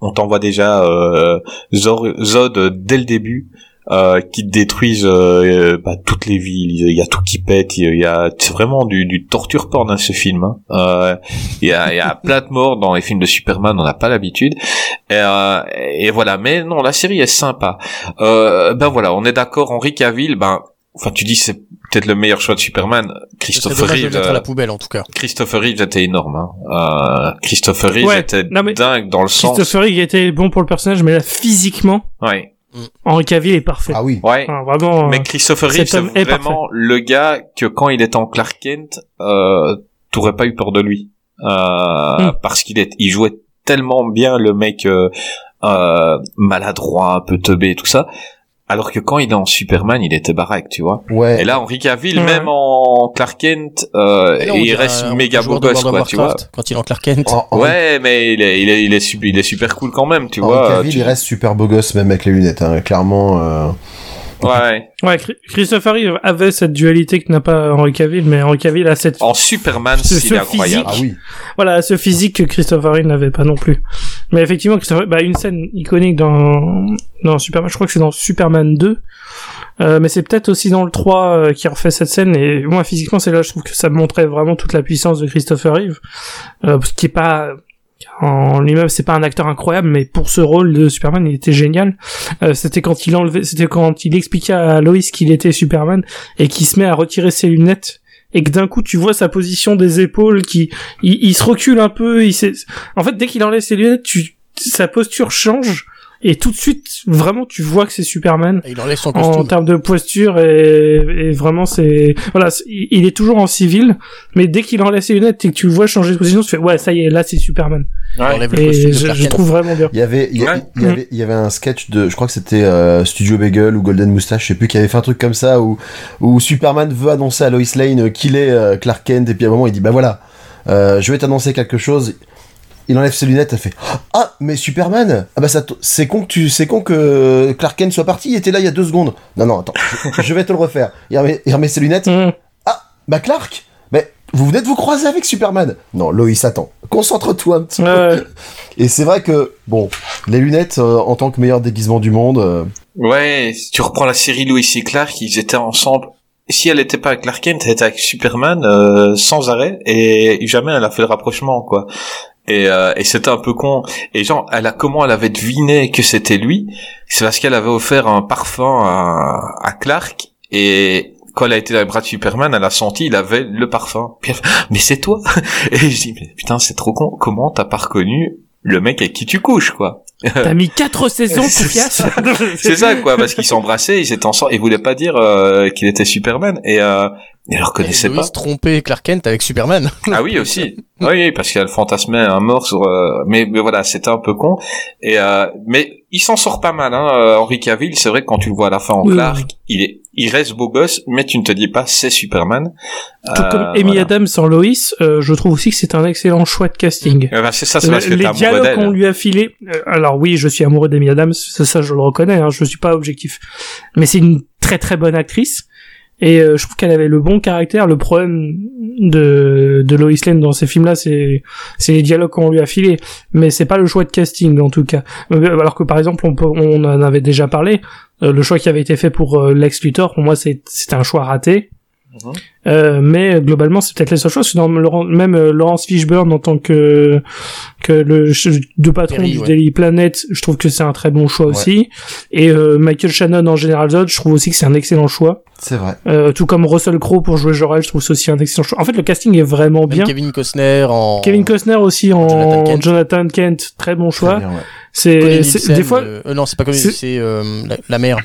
on t'envoie déjà euh, Zod dès le début. Euh, qui détruisent euh, bah, toutes les villes, il y a tout qui pète, il y a c'est vraiment du, du torture porn dans ce film. hein. Euh, il y a, il y a plein de morts dans les films de Superman, on n'a pas l'habitude. Et, euh, et voilà, mais non, la série est sympa. Euh, ben voilà, on est d'accord. Henry Cavill, ben, enfin, tu dis c'est peut-être le meilleur choix de Superman. C'est Christopher Reeve, à la poubelle en tout cas. Christopher Reeve était énorme. Hein. Euh, Christopher Reeve Ouais, était non, dingue dans le sens. Christopher Reeve était bon pour le personnage, mais là, physiquement, Ouais, Henri Cavill est parfait. Ah oui. ouais. Enfin, vraiment. Mais euh, Christopher Reeve, c'est vraiment le gars que quand il était en Clark Kent, euh, t'aurais pas eu peur de lui. Euh, Hmm. Parce qu'il est, il jouait tellement bien le mec euh, euh, maladroit, un peu teubé, tout ça. Alors que quand il est en Superman, il était baraque, tu vois. Ouais. Et là, Henry Cavill, Ouais. même en Clark Kent, euh, là, il reste un méga beau gosse, quoi, tu vois. Quand il est en Clark Kent. En- Ouais, mais il est, il est, il est, super, il est super cool quand même, tu Henry vois. Cavill, tu- il reste super beau gosse même avec les lunettes, hein, clairement. euh, Ouais. Ouais, Chri- Christopher Reeve avait cette dualité que n'a pas Henri Cavill, mais Henri Cavill a cette, En Superman, Ce- c'est ce incroyable. Ah oui. voilà, ce physique que Christopher Reeve n'avait pas non plus. Mais effectivement, Christopher- bah, une scène iconique dans, dans Superman, je crois que c'est dans Superman 2, euh, mais c'est peut-être aussi dans le 3 euh, qui refait cette scène, et moi, physiquement, c'est là, je trouve que ça montrait vraiment toute la puissance de Christopher Reeve, euh, parce qu'il est pas, en lui-même, c'est pas un acteur incroyable, mais pour ce rôle de Superman, il était génial. Euh, c'était quand il enlevait, c'était quand il expliquait à Lois qu'il était Superman, et qu'il se met à retirer ses lunettes, et que d'un coup, tu vois sa position des épaules qui, il, se recule un peu, il en fait, dès qu'il enlève ses lunettes, tu, sa posture change et tout de suite, vraiment, tu vois que c'est Superman Il enlève son en costume. termes de posture et, et vraiment c'est voilà, il est toujours en civil, mais dès qu'il enlève ses lunettes et que tu le vois changer de position, tu fais ouais, ça y est, là c'est Superman. Le Et je, je trouve vraiment bien. Il y avait, il y, a- Ouais. il y avait, il y avait un sketch de, je crois que c'était euh, Studio Bagel ou Golden Moustache, je sais plus, qui avait fait un truc comme ça où, où Superman veut annoncer à Lois Lane qu'il est euh, Clark Kent et puis à un moment il dit bah voilà, euh, je vais t'annoncer quelque chose. Il enlève ses lunettes, elle fait ah mais Superman ah bah ça c'est con que tu c'est con que Clark Kent soit parti, il était là il y a deux secondes. Non non attends, je, je vais te le refaire. Il remet, il remet ses lunettes. Mmh. Ah bah Clark, mais vous venez de vous croiser avec Superman. Non Lois attends, concentre-toi un petit peu. Ouais. Et c'est vrai que, bon, les lunettes euh, en tant que meilleur déguisement du monde, euh, Ouais, si tu reprends la série Lois et Clark, ils étaient ensemble. Si elle était pas avec Clark Kent, elle était avec Superman euh, sans arrêt et jamais elle a fait le rapprochement quoi. Et, euh, et c'était un peu con. Et genre, elle a comment elle avait deviné que c'était lui? C'est parce qu'elle avait offert un parfum à, à Clark et quand elle a été dans les bras de Superman, elle a senti il avait le parfum. Fait, mais c'est toi? Et je dis mais putain c'est trop con. Comment t'as pas reconnu le mec avec qui tu couches quoi? T'as mis quatre saisons, ça. C'est ça quoi, parce qu'ils s'embrassaient, ils étaient ensemble, ils voulaient pas dire euh, qu'il était Superman et euh, ils le reconnaissaient Et pas. Lois trompait Clark Kent avec Superman. Ah oui aussi, oui, oui parce qu'elle fantasmait un mort sur. euh, mais, mais voilà, c'était un peu con. Et euh, mais il s'en sort pas mal, hein. euh, Henry Cavill, c'est vrai que quand tu le vois à la fin en Oui, Clark, oui. il est, il reste beau gosse, mais tu ne te dis pas c'est Superman. Tout Euh, comme Amy voilà. Adams en Lois, euh, je trouve aussi que c'est un excellent choix de casting. Eh ben, c'est ça, c'est parce que les dialogues qu'on lui a filés. euh, alors oui, je suis amoureux d'Amy Adams, c'est ça, je le reconnais. Hein, je suis pas objectif, mais c'est une très très bonne actrice. Et euh, je trouve qu'elle avait le bon caractère. Le problème de de Lois Lane dans ces films-là, c'est c'est les dialogues qu'on lui a filés. Mais c'est pas le choix de casting en tout cas. Euh, Alors que par exemple, on, on en avait déjà parlé. euh, le choix qui avait été fait pour euh, Lex Luthor, pour moi, c'est un choix raté. Euh, mais euh, globalement, c'est peut-être choses. parce que Dans Laurent- même euh, Laurence Fishburne en tant que que le de patron Perry, du ouais. Daily Planet, je trouve que c'est un très bon choix Ouais. aussi. Et euh, Michael Shannon en General Zod, je trouve aussi que c'est un excellent choix. c'est vrai. Euh, tout comme Russell Crowe pour jouer Jor-El, je trouve que c'est aussi un excellent choix. En fait, le casting est vraiment Même bien. Kevin Costner en. Kevin Costner aussi en Jonathan Kent. Jonathan Kent, très bon choix. ouais. C'est des fois. euh, euh, non, c'est pas Colin, c'est- c'est euh, la, la mère,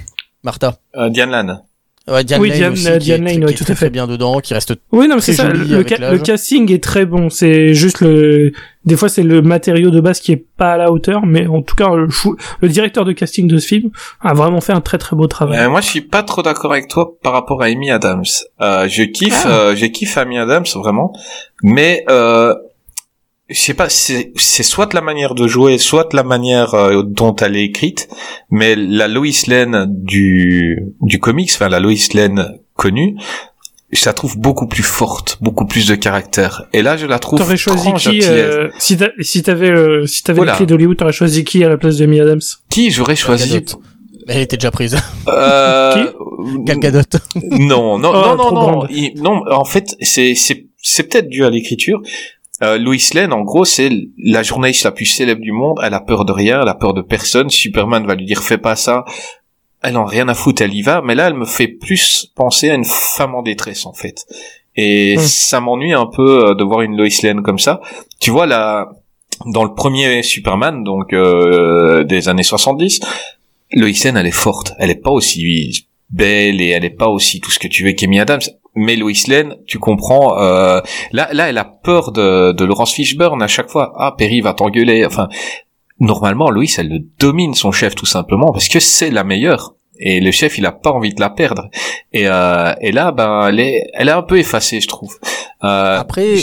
Martha. Euh, Diane Lane. Ouais, Diane Oui, Lane Diane- aussi, euh, qui est Diane Lane, qui ouais, est tout à très, fait. très bien dedans, qui reste Oui, non, c'est ça. Le, ca- casting est très bon. C'est juste le. Des fois, c'est le matériau de base qui est pas à la hauteur, mais en tout cas, le, chou- le directeur de casting de ce film a vraiment fait un très très beau travail. Euh, moi, je suis pas trop d'accord avec toi par rapport à Amy Adams. Euh, je kiffe, Ah. euh, je kiffe Amy Adams vraiment, mais euh, je sais pas, c'est c'est soit la manière de jouer, soit la manière euh, dont elle est écrite, mais la Lois Lane du du comics, enfin la Lois Lane connue, je la trouve beaucoup plus forte, beaucoup plus de caractère. Et là, je la trouve T'aurais choisi qui euh, Si t'a- si t'avais euh, si t'avais Voilà. les clés d'Hollywood, t'aurais choisi qui à la place de Mi Adams? Qui j'aurais choisi. Elle était déjà prise. euh, Gal Gadot. Non, non, Oh, non, non, non. Il- non, en fait, c'est c'est c'est peut-être dû à l'écriture. Euh, Lois Lane, en gros, c'est la journaliste la plus célèbre du monde. Elle a peur de rien, elle a peur de personne. Superman va lui dire fais pas ça. Elle en a rien à foutre, elle y va. Mais là, elle me fait plus penser à une femme en détresse, en fait. Et Hmm. ça m'ennuie un peu euh, de voir une Lois Lane comme ça. Tu vois là, dans le premier Superman, donc euh, des années 70, Lois Lane, elle est forte. Elle est pas aussi belle et elle est pas aussi tout ce que tu veux qu'Amy Adams. Mais Lois Lane, tu comprends, euh, là, là, elle a peur de, de Laurence Fishburne à chaque fois. Ah, Perry va t'engueuler. Enfin, normalement, Lois, elle le domine son chef tout simplement parce que c'est la meilleure. Et le chef, il a pas envie de la perdre. Et, euh, et là, ben, elle est, elle est un peu effacée, je trouve. Euh, Après,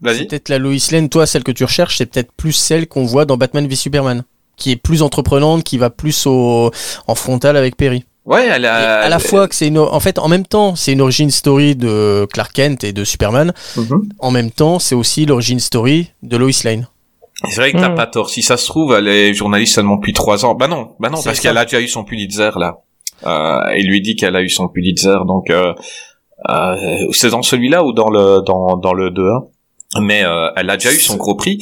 vas-y. peut-être la Lois Lane, toi, celle que tu recherches, c'est peut-être plus celle qu'on voit dans Batman v Superman, qui est plus entreprenante, qui va plus au, en frontal avec Perry. Ouais, elle a. à la fois que c'est une, en fait, en même temps, c'est une origin story de Clark Kent et de Superman. Mhm. En même temps, c'est aussi l'origin story de Lois Lane. C'est vrai que t'as Mm. pas tort. Si ça se trouve, elle est journaliste seulement depuis trois ans. Bah non, bah non, parce qu'elle a déjà eu son Pulitzer là. Euh, il lui dit qu'elle a eu son Pulitzer, donc euh, euh, c'est dans celui-là ou dans le dans dans le 2-1. Mais euh, elle a déjà eu son gros prix.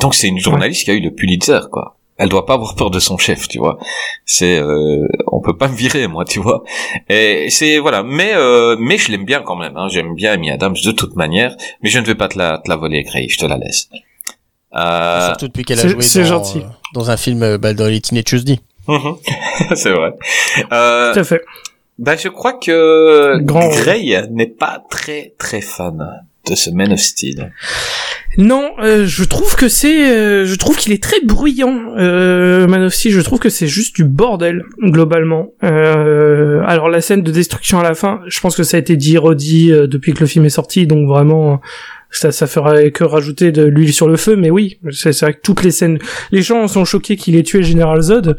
Donc c'est une journaliste qui a eu le Pulitzer quoi. Elle doit pas avoir peur de son chef, tu vois. C'est euh, on peut pas me virer moi, tu vois. Et c'est voilà, mais euh, mais je l'aime bien quand même. Hein. J'aime bien Amy Adams de toute manière, mais je ne vais pas te la te la voler, Gray. Je te la laisse. Euh, Surtout depuis qu'elle a joué c'est dans, gentil. euh, dans un film euh, bah, dans les Teenage Tuesday. Mhm. c'est vrai. Euh, Tout à fait. bah, je crois que Grand- Grey n'est pas très très fan de ce Man of Steel. Non, euh, je trouve que c'est, euh, je trouve qu'il est très bruyant. Euh, Man of Steel, je trouve que c'est juste du bordel globalement. Euh, alors la scène de destruction à la fin, je pense que ça a été dit redit euh, depuis que le film est sorti, donc vraiment ça, ça ferait que rajouter de l'huile sur le feu. Mais oui, c'est vrai que toutes les scènes, les gens sont choqués qu'il ait tué le général Zod.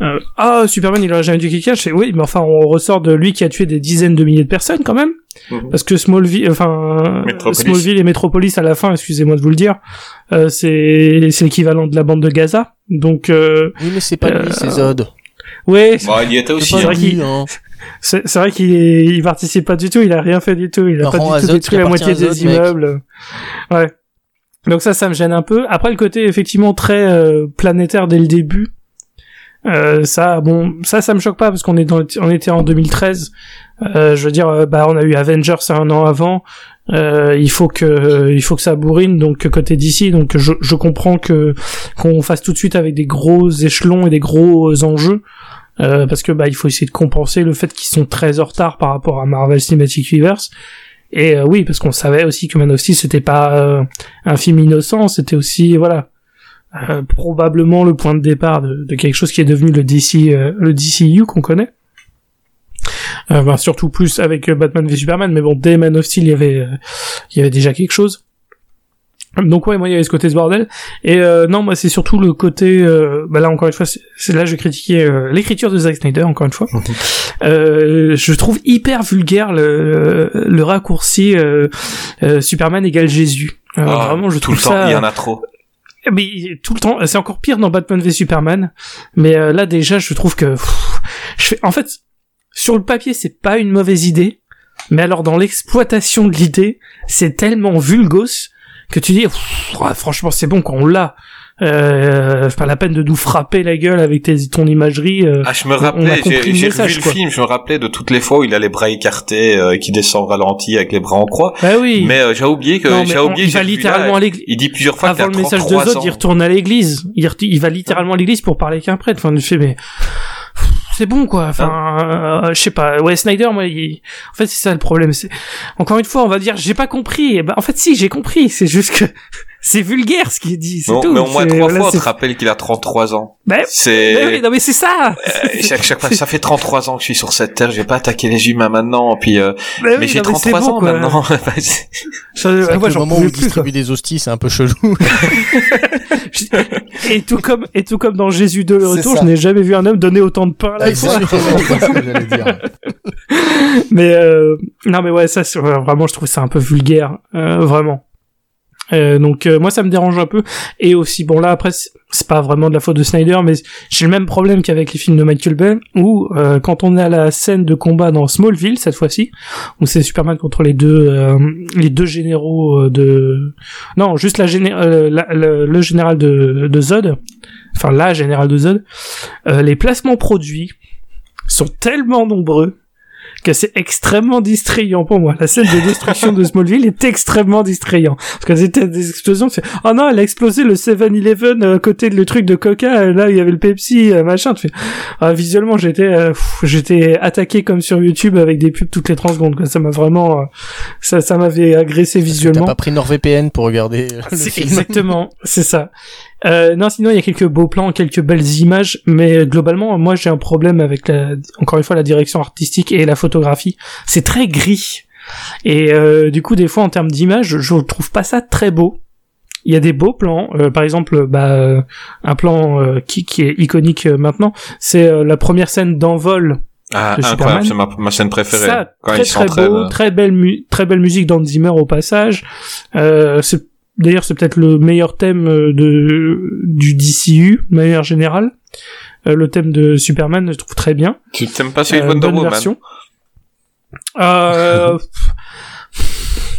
Euh, ah, Superman, il aurait jamais tué quelqu'un. Oui, mais enfin, on ressort de lui qui a tué des dizaines de milliers de personnes quand même. Mhm. Parce que Smallville, enfin, Metropolis. Smallville et Metropolis à la fin, excusez-moi de vous le dire, euh, c'est c'est l'équivalent de la bande de Gaza. Donc, euh, Oui, mais c'est pas lui, Euh, c'est Zod. ouais, Bon, il y était aussi. C'est pas vrai hein. qu'il- hein. c'est c'est vrai qu'il est- il participe pas du tout, il a rien fait du tout, il a Par pas du tout détruit la moitié des mec. immeubles. Ouais. Donc ça, ça me gêne un peu. Après le côté effectivement très euh, planétaire dès le début, euh, ça, bon, ça, ça me choque pas parce qu'on est dans, on était en 2013. Euh, je veux dire, euh, bah, on a eu Avengers un an avant. Euh, il faut que, il faut que ça bourrine. Donc côté d'ici, donc je, je comprends que qu'on fasse tout de suite avec des gros échelons et des gros enjeux. Euh, parce que bah il faut essayer de compenser le fait qu'ils sont très en retard par rapport à Marvel Cinematic Universe. Et oui, parce qu'on savait aussi que Man of Steel c'était pas un film innocent, c'était aussi voilà euh, probablement le point de départ de, de quelque chose qui est devenu le DC euh, le DCU qu'on connaît. Euh, ben, surtout plus avec euh, Batman v Superman, mais bon dès Man of Steel il y avait euh, il y avait déjà quelque chose. Donc ouais, moi il y avait ce côté ce bordel. Et euh, non, moi c'est surtout le côté. Euh, bah là encore une fois, c'est là je euh, l'écriture de Zack Snyder encore une fois. Euh, je trouve hyper vulgaire le, le raccourci Superman égale Jésus. Ah, vraiment, je tout le trouve temps, ça. il y en a trop. Mais tout le temps, c'est encore pire dans Batman v Superman. Mais euh, là déjà, je trouve que. En fait, sur le papier, c'est pas une mauvaise idée. Mais alors dans l'exploitation de l'idée, c'est tellement vulgos que tu dis, franchement, c'est bon quand on l'a. Euh, pas la peine de nous frapper la gueule avec tes, ton imagerie. euh. Ah, je me rappelais, j'ai revu le quoi. film, je me rappelais de toutes les fois où il a les bras écartés, euh, et qui descend au ralenti avec les bras en croix. Bah oui. Mais euh, j'ai oublié que j'ai oublié. il va littéralement là, à l'église. Il dit plusieurs fois Avant le message de 33 Zod, ans. il retourne à l'église. Il, va littéralement à l'église pour parler avec un prêtre. Enfin, je fais, mais c'est bon quoi. Enfin, euh, je sais pas. Ouais, Snyder, moi, il... en fait, c'est ça le problème. C'est encore une fois, on va dire, j'ai pas compris. Eh ben, en fait, si, j'ai compris. C'est juste que c'est vulgaire ce qu'il dit. C'est Mais, tout. mais au moins trois voilà, fois, on te rappelle qu'il a 33 ans. Bah, C'est... bah oui, non mais c'est ça. Euh, chaque, chaque fois, ça fait 33 ans que je suis sur cette terre, j'ai pas attaqué les humains maintenant, puis euh, Bah mais oui, j'ai non, c'est 33 bon, ans maintenant. Je- le j'en moment où il distribue des hosties, c'est un peu chelou. Et tout comme et tout comme dans Jésus 2 le retour, je n'ai jamais vu un homme donner autant de pain à la fois. Mais euh, non mais ouais ça vraiment je trouve ça un peu vulgaire euh, vraiment Euh, donc euh, moi ça me dérange un peu. Et aussi bon là après c'est pas vraiment de la faute de Snyder mais j'ai le même problème qu'avec les films de Michael Bay où euh, quand on est à la scène de combat dans Smallville cette fois-ci où c'est Superman contre les deux euh, les deux généraux euh, de non juste la, le, général de, de Zod enfin la générale de Zod les placements produits sont tellement nombreux que c'est extrêmement distrayant pour moi. La scène de destruction de Smallville est extrêmement distrayant. Parce que c'était des explosions, c'est, oh non, elle a explosé le 7-Eleven euh, à côté de le truc de Coca, euh, là, il y avait le Pepsi, euh, machin. Tu fais, ah, visuellement, j'étais, euh, j'étais attaqué comme sur YouTube avec des pubs toutes les 30 secondes, quoi. Ça m'a vraiment, euh, ça, ça m'avait agressé T'as visuellement. pas pris NordVPN pour regarder euh, le C'est film. exactement, c'est ça. Euh, non, sinon il y a quelques beaux plans, quelques belles images, mais euh, globalement, moi j'ai un problème avec la, encore une fois la direction artistique et la photographie. C'est très gris et euh, du coup des fois en termes d'image, je trouve pas ça très beau. Il y a des beaux plans, euh, par exemple, bah, euh, un plan euh, qui, qui est iconique maintenant, c'est euh, la première scène d'envol Ah, incroyable, c'est ma, ma scène préférée. ça, quand très il très beau, très belle, très belle musique d'Hans Zimmer au passage. Euh, c'est d'ailleurs c'est peut-être le meilleur thème euh, de du DCU de manière générale. Euh, le thème de Superman, je trouve très bien. Tu t'aimes pas celui de Euh, Wonder Woman version. Euh,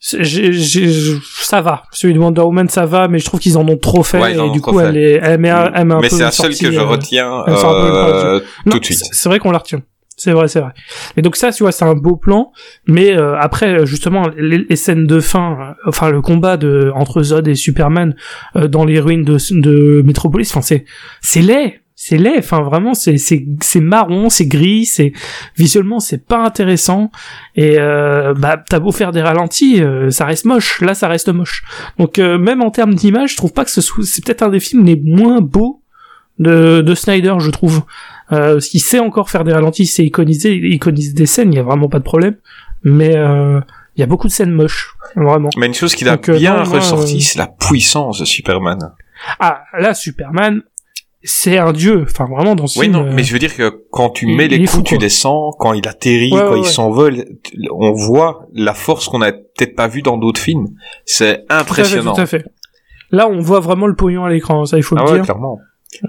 j'ai- j'ai- je- ça va. Celui de Wonder Woman, ça va, mais je trouve qu'ils en ont trop fait Ouais, et du coup, elle, est, elle met, elle met un Mais peu c'est la seule que je euh, retiens euh, Non, tout de suite. C'est vrai qu'on la retient. C'est vrai, c'est vrai. Et donc ça, tu vois, c'est un beau plan, mais euh, après, justement, les, scènes de fin, euh, enfin le combat de entre Zod et Superman euh, dans les ruines de, de Metropolis, enfin c'est c'est laid, c'est laid. Enfin vraiment, c'est c'est c'est marron, c'est gris, c'est visuellement c'est pas intéressant. Et euh, bah t'as beau faire des ralentis, euh, ça reste moche. Là, ça reste moche. Donc même en termes d'image, je trouve pas que ce soit c'est peut-être un des films les moins beaux de, de Snyder, je trouve. Euh, qu'il sait encore faire des ralentis, c'est iconiser, il iconise des scènes, il y a vraiment pas de problème. Mais euh, il y a beaucoup de scènes moches, vraiment. Mais une chose qui a Donc, euh, bien ressorti, euh, c'est la puissance de Superman. Ah, là, Superman, c'est un dieu. Enfin, vraiment, dans ce Oui, film, non, euh, mais je veux dire que quand tu il- mets il les coups, fou, tu descends, quand il atterrit, Ouais, quand ouais, il s'envole, on voit la force qu'on a peut-être pas vue dans d'autres films. C'est tout à fait, impressionnant. Tout à fait. Là, on voit vraiment le pognon à l'écran, ça, il faut Ah le ouais, dire. clairement.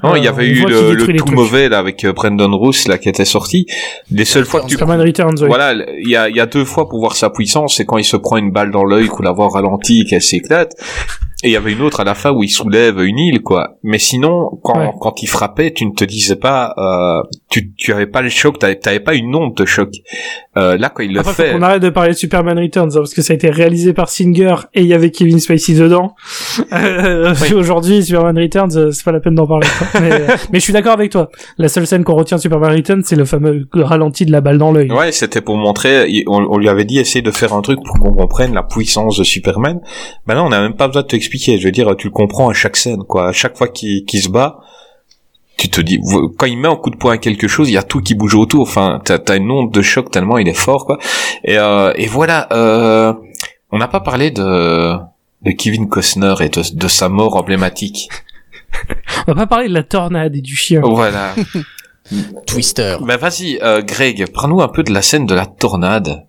Non, il y avait eu le, le tout mauvais là avec euh, Brandon Roos là qui était sorti. Les seules fois que tu Superman Returns, oui. voilà, il y a, y a deux fois pour voir sa puissance, c'est quand il se prend une balle dans l'œil, qu'on la voit ralenti et qu'elle s'éclate. Et il y avait une autre à la fin où il soulève une île, quoi. Mais sinon, quand, Ouais. quand il frappait, tu ne te disais pas, euh, tu, tu avais pas le choc, t'avais, t'avais pas une onde de choc. Euh, là, quand il le Après, fait, qu'on arrête de parler de Superman Returns, hein, parce que ça a été réalisé par Singer et il y avait Kevin Spacey dedans. Euh, Aujourd'hui, Superman Returns, c'est pas la peine d'en parler. Mais, mais je suis d'accord avec toi. La seule scène qu'on retient de Superman Returns, c'est le fameux ralenti de la balle dans l'œil. Ouais, c'était pour montrer. On, on lui avait dit essayer de faire un truc pour qu'on comprenne la puissance de Superman. Ben là, on n'a même pas besoin de t'expliquer. Je veux dire, tu le comprends à chaque scène, quoi. À chaque fois qu'il se bat, tu te dis quand il met un coup de poing à quelque chose, il y a tout qui bouge autour. Enfin, t'as as une onde de choc tellement il est fort, quoi. Et, euh, et voilà. Euh, on n'a pas parlé de de Kevin Costner et de, de sa mort emblématique. On va pas parler de la tornade et du chien. Voilà. Twister. Ben vas-y, euh, Greg, prends-nous un peu de la scène de la tornade.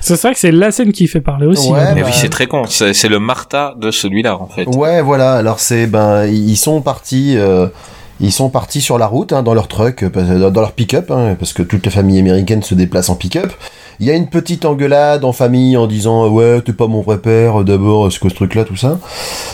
C'est vrai que c'est la scène qui fait parler aussi. Ouais, hein. Mais bah, oui, c'est très con. C'est c'est le Martha de celui-là, en fait. Ouais, voilà. Alors c'est ben ils sont partis, euh, ils sont partis sur la route hein, dans leur truck, euh, dans dans leur pick-up, hein, parce que toute la famille américaine se déplace en pick-up. Il y a une petite engueulade en famille en disant ouais t'es pas mon vrai père d'abord c'est quoi ce truc là tout ça?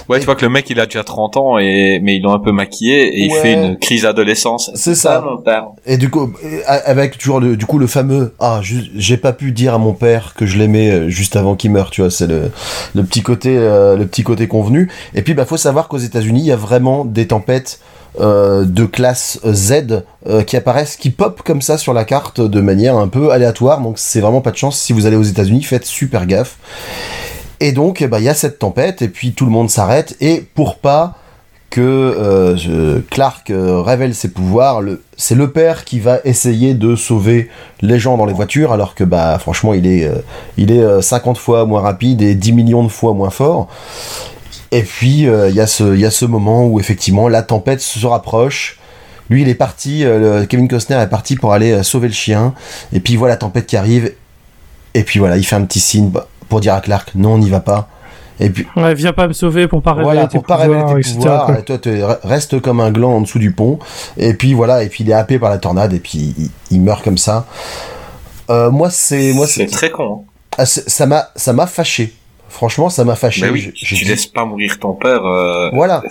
Ouais, tu vois que le mec, il a déjà 30 ans, et mais ils l'ont un peu maquillé, et il fait une crise d'adolescence. C'est ça. mon père. Et du coup euh, avec toujours le, du coup le fameux ah j'ai pas pu dire à mon père que je l'aimais euh, juste avant qu'il meure tu vois c'est le le petit côté euh, le petit côté convenu. Et puis bah faut savoir qu'aux États-Unis il y a vraiment des tempêtes euh, de classe Z euh, qui apparaissent, qui pop comme ça sur la carte de manière un peu aléatoire. Donc c'est vraiment pas de chance. Si vous allez aux États-Unis, faites super gaffe. Et donc eh ben, il y a cette tempête et puis tout le monde s'arrête et pour pas que euh, Clark révèle ses pouvoirs, c'est le père qui va essayer de sauver les gens dans les voitures alors que bah franchement il est il est euh, 50 fois moins rapide et 10 millions de fois moins fort. Et puis euh, il y a ce il y a ce moment où effectivement la tempête se rapproche. Lui il est parti, euh, Kevin Costner est parti pour aller euh, sauver le chien et puis il voit la tempête qui arrive et puis voilà il fait un petit signe pour dire à Clark non on n'y va pas. Et puis Ouais, viens pas me sauver pour pas révéler voilà, tes pour pas révéler pouvoirs, tes pouvoirs, toi, tu reste comme un gland en dessous du pont. Et puis voilà, et puis il est happé par la tornade, et puis il, il meurt comme ça. Euh, moi, c'est, moi, C'est très con. hein. ah, c'est- ça m'a, ça m'a fâché. Franchement, ça m'a fâché. Mais oui, tu dit- laisses pas mourir ton père, euh, Voilà.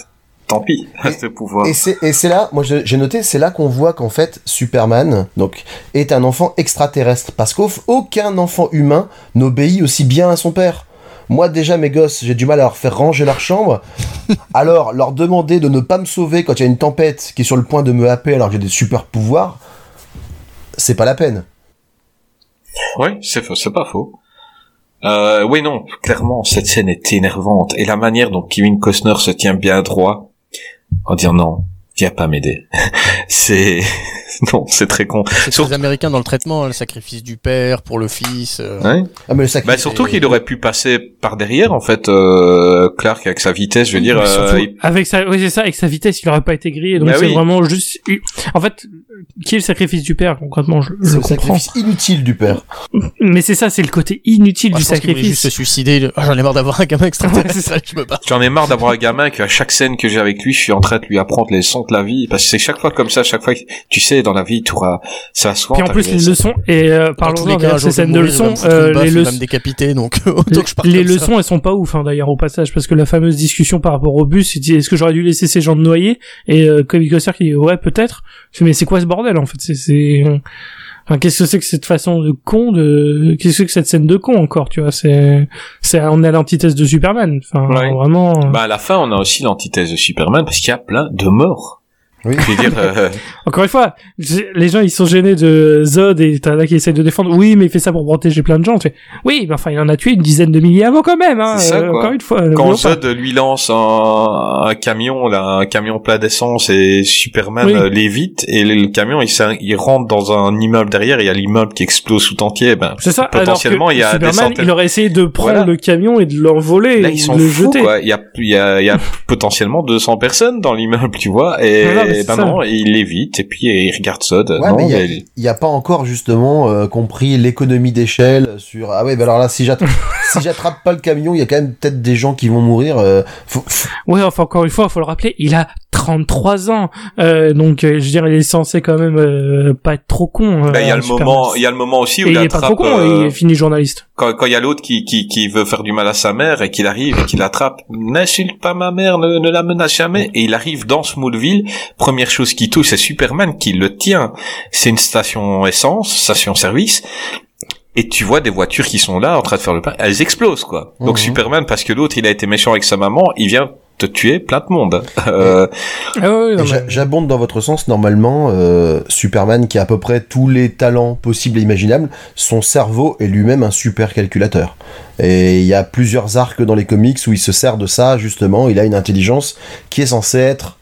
tant pis, ce pouvoir. Et c'est, et c'est là, moi j'ai noté, c'est là qu'on voit qu'en fait Superman donc est un enfant extraterrestre parce qu'aucun enfant humain n'obéit aussi bien à son père. Moi déjà mes gosses, j'ai du mal à leur faire ranger leur chambre. Alors leur demander de ne pas me sauver quand il y a une tempête qui est sur le point de me happer alors que j'ai des super pouvoirs, c'est pas la peine. Oui, c'est faux, c'est pas faux. Euh, oui, non, clairement, cette scène est énervante. Et la manière dont Kevin Costner se tient bien droit, en disant non, viens pas m'aider. c'est non, c'est très con. C'est Sur- très américain dans le traitement, hein, le sacrifice du père pour le fils. euh. Ouais. Ah, mais le sacrifice. Bah surtout qu'il aurait pu passer par derrière en fait euh, Clark avec sa vitesse, je veux dire euh, il- avec sa, oui, c'est ça, avec sa vitesse, il aurait pas été grillé. Donc Bah c'est oui. vraiment juste, en fait, qui est le sacrifice du père, concrètement, je, je C'est le comprends. sacrifice inutile du père. Mais c'est ça, c'est le côté inutile Moi, du je pense qu'il voulait juste se sacrifice. suicider. Ah, J'en ai marre d'avoir un gamin Ouais, extraterrestre. c'est ça. je me bats. J'en ai marre d'avoir un gamin qu'à chaque scène que j'ai avec lui, je suis en train de lui apprendre les leçons de la vie parce que c'est chaque fois comme ça, chaque fois que tu sais dans la vie, tu auras ça soit Puis en plus, les leçons, et euh, parlons jour, ces scènes de leçons, euh, les va leçons, donc les ça. elles sont pas ouf, hein, d'ailleurs, au passage, parce que la fameuse discussion par rapport au bus, c'est est-ce que j'aurais dû laisser ces gens de noyer? Et euh, Kevin Costner qui dit ouais, peut-être. Mais c'est quoi ce bordel en fait? C'est, c'est, enfin, qu'est-ce que c'est que cette façon de con de, qu'est-ce que c'est que cette scène de con encore, tu vois? C'est, c'est, on est à l'antithèse de Superman. Enfin, Ouais. vraiment. euh, Bah à la fin, on a aussi l'antithèse de Superman parce qu'il y a plein de morts. Oui. Je veux dire, euh, Encore une fois, les gens ils sont gênés de Zod et t'as là qui essaye de défendre. Oui, mais il fait ça pour protéger plein de gens. Tu fais, oui, mais enfin il en a tué une dizaine de milliers avant quand même. Hein, ça, euh, encore une fois. quand n'oublions pas. Zod lui lance un, un camion, là, un camion plein d'essence et Superman Oui. euh, l'évite et le, le camion il, il rentre dans un immeuble derrière et il y a l'immeuble qui explose tout entier. Ben C'est ça. potentiellement, alors que il y a des Superman, centaines- il aurait essayé de prendre Voilà. le camion et de l'envoler, Là, ou ils de sont le fous, jeter. quoi. Il y a, il y a, il y a potentiellement 200 personnes dans l'immeuble, tu vois. Et Voilà, mais ben ça. non, il l'évite et puis il regarde. Ouais, non, mais il y a- mais- il y a, pas encore justement euh, compris l'économie d'échelle sur ah ouais bah alors là si j'attrape si j'attrape pas le camion il y a quand même peut-être des gens qui vont mourir euh, faut- faut- Ouais, enfin encore une fois, faut le rappeler, il a 33 ans, euh, donc euh, je veux dire, il est censé quand même euh, pas être trop con. Bah, il y a le moment, il y a le moment aussi où Et il il est pas trop con, euh, il est fini journaliste. quand, quand il y a l'autre qui, qui, qui veut faire du mal à sa mère et qu'il arrive et qu'il attrape, n'insulte pas ma mère, ne, ne la menace jamais, et il arrive dans Smallville, première chose qui touche, c'est Superman qui le tient. C'est une station essence, station service, et tu vois des voitures qui sont là en train de faire le pas, elles explosent quoi. Donc Mhm. Superman, parce que l'autre il a été méchant avec sa maman, il vient te tuer plein de monde. Euh, J'abonde dans votre sens, normalement, euh, Superman qui a à peu près tous les talents possibles et imaginables, son cerveau est lui-même un super calculateur. Et il y a plusieurs arcs dans les comics où il se sert de ça, justement, il a une intelligence qui est censée être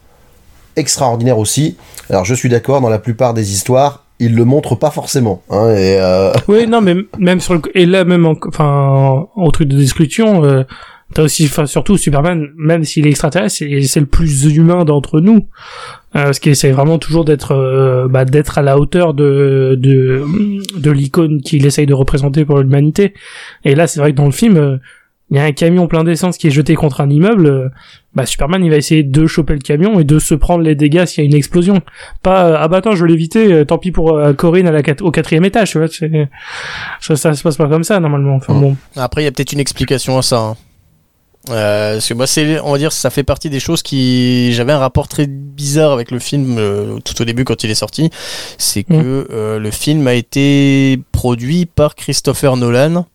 extraordinaire aussi. Alors je suis d'accord, dans la plupart des histoires, il le montre pas forcément. Hein, et euh, Oui, non, mais même sur le et là même en, enfin au truc de discussion, euh, t'as aussi, enfin surtout Superman, même s'il est extraterrestre, c'est c'est le plus humain d'entre nous, euh, parce qu'il essaie vraiment toujours d'être euh, bah, d'être à la hauteur de de de l'icône qu'il essaye de représenter pour l'humanité. Et là, c'est vrai que dans le film. euh, il y a un camion plein d'essence qui est jeté contre un immeuble, euh, bah Superman il va essayer de choper le camion et de se prendre les dégâts s'il y a une explosion. Pas euh, ah bah attends je l'ai évité, tant pis pour Corinne à la au quatrième étage, tu vois. Ça, ça se passe pas comme ça normalement. Enfin bon. Après, il y a peut-être une explication à ça. hein. Euh, parce que moi, c'est, on va dire, ça fait partie des choses qui, j'avais un rapport très bizarre avec le film euh, tout au début quand il est sorti. C'est que euh, le film a été produit par Christopher Nolan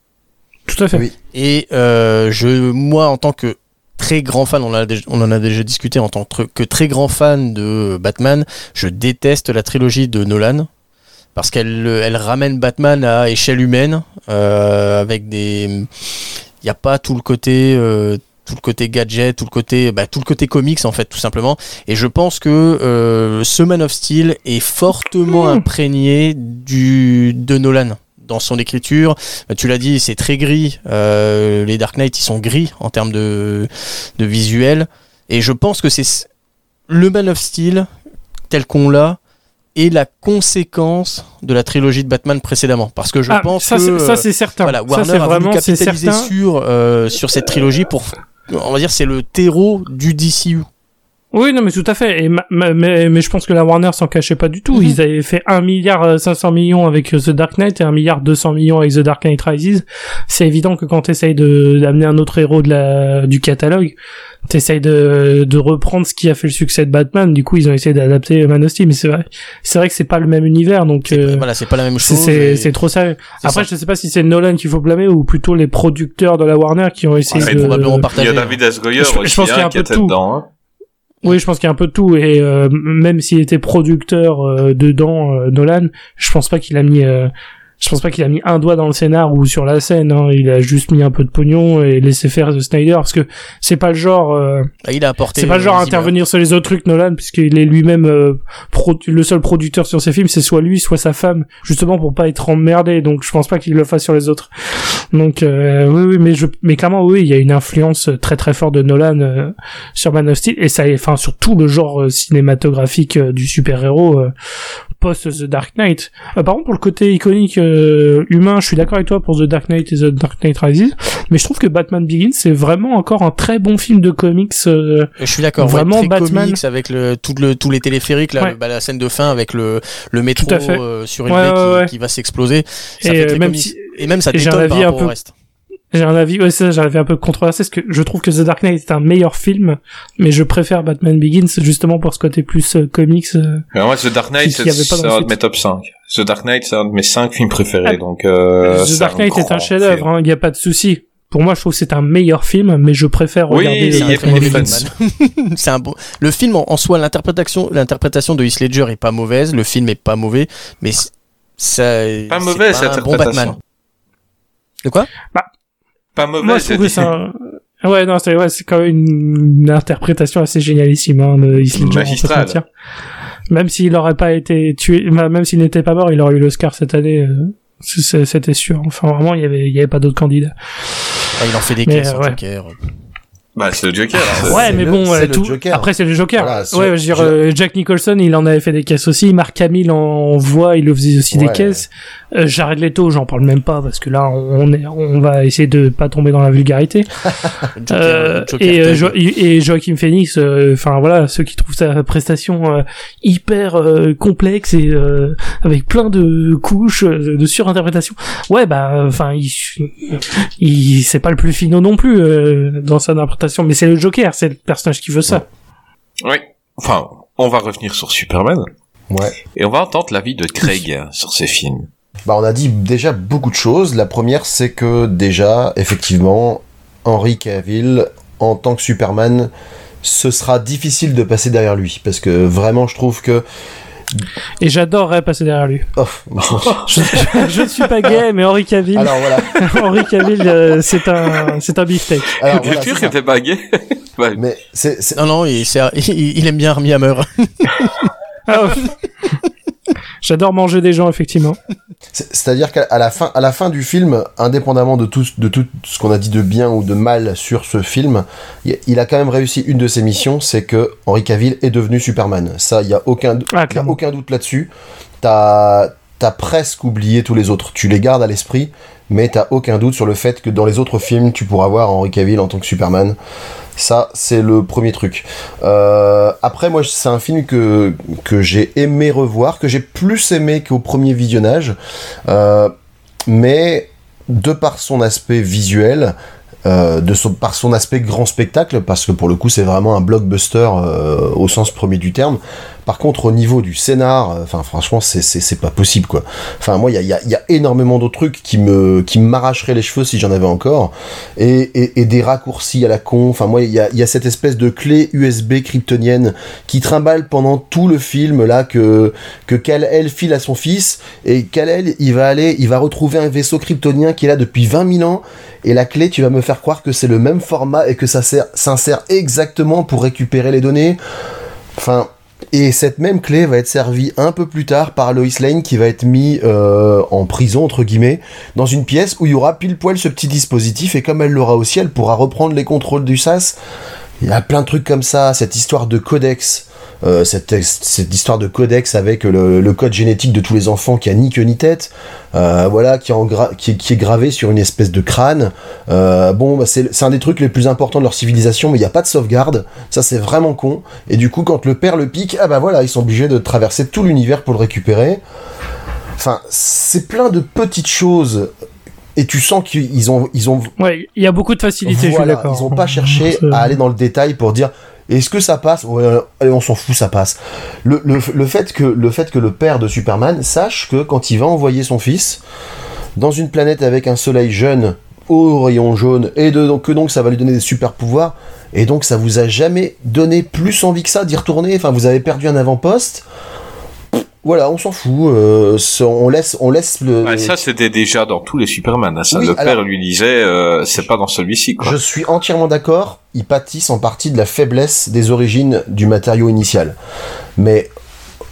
Tout à fait. Oui. et euh, je, moi, en tant que très grand fan, on, a déjà- on en a déjà discuté, en tant que que très grand fan de Batman, je déteste la trilogie de Nolan parce qu'elle elle ramène Batman à échelle humaine euh, avec des il n'y a pas tout le côté euh, tout le côté gadget tout le côté bah, tout le côté comics en fait tout simplement. Et je pense que euh, ce Man of Steel est fortement Mmh. imprégné du de Nolan dans son écriture. Bah, tu l'as dit c'est très gris. Euh, les Dark Knight ils sont gris en termes de de visuel. Et je pense que c'est le Man of Steel tel qu'on l'a est la conséquence de la trilogie de Batman précédemment parce que je Ah, pense ça, que ça c'est certain. voilà, ça Warner a voulu vraiment capitaliser sur, euh, sur cette trilogie pour, on va dire, c'est le terreau du DCU. Oui, non, mais tout à fait. Et ma- ma- mais, mais je pense que la Warner s'en cachait pas du tout. Mhm. Ils avaient fait 1 milliard euh, 500 millions avec euh, The Dark Knight et 1 milliard 200 millions avec The Dark Knight Rises. C'est évident que quand t'essayes de d'amener un autre héros de la du catalogue, t'essayes de de reprendre ce qui a fait le succès de Batman. Du coup, ils ont essayé d'adapter Man of Steel. Mais c'est vrai, c'est vrai que c'est pas le même univers. Donc euh, Voilà, c'est pas la même chose. c'est et- c'est trop sérieux. Après, ça. je sais pas si c'est Nolan qu'il faut blâmer ou plutôt les producteurs de la Warner qui ont essayé c'est de probablement il y a David S. Goyer Je- pense qu'il y a hein, un qui peu de tout. dedans. hein. Oui, je pense qu'il y a un peu de tout et euh, même s'il était producteur euh, dedans, euh, Nolan, je pense pas qu'il a mis euh, je pense pas qu'il a mis un doigt dans le scénar ou sur la scène. Hein. Il a juste mis un peu de pognon et laissé faire The Snyder parce que c'est pas le genre. euh, Ah, il a apporté. c'est pas le genre à euh, intervenir sur les autres trucs Nolan puisqu'il est lui-même euh, le seul producteur sur ses films. C'est soit lui, soit sa femme, justement pour pas être emmerdé. Donc je pense pas qu'il le fasse sur les autres. Donc euh, oui, oui, mais je, mais clairement oui, il y a une influence très très forte de Nolan euh, sur Man of Steel et ça, enfin sur tout le genre euh, cinématographique du super-héros euh, post The Dark Knight. Euh, par contre, pour le côté iconique euh, humain, je suis d'accord avec toi pour The Dark Knight et The Dark Knight Rises, mais je trouve que Batman Begins c'est vraiment encore un très bon film de comics. euh, Je suis d'accord. Vraiment ouais, très Batman. comics avec le, tout le, tous les téléphériques, là, Ouais. le- bah, la scène de fin avec le, le métro Tout à fait. euh, sur une Ouais, qui, ouais. qui va s'exploser. Ça Et, fait euh, très même si- Et même ça et j'ai un détonne par avis un rapport peu- au reste. J'ai un avis, ouais, ça, j'avais un peu controversé parce que je trouve que The Dark Knight est un meilleur film, mais je préfère Batman Begins justement pour ce côté plus euh, comics. euh. Mais moi, The Dark Knight, c'est dans mes top 5. The Dark Knight, c'est un de mes 5 films préférés, Ah, donc euh, The c'est Dark Knight est un chef-d'œuvre, film. hein, il n'y a pas de souci. Pour moi, je trouve que c'est un meilleur film, mais je préfère Oui, regarder il fans. c'est un bon. Le film en, en soi, l'interprétation, l'interprétation de Heath Ledger est pas mauvaise. Le film est pas mauvais, mais c- ça. Pas c'est mauvais, cette un bon Batman. De quoi? Pas mauvais, Moi, je trouve que c'est un... Ouais, non, c'est ouais, c'est quand même une, une interprétation assez génialissime hein, de Heath Ledger, Magistrale. Même s'il n'aurait pas été tué, même s'il n'était pas mort, il aurait eu l'Oscar cette année. euh, C'était sûr. Enfin, vraiment, il y avait, il y avait pas d'autres candidats. Ah, Il en fait des Mais, caisses euh, en ouais. Bah, c'est le Joker. c'est- Ouais, mais le- bon, euh, le tout. Joker. Après, c'est le Joker. Voilà, ouais, je veux dire, je- euh, Jack Nicholson, il en avait fait des caisses aussi. Mark Hamill en voix, il le faisait aussi des caisses. Euh, Jared Leto, j'en parle même pas parce que là, on est, on va essayer de pas tomber dans la vulgarité. Joker, Euh, Joker et, euh. Jo- et Joaquin Phoenix, euh, enfin voilà, ceux qui trouvent sa prestation euh, hyper euh, complexe et euh, avec plein de couches de surinterprétation. Ouais, bah, enfin, il, il c'est pas le plus finot non plus euh, dans sa interprétation, mais c'est le Joker, c'est le personnage qui veut ça. Oui. Enfin, on va revenir sur Superman. Ouais. Et on va entendre l'avis de Craig sur ces films. Bah, on a dit déjà beaucoup de choses. La première, c'est que déjà, effectivement, Henry Cavill, en tant que Superman, ce sera difficile de passer derrière lui. Parce que vraiment, je trouve que. Et j'adorerais passer derrière lui. Oh, Je, je ne suis pas gay, mais Henri Cavill, alors voilà. Henri Cavill, euh, c'est un, c'est un beefsteak. Alors, voilà, sûr c'est que t'es pas gay? Ouais. Mais c'est, c'est- Non, non, il, c'est- il, il aime bien Armie Hammer. Ah. J'adore manger des gens, effectivement. c'est- c'est-à-dire qu'à la fin, à la fin du film, indépendamment de tout, de tout ce qu'on a dit de bien ou de mal sur ce film, il a quand même réussi une de ses missions, c'est que Henry Cavill est devenu Superman. Ça, il y a aucun, Ah, y a aucun doute là-dessus. T'as as presque oublié tous les autres. Tu les gardes à l'esprit, mais t'as aucun doute sur le fait que dans les autres films, tu pourras voir Henry Cavill en tant que Superman. Ça, c'est le premier truc. Euh, après, moi, c'est un film que, j'ai aimé revoir, que j'ai plus aimé qu'au premier visionnage. Euh, mais de par son aspect visuel, euh, de par son aspect grand spectacle, parce que pour le coup c'est vraiment un blockbuster au sens premier du terme. Par contre au niveau du scénar, euh, enfin franchement c'est- pas possible quoi. Enfin moi il y a, énormément d'autres trucs qui me qui m'arracheraient les cheveux si j'en avais encore, et, des raccourcis à la con. Enfin moi il y a, il y a cette espèce de clé USB kryptonienne qui trimballe pendant tout le film là que que Kal-El file à son fils et Kal-El il va aller il va retrouver un vaisseau kryptonien qui est là depuis 20 000 ans et la clé, tu vas me faire croire que c'est le même format et que ça sert, s'insère exactement pour récupérer les données. Enfin, et cette même clé va être servie un peu plus tard par Lois Lane qui va être mis euh, en prison, entre guillemets, dans une pièce où il y aura pile poil ce petit dispositif et comme elle l'aura aussi, elle pourra reprendre les contrôles du SAS. Il y a plein de trucs comme ça, cette histoire de codex. Euh, cette, cette histoire de codex avec le, le code génétique de tous les enfants qui a ni queue ni tête, euh, voilà, qui est, en gra- qui, est, qui est gravé sur une espèce de crâne. Euh, bon, bah, c'est c'est un des trucs les plus importants de leur civilisation, mais il n'y a pas de sauvegarde. Ça, c'est vraiment con. Et du coup, quand le père le pique, ah bah voilà, ils sont obligés de traverser tout l'univers pour le récupérer. Enfin, c'est plein de petites choses. Et tu sens qu'ils ont, ils ont Ouais, il y a beaucoup de facilité, je suis voilà, d'accord. ils ont pas cherché à aller dans le détail pour dire est-ce que ça passe? Allez, on s'en fout, ça passe. Le, fait que, le fait que le père de Superman sache que quand il va envoyer son fils dans une planète avec un soleil jeune au rayon jaune et que donc ça va lui donner des super pouvoirs et donc ça vous a jamais donné plus envie que ça d'y retourner? Enfin, vous avez perdu un avant-poste. Voilà, on s'en fout. euh, on laisse, on laisse le. Ça, c'était déjà dans tous les Superman. hein. Ça, Oui, le père lui disait, euh, c'est pas dans celui-ci, quoi. Je suis entièrement d'accord. Ils pâtissent en partie de la faiblesse des origines du matériau initial. Mais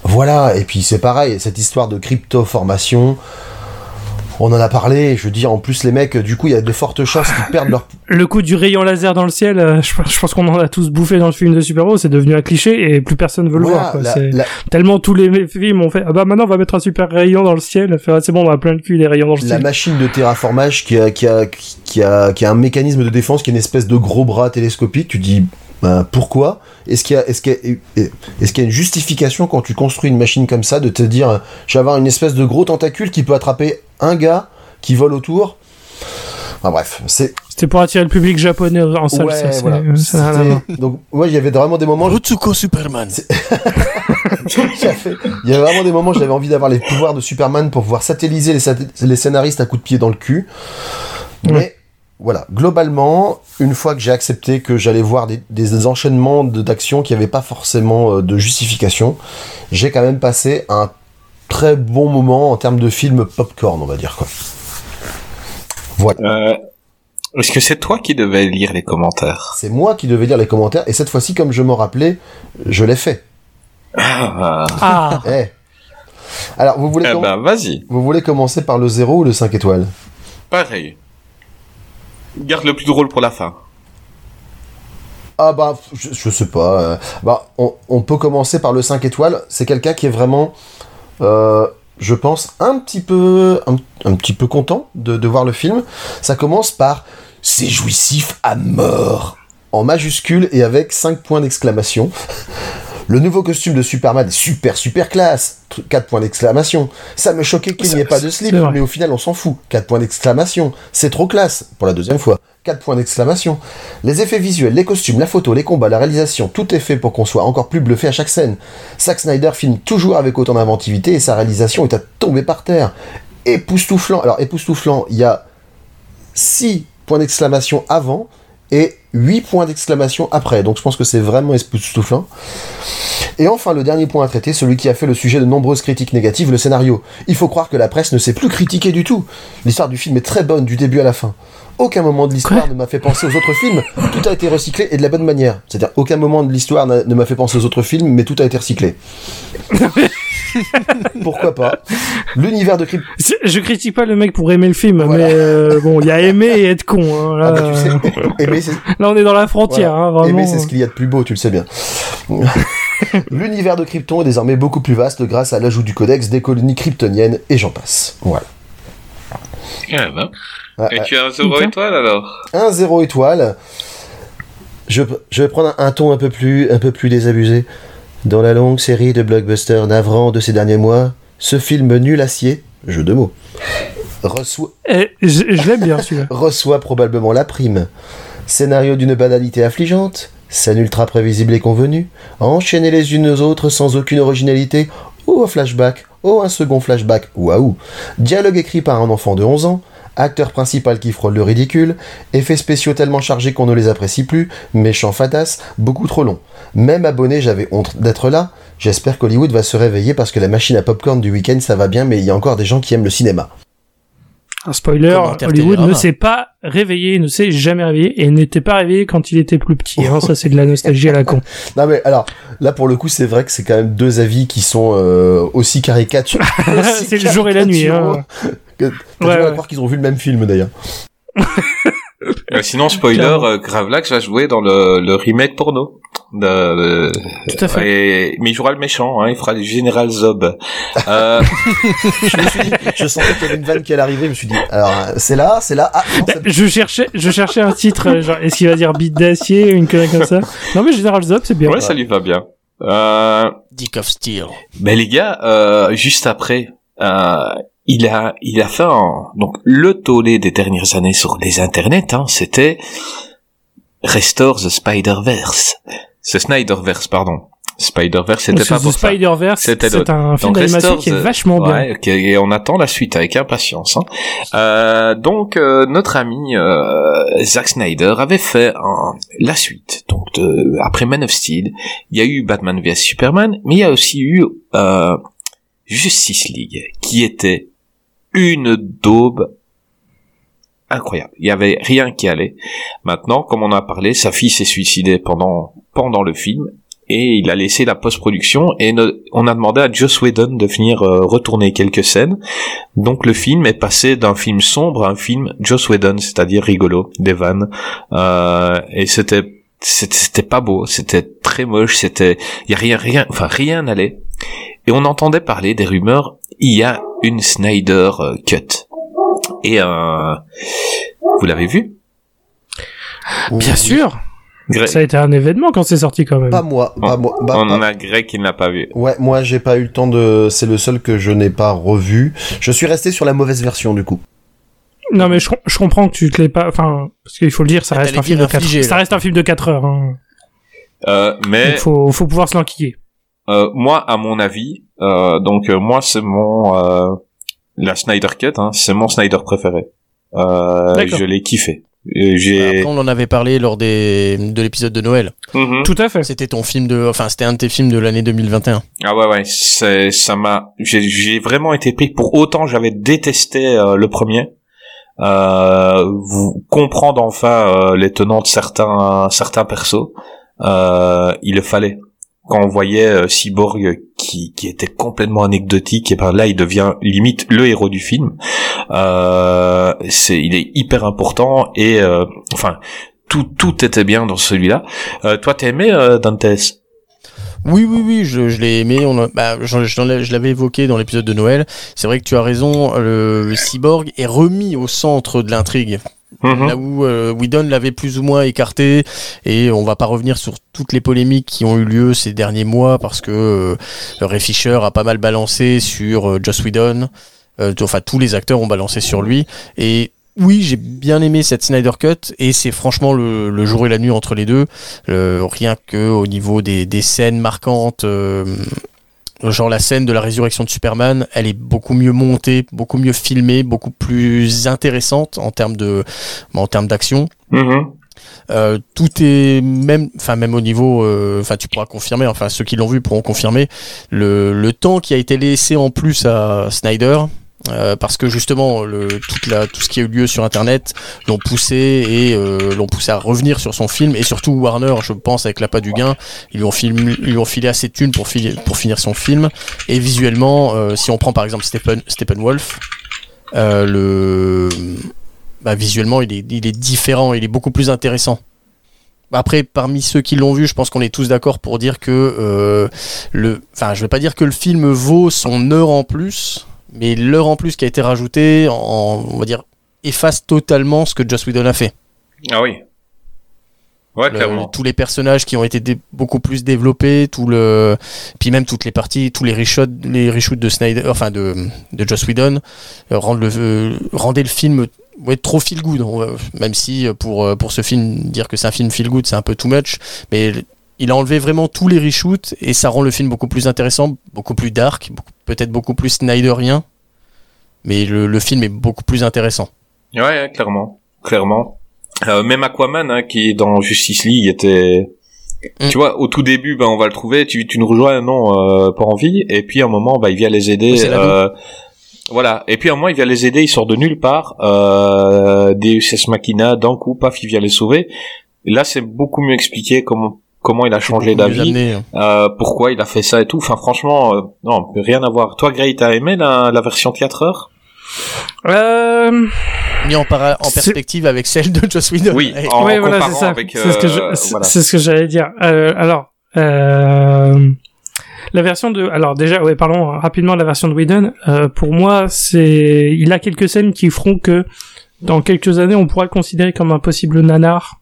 voilà. Et puis c'est pareil, cette histoire de crypto-formation. On en a parlé. Je veux dire, en plus les mecs, du coup, il y a de fortes chances qu'ils perdent leur. Le coup du rayon laser dans le ciel, euh, je, pense- je pense qu'on en a tous bouffé dans le film de super-héros, c'est devenu un cliché et plus personne veut le Voilà, voir. quoi. la- la- Tellement tous les films ont fait, ah bah maintenant on va mettre un super rayon dans le ciel, ah, c'est bon, on a plein le cul les rayons dans le la ciel. machine de terraformage qui a, qui, a, qui, a, qui a un mécanisme de défense qui est une espèce de gros bras télescopique, tu dis ben, pourquoi? Est-ce qu'il y, a- est-ce qu'il y, a- est-ce qu'il y a une justification quand tu construis une machine comme ça de te dire je vais avoir une espèce de gros tentacule qui peut attraper un gars qui vole autour? Enfin bref, c'est. C'était pour attirer le public japonais en salle, Ouais, ça, c'est- voilà. ça. C'était- Donc, ouais, il y avait vraiment des moments. Rutsuko Superman. Il y avait vraiment des moments où j'avais envie d'avoir les pouvoirs de Superman pour pouvoir satelliser les, sat- les scénaristes à coups de pied dans le cul. Mais voilà, globalement, une fois que j'ai accepté que j'allais voir des, des enchaînements de- d'actions qui n'avaient pas forcément euh, de justification, j'ai quand même passé un très bon moment en termes de film popcorn, on va dire quoi. Euh, Est-ce que c'est toi qui devais lire les commentaires C'est moi qui devais lire les commentaires et cette fois-ci, comme je m'en rappelais, je l'ai fait. Ah, Ah, Eh. Alors, vous voulez, eh ben, vas-y. vous voulez commencer par le 0 ou le 5 étoiles? Pareil. Garde le plus drôle pour la fin. Ah bah, je, sais pas. euh, bah, on, peut commencer par le 5 étoiles. C'est quelqu'un qui est vraiment, euh, je pense, un petit peu, un, un petit peu content de, de voir le film. Ça commence par « C'est jouissif à mort !» en majuscule et avec 5 points d'exclamation. Le nouveau costume de Superman est super super classe. 4 points d'exclamation. Ça me choquait qu'il n'y ait pas de slip, mais au final on s'en fout. 4 points d'exclamation. C'est trop classe. Pour la deuxième fois. 4 points d'exclamation. Les effets visuels, les costumes, la photo, les combats, la réalisation, tout est fait pour qu'on soit encore plus bluffé à chaque scène. Zack Snyder filme toujours avec autant d'inventivité et sa réalisation est à tomber par terre. Époustouflant. Alors époustouflant, il y a 6 points d'exclamation avant et 8 points d'exclamation après. Donc je pense que c'est vraiment époustouflant. Et enfin, le dernier point à traiter, celui qui a fait le sujet de nombreuses critiques négatives, le scénario. Il faut croire que la presse ne sait plus critiquer du tout. L'histoire du film est très bonne du début à la fin. Aucun moment de l'histoire ne m'a fait penser aux autres films. Tout a été recyclé et de la bonne manière. C'est-à-dire, aucun moment de l'histoire ne m'a fait penser aux autres films, mais tout a été recyclé. Pourquoi pas L'univers de Crypt... c'est- je critique pas le mec pour aimer le film, Voilà. mais euh, bon, il y a aimer et être con. Hein, là, Ah bah, tu sais, euh, aimer, là, on est dans la frontière, Voilà. hein, vraiment. Aimer, c'est ce qu'il y a de plus beau, tu le sais bien. L'univers de Krypton est désormais beaucoup plus vaste grâce à l'ajout du codex des colonies kryptoniennes et j'en passe. Voilà. Eh ben. Ah, Et ah, tu as un zéro Putain. étoile alors? Un zéro étoile. Je, je vais prendre un, un ton un peu plus, un peu plus désabusé. Dans la longue série de blockbusters navrants de ces derniers mois, ce film nul acier, jeu de mots, reçoit, Eh, je je l'aime bien celui-là. reçoit probablement la prime. Scénario d'une banalité affligeante, scène ultra prévisible et convenue, enchaînées les unes aux autres sans aucune originalité, ou un flashback, ou un second flashback, waouh. Dialogue écrit par un enfant de 11 ans, acteur principal qui frôle le ridicule, effets spéciaux tellement chargés qu'on ne les apprécie plus, méchant fatas, beaucoup trop long. Même abonné, j'avais honte d'être là. J'espère qu'Hollywood va se réveiller parce que la machine à popcorn du week-end ça va bien, mais il y a encore des gens qui aiment le cinéma. Un spoiler, Hollywood ne s'est pas réveillé, ne s'est jamais réveillé et n'était pas réveillé quand il était plus petit. hein. Ça, c'est de la nostalgie à la con. Non mais alors, là pour le coup c'est vrai que c'est quand même deux avis qui sont euh, aussi caricaturaux. C'est le jour et la nuit, hein. que T'as Ouais, du mal à ouais. croire qu'ils ont vu le même film d'ailleurs. Euh, Sinon, spoiler, euh, Gravelax va jouer dans le, le remake porno. De, de- Tout à fait. Et- mais il jouera le méchant, hein, il fera le général Zob. Euh, Je me suis dit, je sentais qu'il y avait une vanne qui allait arriver, je me suis dit, alors c'est là, c'est là, ah non, Bah, je cherchais, je cherchais un titre, euh, genre, est-ce qu'il va dire bite d'acier, une connerie comme ça? Non, mais General Zop, c'est bien. ouais, ça lui va bien. Euh, Dick of Steel. Ben les gars, euh, juste après, euh, il a, il a fait un, donc le tollé des dernières années sur les internets, hein, c'était Restore the Spider-Verse. C'est Snyderverse, pardon. Spider-Verse, c'était pas The pour ça. Spider-Verse, C'était c'est un film d'animation qui est the- vachement bien. Ouais, ok, et on attend la suite avec impatience. Hein. Euh, donc euh, notre ami euh, Zack Snyder avait fait un- la suite. Donc de- après Man of Steel, il y a eu Batman vs Superman, mais il y a aussi eu euh, Justice League, qui était une daube incroyable. Il y avait rien qui allait. Maintenant, comme on a parlé, sa fille s'est suicidée pendant pendant le film et il a laissé la post-production et on a demandé à Joss Whedon de venir euh, retourner quelques scènes. Donc le film est passé d'un film sombre à un film Joss Whedon, c'est-à-dire rigolo, des vannes. Euh, et c'était c'était pas beau, c'était très moche, c'était y a rien rien enfin rien n'allait. Et on entendait parler des rumeurs, il y a une Snyder euh, cut. Et euh, vous l'avez vu? Bien sûr. Greg- Ça a été un événement quand c'est sorti quand même. Pas moi, pas moi. bah, On en pas- a Greg qui ne l'a pas vu. Ouais, moi j'ai pas eu le temps de. C'est le seul que je n'ai pas revu. Je suis resté sur la mauvaise version du coup. Non mais je, com- je comprends que tu te l'aies pas. Enfin, parce qu'il faut le dire, ça reste un film de 4 infligé, Ça reste un film de 4 heures. Hein. Euh, mais Il faut, faut pouvoir se l'enquiller. Euh, moi, à mon avis, euh, donc euh, moi, c'est mon euh, la Snyder Cut, hein, c'est mon Snyder préféré. Euh, je l'ai kiffé. J'ai. Après, on en avait parlé lors des, de l'épisode de Noël. Mhm. Tout à fait. C'était ton film de, enfin, c'était un de tes films de l'année 2021. Ah ouais ouais, c'est ça m'a. J'ai j'ai vraiment été pris. Pour autant, j'avais détesté euh, le premier. Euh, vous comprendre enfin euh, les tenants de certains certains persos, euh, il le fallait. Quand on voyait euh, Cyborg qui, qui était complètement anecdotique, et ben là il devient limite le héros du film. Euh, c'est il est hyper important et euh, enfin tout tout était bien dans celui-là. Euh, toi t'as aimé euh, Dantes? Oui, oui, oui, je, l'ai aimé. On a- bah, je l'avais évoqué dans l'épisode de Noël. C'est vrai que tu as raison. Le cyborg est remis au centre de l'intrigue. Mhm. Là où euh, Whedon l'avait plus ou moins écarté, et on va pas revenir sur toutes les polémiques qui ont eu lieu ces derniers mois parce que euh, Ray Fisher a pas mal balancé sur euh, Joss Whedon. Euh, enfin, tous les acteurs ont balancé sur lui. Et oui, j'ai bien aimé cette Snyder Cut, et c'est franchement le, jour et la nuit entre les deux. Le- rien que au niveau des scènes marquantes. Genre la scène de la résurrection de Superman, elle est beaucoup mieux montée, beaucoup mieux filmée, beaucoup plus intéressante en termes de, en termes d'action. Mhm. Euh, tout est même, enfin même au niveau, euh, enfin tu pourras confirmer, enfin ceux qui l'ont vu pourront confirmer le, le temps qui a été laissé en plus à Snyder. Euh, parce que justement, le, toute la, tout ce qui a eu lieu sur Internet l'ont poussé et euh, l'ont poussé à revenir sur son film et surtout Warner, je pense avec l'appât du gain, ils lui ont filé assez de thunes pour, finir son film et visuellement, euh, si on prend par exemple Stephen, Steppenwolf, bah, visuellement il est, différent, il est beaucoup plus intéressant. Après, parmi ceux qui l'ont vu, je pense qu'on est tous d'accord pour dire que le, enfin, je vais pas dire que le film vaut son heure en plus, mais l'heure en plus qui a été rajoutée, en, on va dire, efface totalement ce que Joss Whedon a fait. Ah oui. Ouais, Le- clairement. tous les personnages qui ont été beaucoup plus développés, tout le, puis même toutes les parties, tous les reshoots, les reshoots de Snyder, enfin de, de Joss Whedon, euh, rendent le, euh, rendaient le film ouais, trop feel good. Même si euh, pour euh, pour ce film dire que c'est un film feel good, c'est un peu too much, mais il a enlevé vraiment tous les reshoots et ça rend le film beaucoup plus intéressant, beaucoup plus dark, peut-être beaucoup plus Snyderien, mais le, le film est beaucoup plus intéressant. Ouais, ouais, clairement, clairement. Euh, même Aquaman, hein, qui est dans Justice League, était. Mm. Tu vois, au tout début, ben on va le trouver. Tu, tu nous rejoins, non, euh, pas envie. Et puis à un moment, bah il vient les aider. Euh, voilà. Et puis à un moment, il vient les aider. Il sort de nulle part. Euh, Deus Ex Machina, d'un coup, paf, il vient les sauver. Et là, c'est beaucoup mieux expliqué comment comment il a changé d'avis, hein. euh, pourquoi il a fait ça et tout. Enfin, franchement, euh, non, rien à voir. Toi, Gray, t'as aimé la, la version 4 heures Euh... mis en, para- en perspective avec celle de Joss Whedon. Oui, en- ouais, voilà, comparant c'est ça. avec, C'est ce que je, euh, c'est ce que j'allais dire. Euh, alors, euh, la version de, alors déjà, ouais, parlons rapidement de la version de Whedon. Euh, pour moi, c'est, il a quelques scènes qui feront que dans quelques années, on pourra le considérer comme un possible nanar.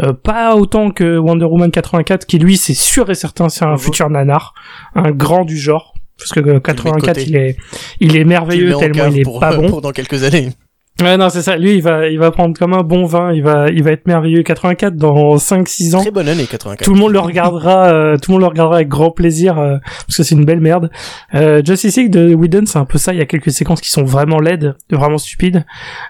Euh, pas autant que Wonder Woman 84, qui lui, c'est sûr et certain, c'est un futur nanar, un grand du genre. Parce que euh, 84, côté. il est, il est merveilleux tellement il est pour, pas bon. pour dans quelques années. Ouais, non, c'est ça. Lui, il va, il va prendre comme un bon vin. Il va, il va être merveilleux. 84 dans 5-6 ans. Très bonne année 84. Tout le monde le regardera, euh, tout le monde le regardera avec grand plaisir euh, parce que c'est une belle merde. Euh, Justice League de Whedon, c'est un peu ça. Il y a quelques séquences qui sont vraiment laides, vraiment stupides.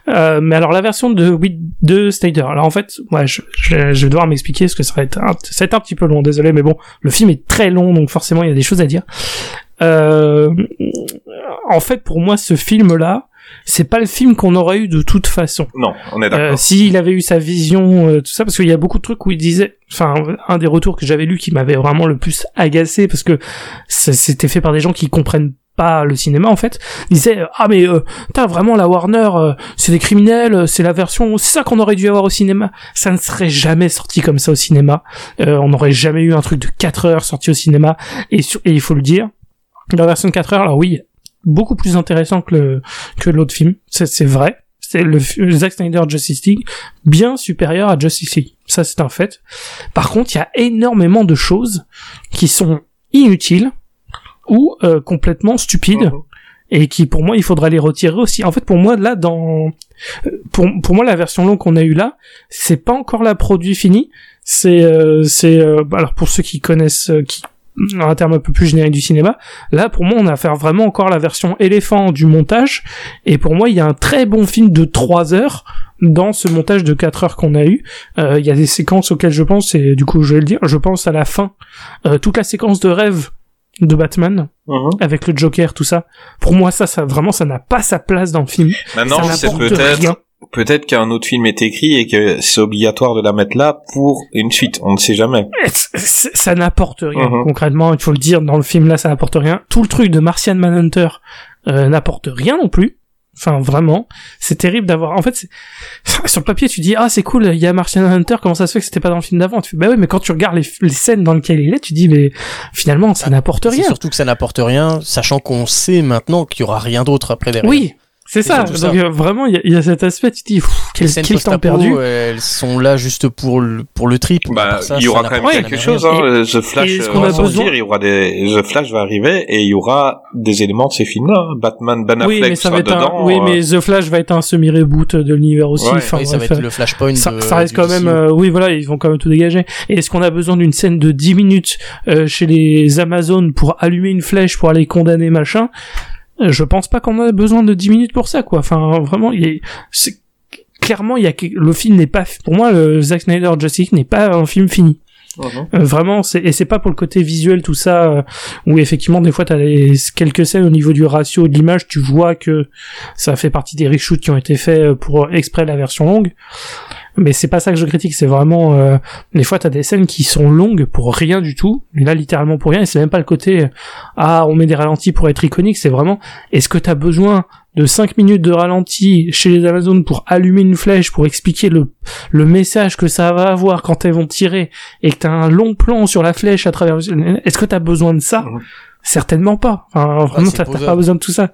Euh, mais alors la version de Whed- de Snyder. Alors en fait, ouais, je, je, je vais devoir m'expliquer parce que ça va être un, ça va être un petit peu long. Désolé, mais bon, le film est très long, donc forcément il y a des choses à dire. euh, en fait, pour moi, ce film-là, c'est pas le film qu'on aurait eu de toute façon. Non, on est Euh, d'accord. S'il avait eu sa vision, euh, tout ça, parce qu'il y a beaucoup de trucs où il disait, enfin, un des retours que j'avais lu qui m'avait vraiment le plus agacé, parce que c'était fait par des gens qui comprennent pas le cinéma en fait, il disait ah mais euh, t'as vraiment la Warner, euh, c'est des criminels, euh, c'est la version, c'est ça qu'on aurait dû avoir au cinéma. Ça ne serait jamais sorti comme ça au cinéma. Euh, on n'aurait jamais eu un truc de 4 heures sorti au cinéma. Et il faut le dire, la version de 4 heures, alors oui, beaucoup plus intéressant que le que l'autre film, c'est vrai. C'est le, le Zack Snyder Justice League bien supérieur à Justice League. Ça c'est un fait. Par contre, il y a énormément de choses qui sont inutiles ou euh, complètement stupides et qui pour moi il faudra les retirer aussi. En fait pour moi là dans euh, pour pour moi la version longue qu'on a eue là, c'est pas encore la produit fini, c'est euh, c'est euh, alors pour ceux qui connaissent euh, qui un terme un peu plus générique du cinéma, là pour moi on a affaire vraiment encore la version éléphant du montage et pour moi il y a un très bon film de 3 heures dans ce montage de 4 heures qu'on a eu. Euh, Il y a des séquences auxquelles je pense et du coup je vais le dire, je pense à la fin euh, toute la séquence de rêve de Batman Mhm. avec le Joker tout ça. Pour moi ça ça vraiment ça n'a pas sa place dans le film. Maintenant, c'est peut-être. Peut-être qu'un autre film est écrit et que c'est obligatoire de la mettre là pour une suite. On ne sait jamais. C- ça n'apporte rien Mhm. concrètement il faut le dire dans le film là ça n'apporte rien tout le truc de Martian Manhunter euh, n'apporte rien non plus enfin vraiment c'est terrible d'avoir en fait sur le papier tu dis ah c'est cool il y a Martian Manhunter comment ça se fait que c'était pas dans le film d'avant? Tu fais bah oui mais quand tu regardes les, les scènes dans lesquelles il est tu dis mais finalement ça n'apporte rien surtout que ça n'apporte rien, sachant qu'on sait maintenant qu'il y aura rien d'autre après derrière. oui c'est ça donc ça. euh, vraiment il y, a- il y a cet aspect tu te dis quel, quel temps perdu euh, elles sont là juste pour le, pour le trip. Bah, Pour ça, il y aura quand même quelque chose. Hein. The Flash euh, qu'on va a sortir, besoin- il y aura des The Flash va arriver et il y aura des éléments de ces films-là. hein. Batman, Ben oui Affleck mais ça sera va être un, dedans. oui euh, mais The Flash va être un semi reboot de l'univers aussi Ouais, enfin Oui, ça va être le flashpoint. ça, de- ça reste quand même euh, oui voilà ils vont quand même tout dégager et est-ce qu'on a besoin d'une scène de 10 minutes euh, chez les Amazones pour allumer une flèche pour aller condamner machin? Euh, je pense pas qu'on a besoin de 10 minutes pour ça quoi. Enfin vraiment il est c'est clairement il y a que- le film n'est pas pour moi le Zack Snyder Justice n'est pas un film fini. Euh, vraiment, c'est et c'est pas pour le côté visuel tout ça euh, où effectivement des fois t'as les quelques scènes au niveau du ratio de l'image, tu vois que ça fait partie des reshoots qui ont été faits euh, pour exprès la version longue. Mais c'est pas ça que je critique, c'est vraiment euh, des fois t'as des scènes qui sont longues pour rien du tout, et là littéralement pour rien, et c'est même pas le côté euh, ah on met des ralentis pour être iconique, c'est vraiment est-ce que t'as besoin de 5 minutes de ralenti chez les Amazones pour allumer une flèche pour expliquer le le message que ça va avoir quand elles vont tirer et que t'as un long plan sur la flèche à travers est-ce que t'as besoin de ça? Certainement pas. Enfin, vraiment c'est t'as pas besoin de tout ça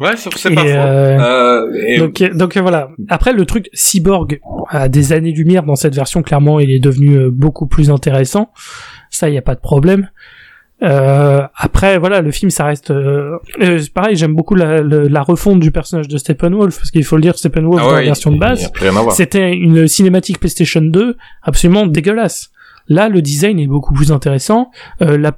Ouais, c'est pas euh, Euh, et- donc euh, donc euh, voilà. Après le truc cyborg a des années lumière dans cette version clairement il est devenu beaucoup plus intéressant. Ça y a pas de problème. Euh, après voilà le film ça reste euh, pareil j'aime beaucoup la, la refonte du personnage de Steppenwolf parce qu'il faut le dire Steppenwolf Ah dans ouais, la version de il- il y base c'était une cinématique PlayStation 2 absolument dégueulasse. Là, le design est beaucoup plus intéressant. Euh, la,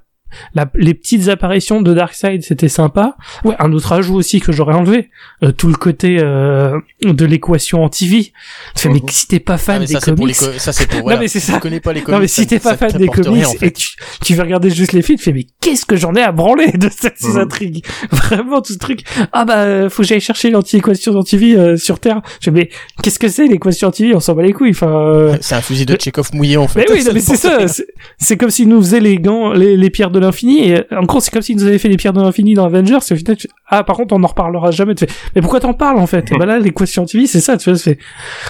la- les petites apparitions de Darkseid, c'était sympa. Ouais, un autre ajout aussi que j'aurais enlevé, euh, tout le côté euh, de l'équation anti-vie. Tu fais, mais si t'es pas Ah, fan mais des ça, c'est pour les comics, co- ça, c'est pour, voilà. mais c'est ça. tu connais pas les comics. non mais si t'es pas fan des comics rien, en fait. et tu, tu veux regarder juste les films, tu fais mais qu'est-ce que j'en ai à branler de cette ces Mhm. intrigues Vraiment tout ce truc. Ah bah euh, faut que j'aille chercher l'anti-équation anti-vie euh, sur Terre. Je fais mais qu'est-ce que c'est l'équation anti-vie On s'en bat les couilles. Enfin. euh, C'est un fusil de Chekhov mouillé, en fait. mais oui, non, mais c'est ça. c'est- C'est comme s'ils nous faisaient les gants, les, les pierres de l'infini. Et euh, en gros, c'est comme s'ils nous avaient fait les pierres de l'infini dans Avengers. Et au final, tu ah, par contre, on en reparlera jamais. Tu fais, mais pourquoi t'en parles en fait? Et bah là, l'équation anti-vie, c'est ça. Tu vois, fais,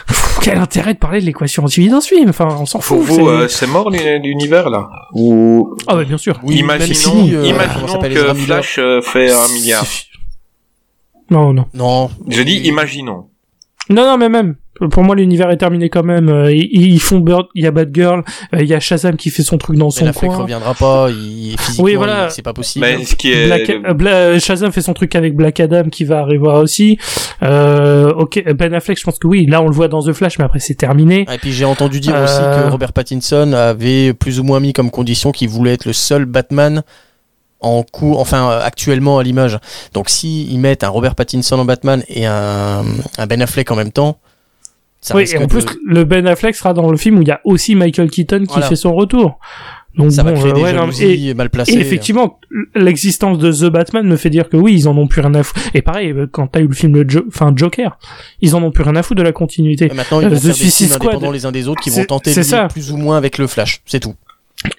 pff, quel intérêt de parler de l'équation anti-vie dans ce film? Enfin, on s'en fout. vous, c'est- euh, c'est mort l'uni- l'univers là Ou Ah bah bien sûr. Oui, imaginons, si, euh, imaginons que. Flash euh, fait un milliard. Non, non. Non. Je dis imaginons. Non, non, mais même. Pour moi, l'univers est terminé quand même. Euh, Ils, ils font Bird, il y a Batgirl, euh, il y a Shazam qui fait son truc dans Ben son Affleck coin. reviendra pas, il, physiquement, Oui, voilà. il- c'est pas possible. Mais ce qui est Black, euh, Bla- Shazam fait son truc avec Black Adam qui va arriver aussi. Euh, ok, Ben Affleck, je pense que oui, là on le voit dans The Flash, mais après c'est terminé. Ah, Et puis j'ai entendu dire Euh, aussi que Robert Pattinson avait plus ou moins mis comme condition qu'il voulait être le seul Batman en cours, enfin euh, actuellement à l'image. Donc si ils mettent un Robert Pattinson en Batman et un, un Ben Affleck en même temps, ça oui, et en de- plus le Ben Affleck sera dans le film où il y a aussi Michael Keaton qui Voilà. fait son retour. Donc Ça va bon, créer euh, des ouais, non, jalousies et- mal placées. Et effectivement, l'existence de The Batman me fait dire que oui, ils en ont plus rien à foutre. Et pareil, euh, quand t'as eu le film le Jo- enfin Joker, ils en ont plus rien à foutre de la continuité. Et maintenant, ils Euh, vont The des Suicide Squad. indépendants les uns des autres qui vont tenter de ça. plus ou moins avec le Flash. C'est tout.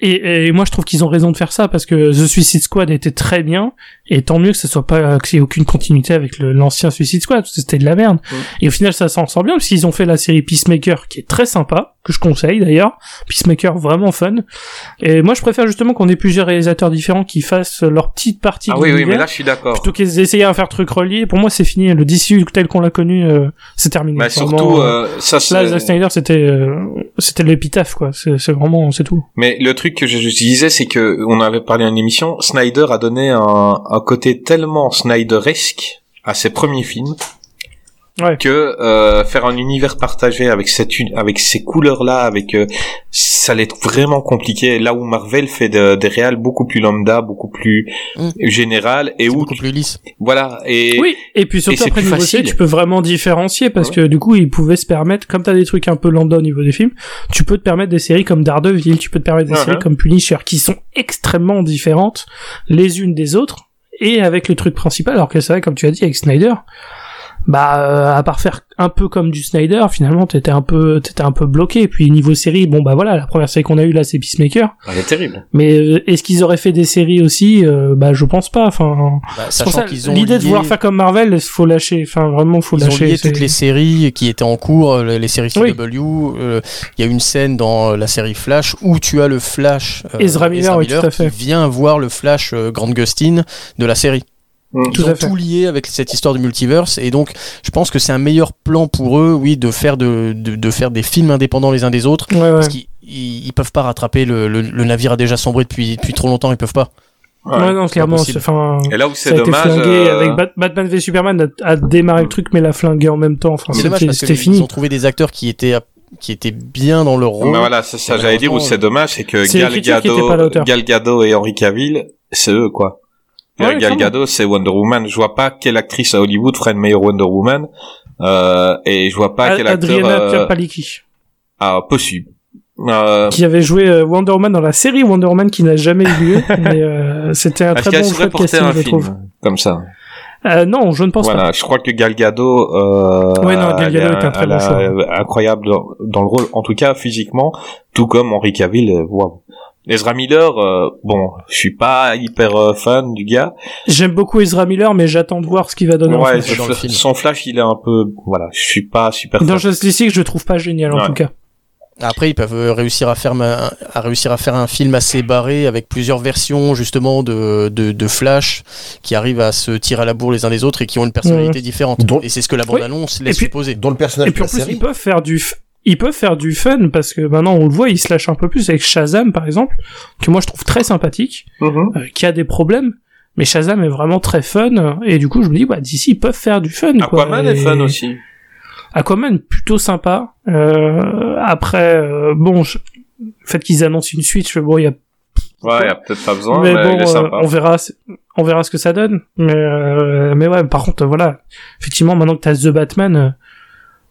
Et, et moi, je trouve qu'ils ont raison de faire ça parce que The Suicide Squad était très bien, et tant mieux que ce soit pas qu'il y ait aucune continuité avec l'ancien Suicide Squad, que c'était de la merde. Et au final, ça s'en sort bien parce qu'ils ont fait la série Peacemaker, qui est très sympa, que je conseille d'ailleurs. Peacemaker vraiment fun. Et moi, je préfère justement qu'on ait plusieurs réalisateurs différents qui fassent leur petite partie. Ah de oui, oui, mais là, je suis d'accord. Plutôt qu'essayer à faire truc relié, pour moi c'est fini. Le DC tel qu'on l'a connu, euh, c'est terminé. Mais Vraiment, surtout, euh, euh, ça, là, Zack c'est... Snyder c'était euh, c'était l'épitaphe quoi. C'est c'est vraiment c'est tout. Mais le truc que je, je disais, c'est que on avait parlé en émission, Snyder a donné un, un côté tellement Snyderesque à ses premiers films Ouais. que euh, faire un univers partagé avec cette une- avec ces couleurs là, avec euh, ça allait être vraiment compliqué. Là où Marvel fait de- des réals beaucoup plus lambda, beaucoup plus Mm. général et où beaucoup plus lisse. voilà et Oui, et puis surtout c'est après niveau facile. tu peux vraiment différencier parce Ouais. que du coup ils pouvaient se permettre, comme t'as des trucs un peu lambda au niveau des films, tu peux te permettre des séries comme Daredevil, tu peux te permettre des Ouais. séries comme Punisher qui sont extrêmement différentes les unes des autres et avec le truc principal. Alors que c'est vrai, comme tu as dit avec Snyder, bah euh, à part faire un peu comme du Snyder, finalement t'étais un peu t'étais un peu bloqué. Et puis niveau série, bon bah voilà, la première série qu'on a eue là c'est Peacemaker, elle est terrible. mais euh, est-ce qu'ils auraient fait des séries aussi? Euh, Bah je pense pas. Enfin. Bah, C'est pour sachant ça, qu'ils ont l'idée de lié- vouloir faire comme Marvel, faut lâcher. Enfin, vraiment, faut Ils ont lâcher. lié c'est- toutes les séries qui étaient en cours, euh, les les séries Oui. CW. euh, Il y a une scène dans euh, la série Flash où tu as le Flash euh, Ezra Miller, oui, tout à fait. qui vient voir le Flash euh, Grant Gustin de la série. Mm. Ils Tout ont à fait. tout lié avec cette histoire du multiverse et donc je pense que c'est un meilleur plan pour eux, oui, de faire de, de, de faire des films indépendants les uns des autres Ouais, ouais. parce qu'ils ils, ils peuvent pas rattraper le, le, le navire a déjà sombré depuis depuis trop longtemps, ils peuvent pas. Ouais. Ouais, non, clairement. Enfin, Et là où c'est été dommage, flingué euh, avec Bat- Batman v Superman a, a démarré le truc, mais l'a flingué en même temps. Enfin, C'est dommage c'était fini. ont trouvé des acteurs qui étaient qui étaient bien dans leur rôle. Mais voilà, c'est ça, j'allais dire où c'est dommage, c'est que Gal Gadot. Gal Gadot et Henry Cavill, c'est eux, quoi. Ouais, Gal. Gadot, c'est Wonder Woman. Je vois pas quelle actrice à Hollywood ferait une meilleure Wonder Woman. Euh, et je vois pas A- quel acteur, Adriana euh, ah, possible. Euh, qui avait joué euh, Wonder Woman dans la série Wonder Woman qui n'a jamais eu lieu, mais euh, c'était un très bon choix de casting, un je film trouve. comme ça? Euh, non, je ne pense Voilà, je crois que Gal Gadot, euh, Ouais, non, Gal Gadot est un très bon choix. incroyable dans, dans le rôle, en tout cas physiquement, tout comme Henry Cavill. Waouh. Ezra Miller, euh, bon, je suis pas hyper euh, fan du gars. J'aime beaucoup Ezra Miller, mais j'attends de voir ce qu'il va donner en Ouais, je- dans le film. son flash, il est un peu, voilà, je suis pas super fan. Dans Justice League, je le trouve pas génial en tout cas. Après, ils peuvent euh, réussir à faire ma- à réussir à faire un film assez barré avec plusieurs versions justement de, de, de Flash qui arrivent à se tirer à la bourre les uns des autres et qui ont une personnalité différente. Et c'est ce que la bande annonce laisse Et puis- supposer. Dont le personnage Et puis en plus, série. ils peuvent faire du, f- ils peuvent faire du fun parce que maintenant on le voit, ils se lâchent un peu plus avec Shazam par exemple, que moi je trouve très sympathique, Mhm. euh, qui a des problèmes, mais Shazam est vraiment très fun et du coup je me dis bah d'ici ils peuvent faire du fun. quoi. Aquaman Et- est fun aussi. Aquaman plutôt sympa. Euh, après euh, bon, je- le fait qu'ils annoncent une suite, je bon il y a Ouais, y a peut-être pas besoin, mais mais, bon, il est euh, sympa. on verra, on verra ce que ça donne. Mais, euh, mais ouais, par contre, voilà, effectivement, maintenant que t'as The Batman,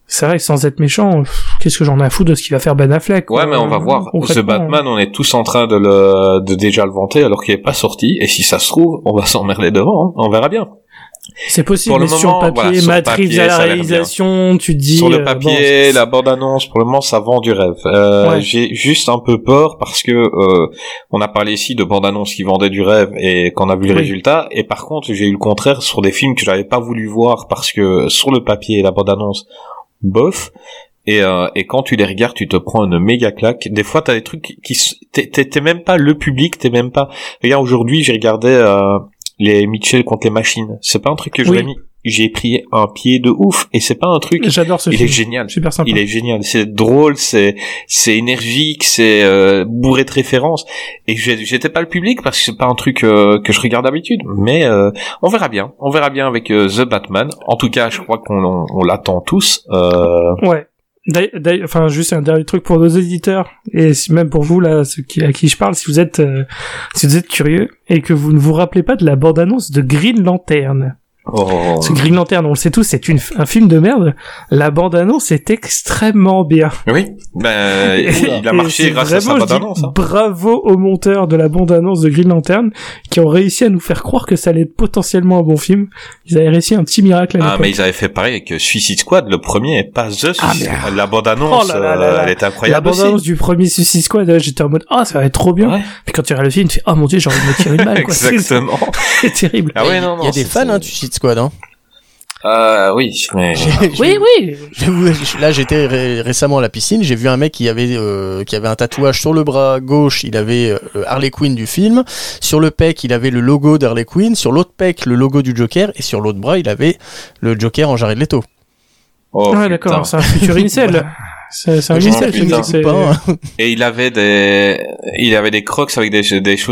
c'est vrai que sans être méchant, pff, qu'est-ce que j'en ai à foutre de ce qu'il va faire Ben Affleck Ouais, mais on va voir. The Batman, on est tous en train de le, de déjà le vanter alors qu'il est pas sorti. Et si ça se trouve, on va s'emmerder devant. hein. On verra bien. C'est possible, pour le mais sur le papier, voilà, sur le Matt papier, Reeves à la réalisation, tu te dis. Sur euh, le papier, bon, la bande-annonce, pour le moment, ça vend du rêve. Euh, Ouais. J'ai juste un peu peur parce que euh, on a parlé ici de bande-annonce qui vendait du rêve et qu'on a vu le Oui. résultat. Et par contre, j'ai eu le contraire sur des films que j'avais pas voulu voir parce que sur le papier, la bande-annonce, bof. Et, euh, et quand tu les regardes, tu te prends une méga claque. Des fois, t'as des trucs qui... T'es même pas le public, t'es même pas... Regarde, aujourd'hui, j'ai regardé euh, les Mitchell contre les machines. C'est pas un truc que Oui. j'aurais mis. J'ai pris un pied de ouf. Et c'est pas un truc... J'adore ce Il film. est génial. Super sympa. Il est génial. C'est drôle, c'est c'est énergique, c'est euh, bourré de références. Et j'étais pas le public parce que c'est pas un truc euh, que je regarde d'habitude. Mais euh, on verra bien. On verra bien avec euh, The Batman. En tout cas, je crois qu'on on, on l'attend tous. Euh, Ouais. D'ailleurs- Enfin, juste un dernier truc pour nos éditeurs et même pour vous là, ceux à qui je parle, si vous êtes, euh, si vous êtes curieux et que vous ne vous rappelez pas de la bande-annonce de Green Lantern, Oh. Ce Green Lantern, on le sait tous, c'est une, un film de merde. La bande-annonce est extrêmement bien. Oui, ben, il a marché grâce à sa bande-annonce. hein. Bravo aux monteurs de la bande-annonce de Green Lantern qui ont réussi à nous faire croire que ça allait être potentiellement un bon film. Ils avaient réussi un petit miracle à Ah, mais ils avaient fait pareil avec Suicide Squad, le premier, et pas The Suicide Ah, mais- Squad. La bande-annonce, Oh euh, elle La incroyable aussi. bande-annonce du premier Suicide Squad, euh, j'étais en mode, ah, ça va être trop bien. Ouais. Puis quand tu regardes le film, tu fais, oh mon dieu, j'ai envie de me tirer une balle, quoi. Exactement. C'est terrible. Ah ouais, non, Il y a non, des fans hein, du Suicide Squad. Hein. Euh, oui, mais... Oui, oui. Là, j'étais ré- récemment à la piscine. J'ai vu un mec qui avait euh, qui avait un tatouage sur le bras gauche. Il avait euh, le Harley Quinn du film. Sur le pec, il avait le logo d'Harley Quinn. Sur l'autre pec, le logo du Joker. Et sur l'autre bras, il avait le Joker en Jared Leto. Oh, ouais, d'accord, c'est un futur incel. C'est c'est un Je incel, m'en ce mec, putain. c'est- Pas, hein. Et il avait des, il avait des crocs avec des, des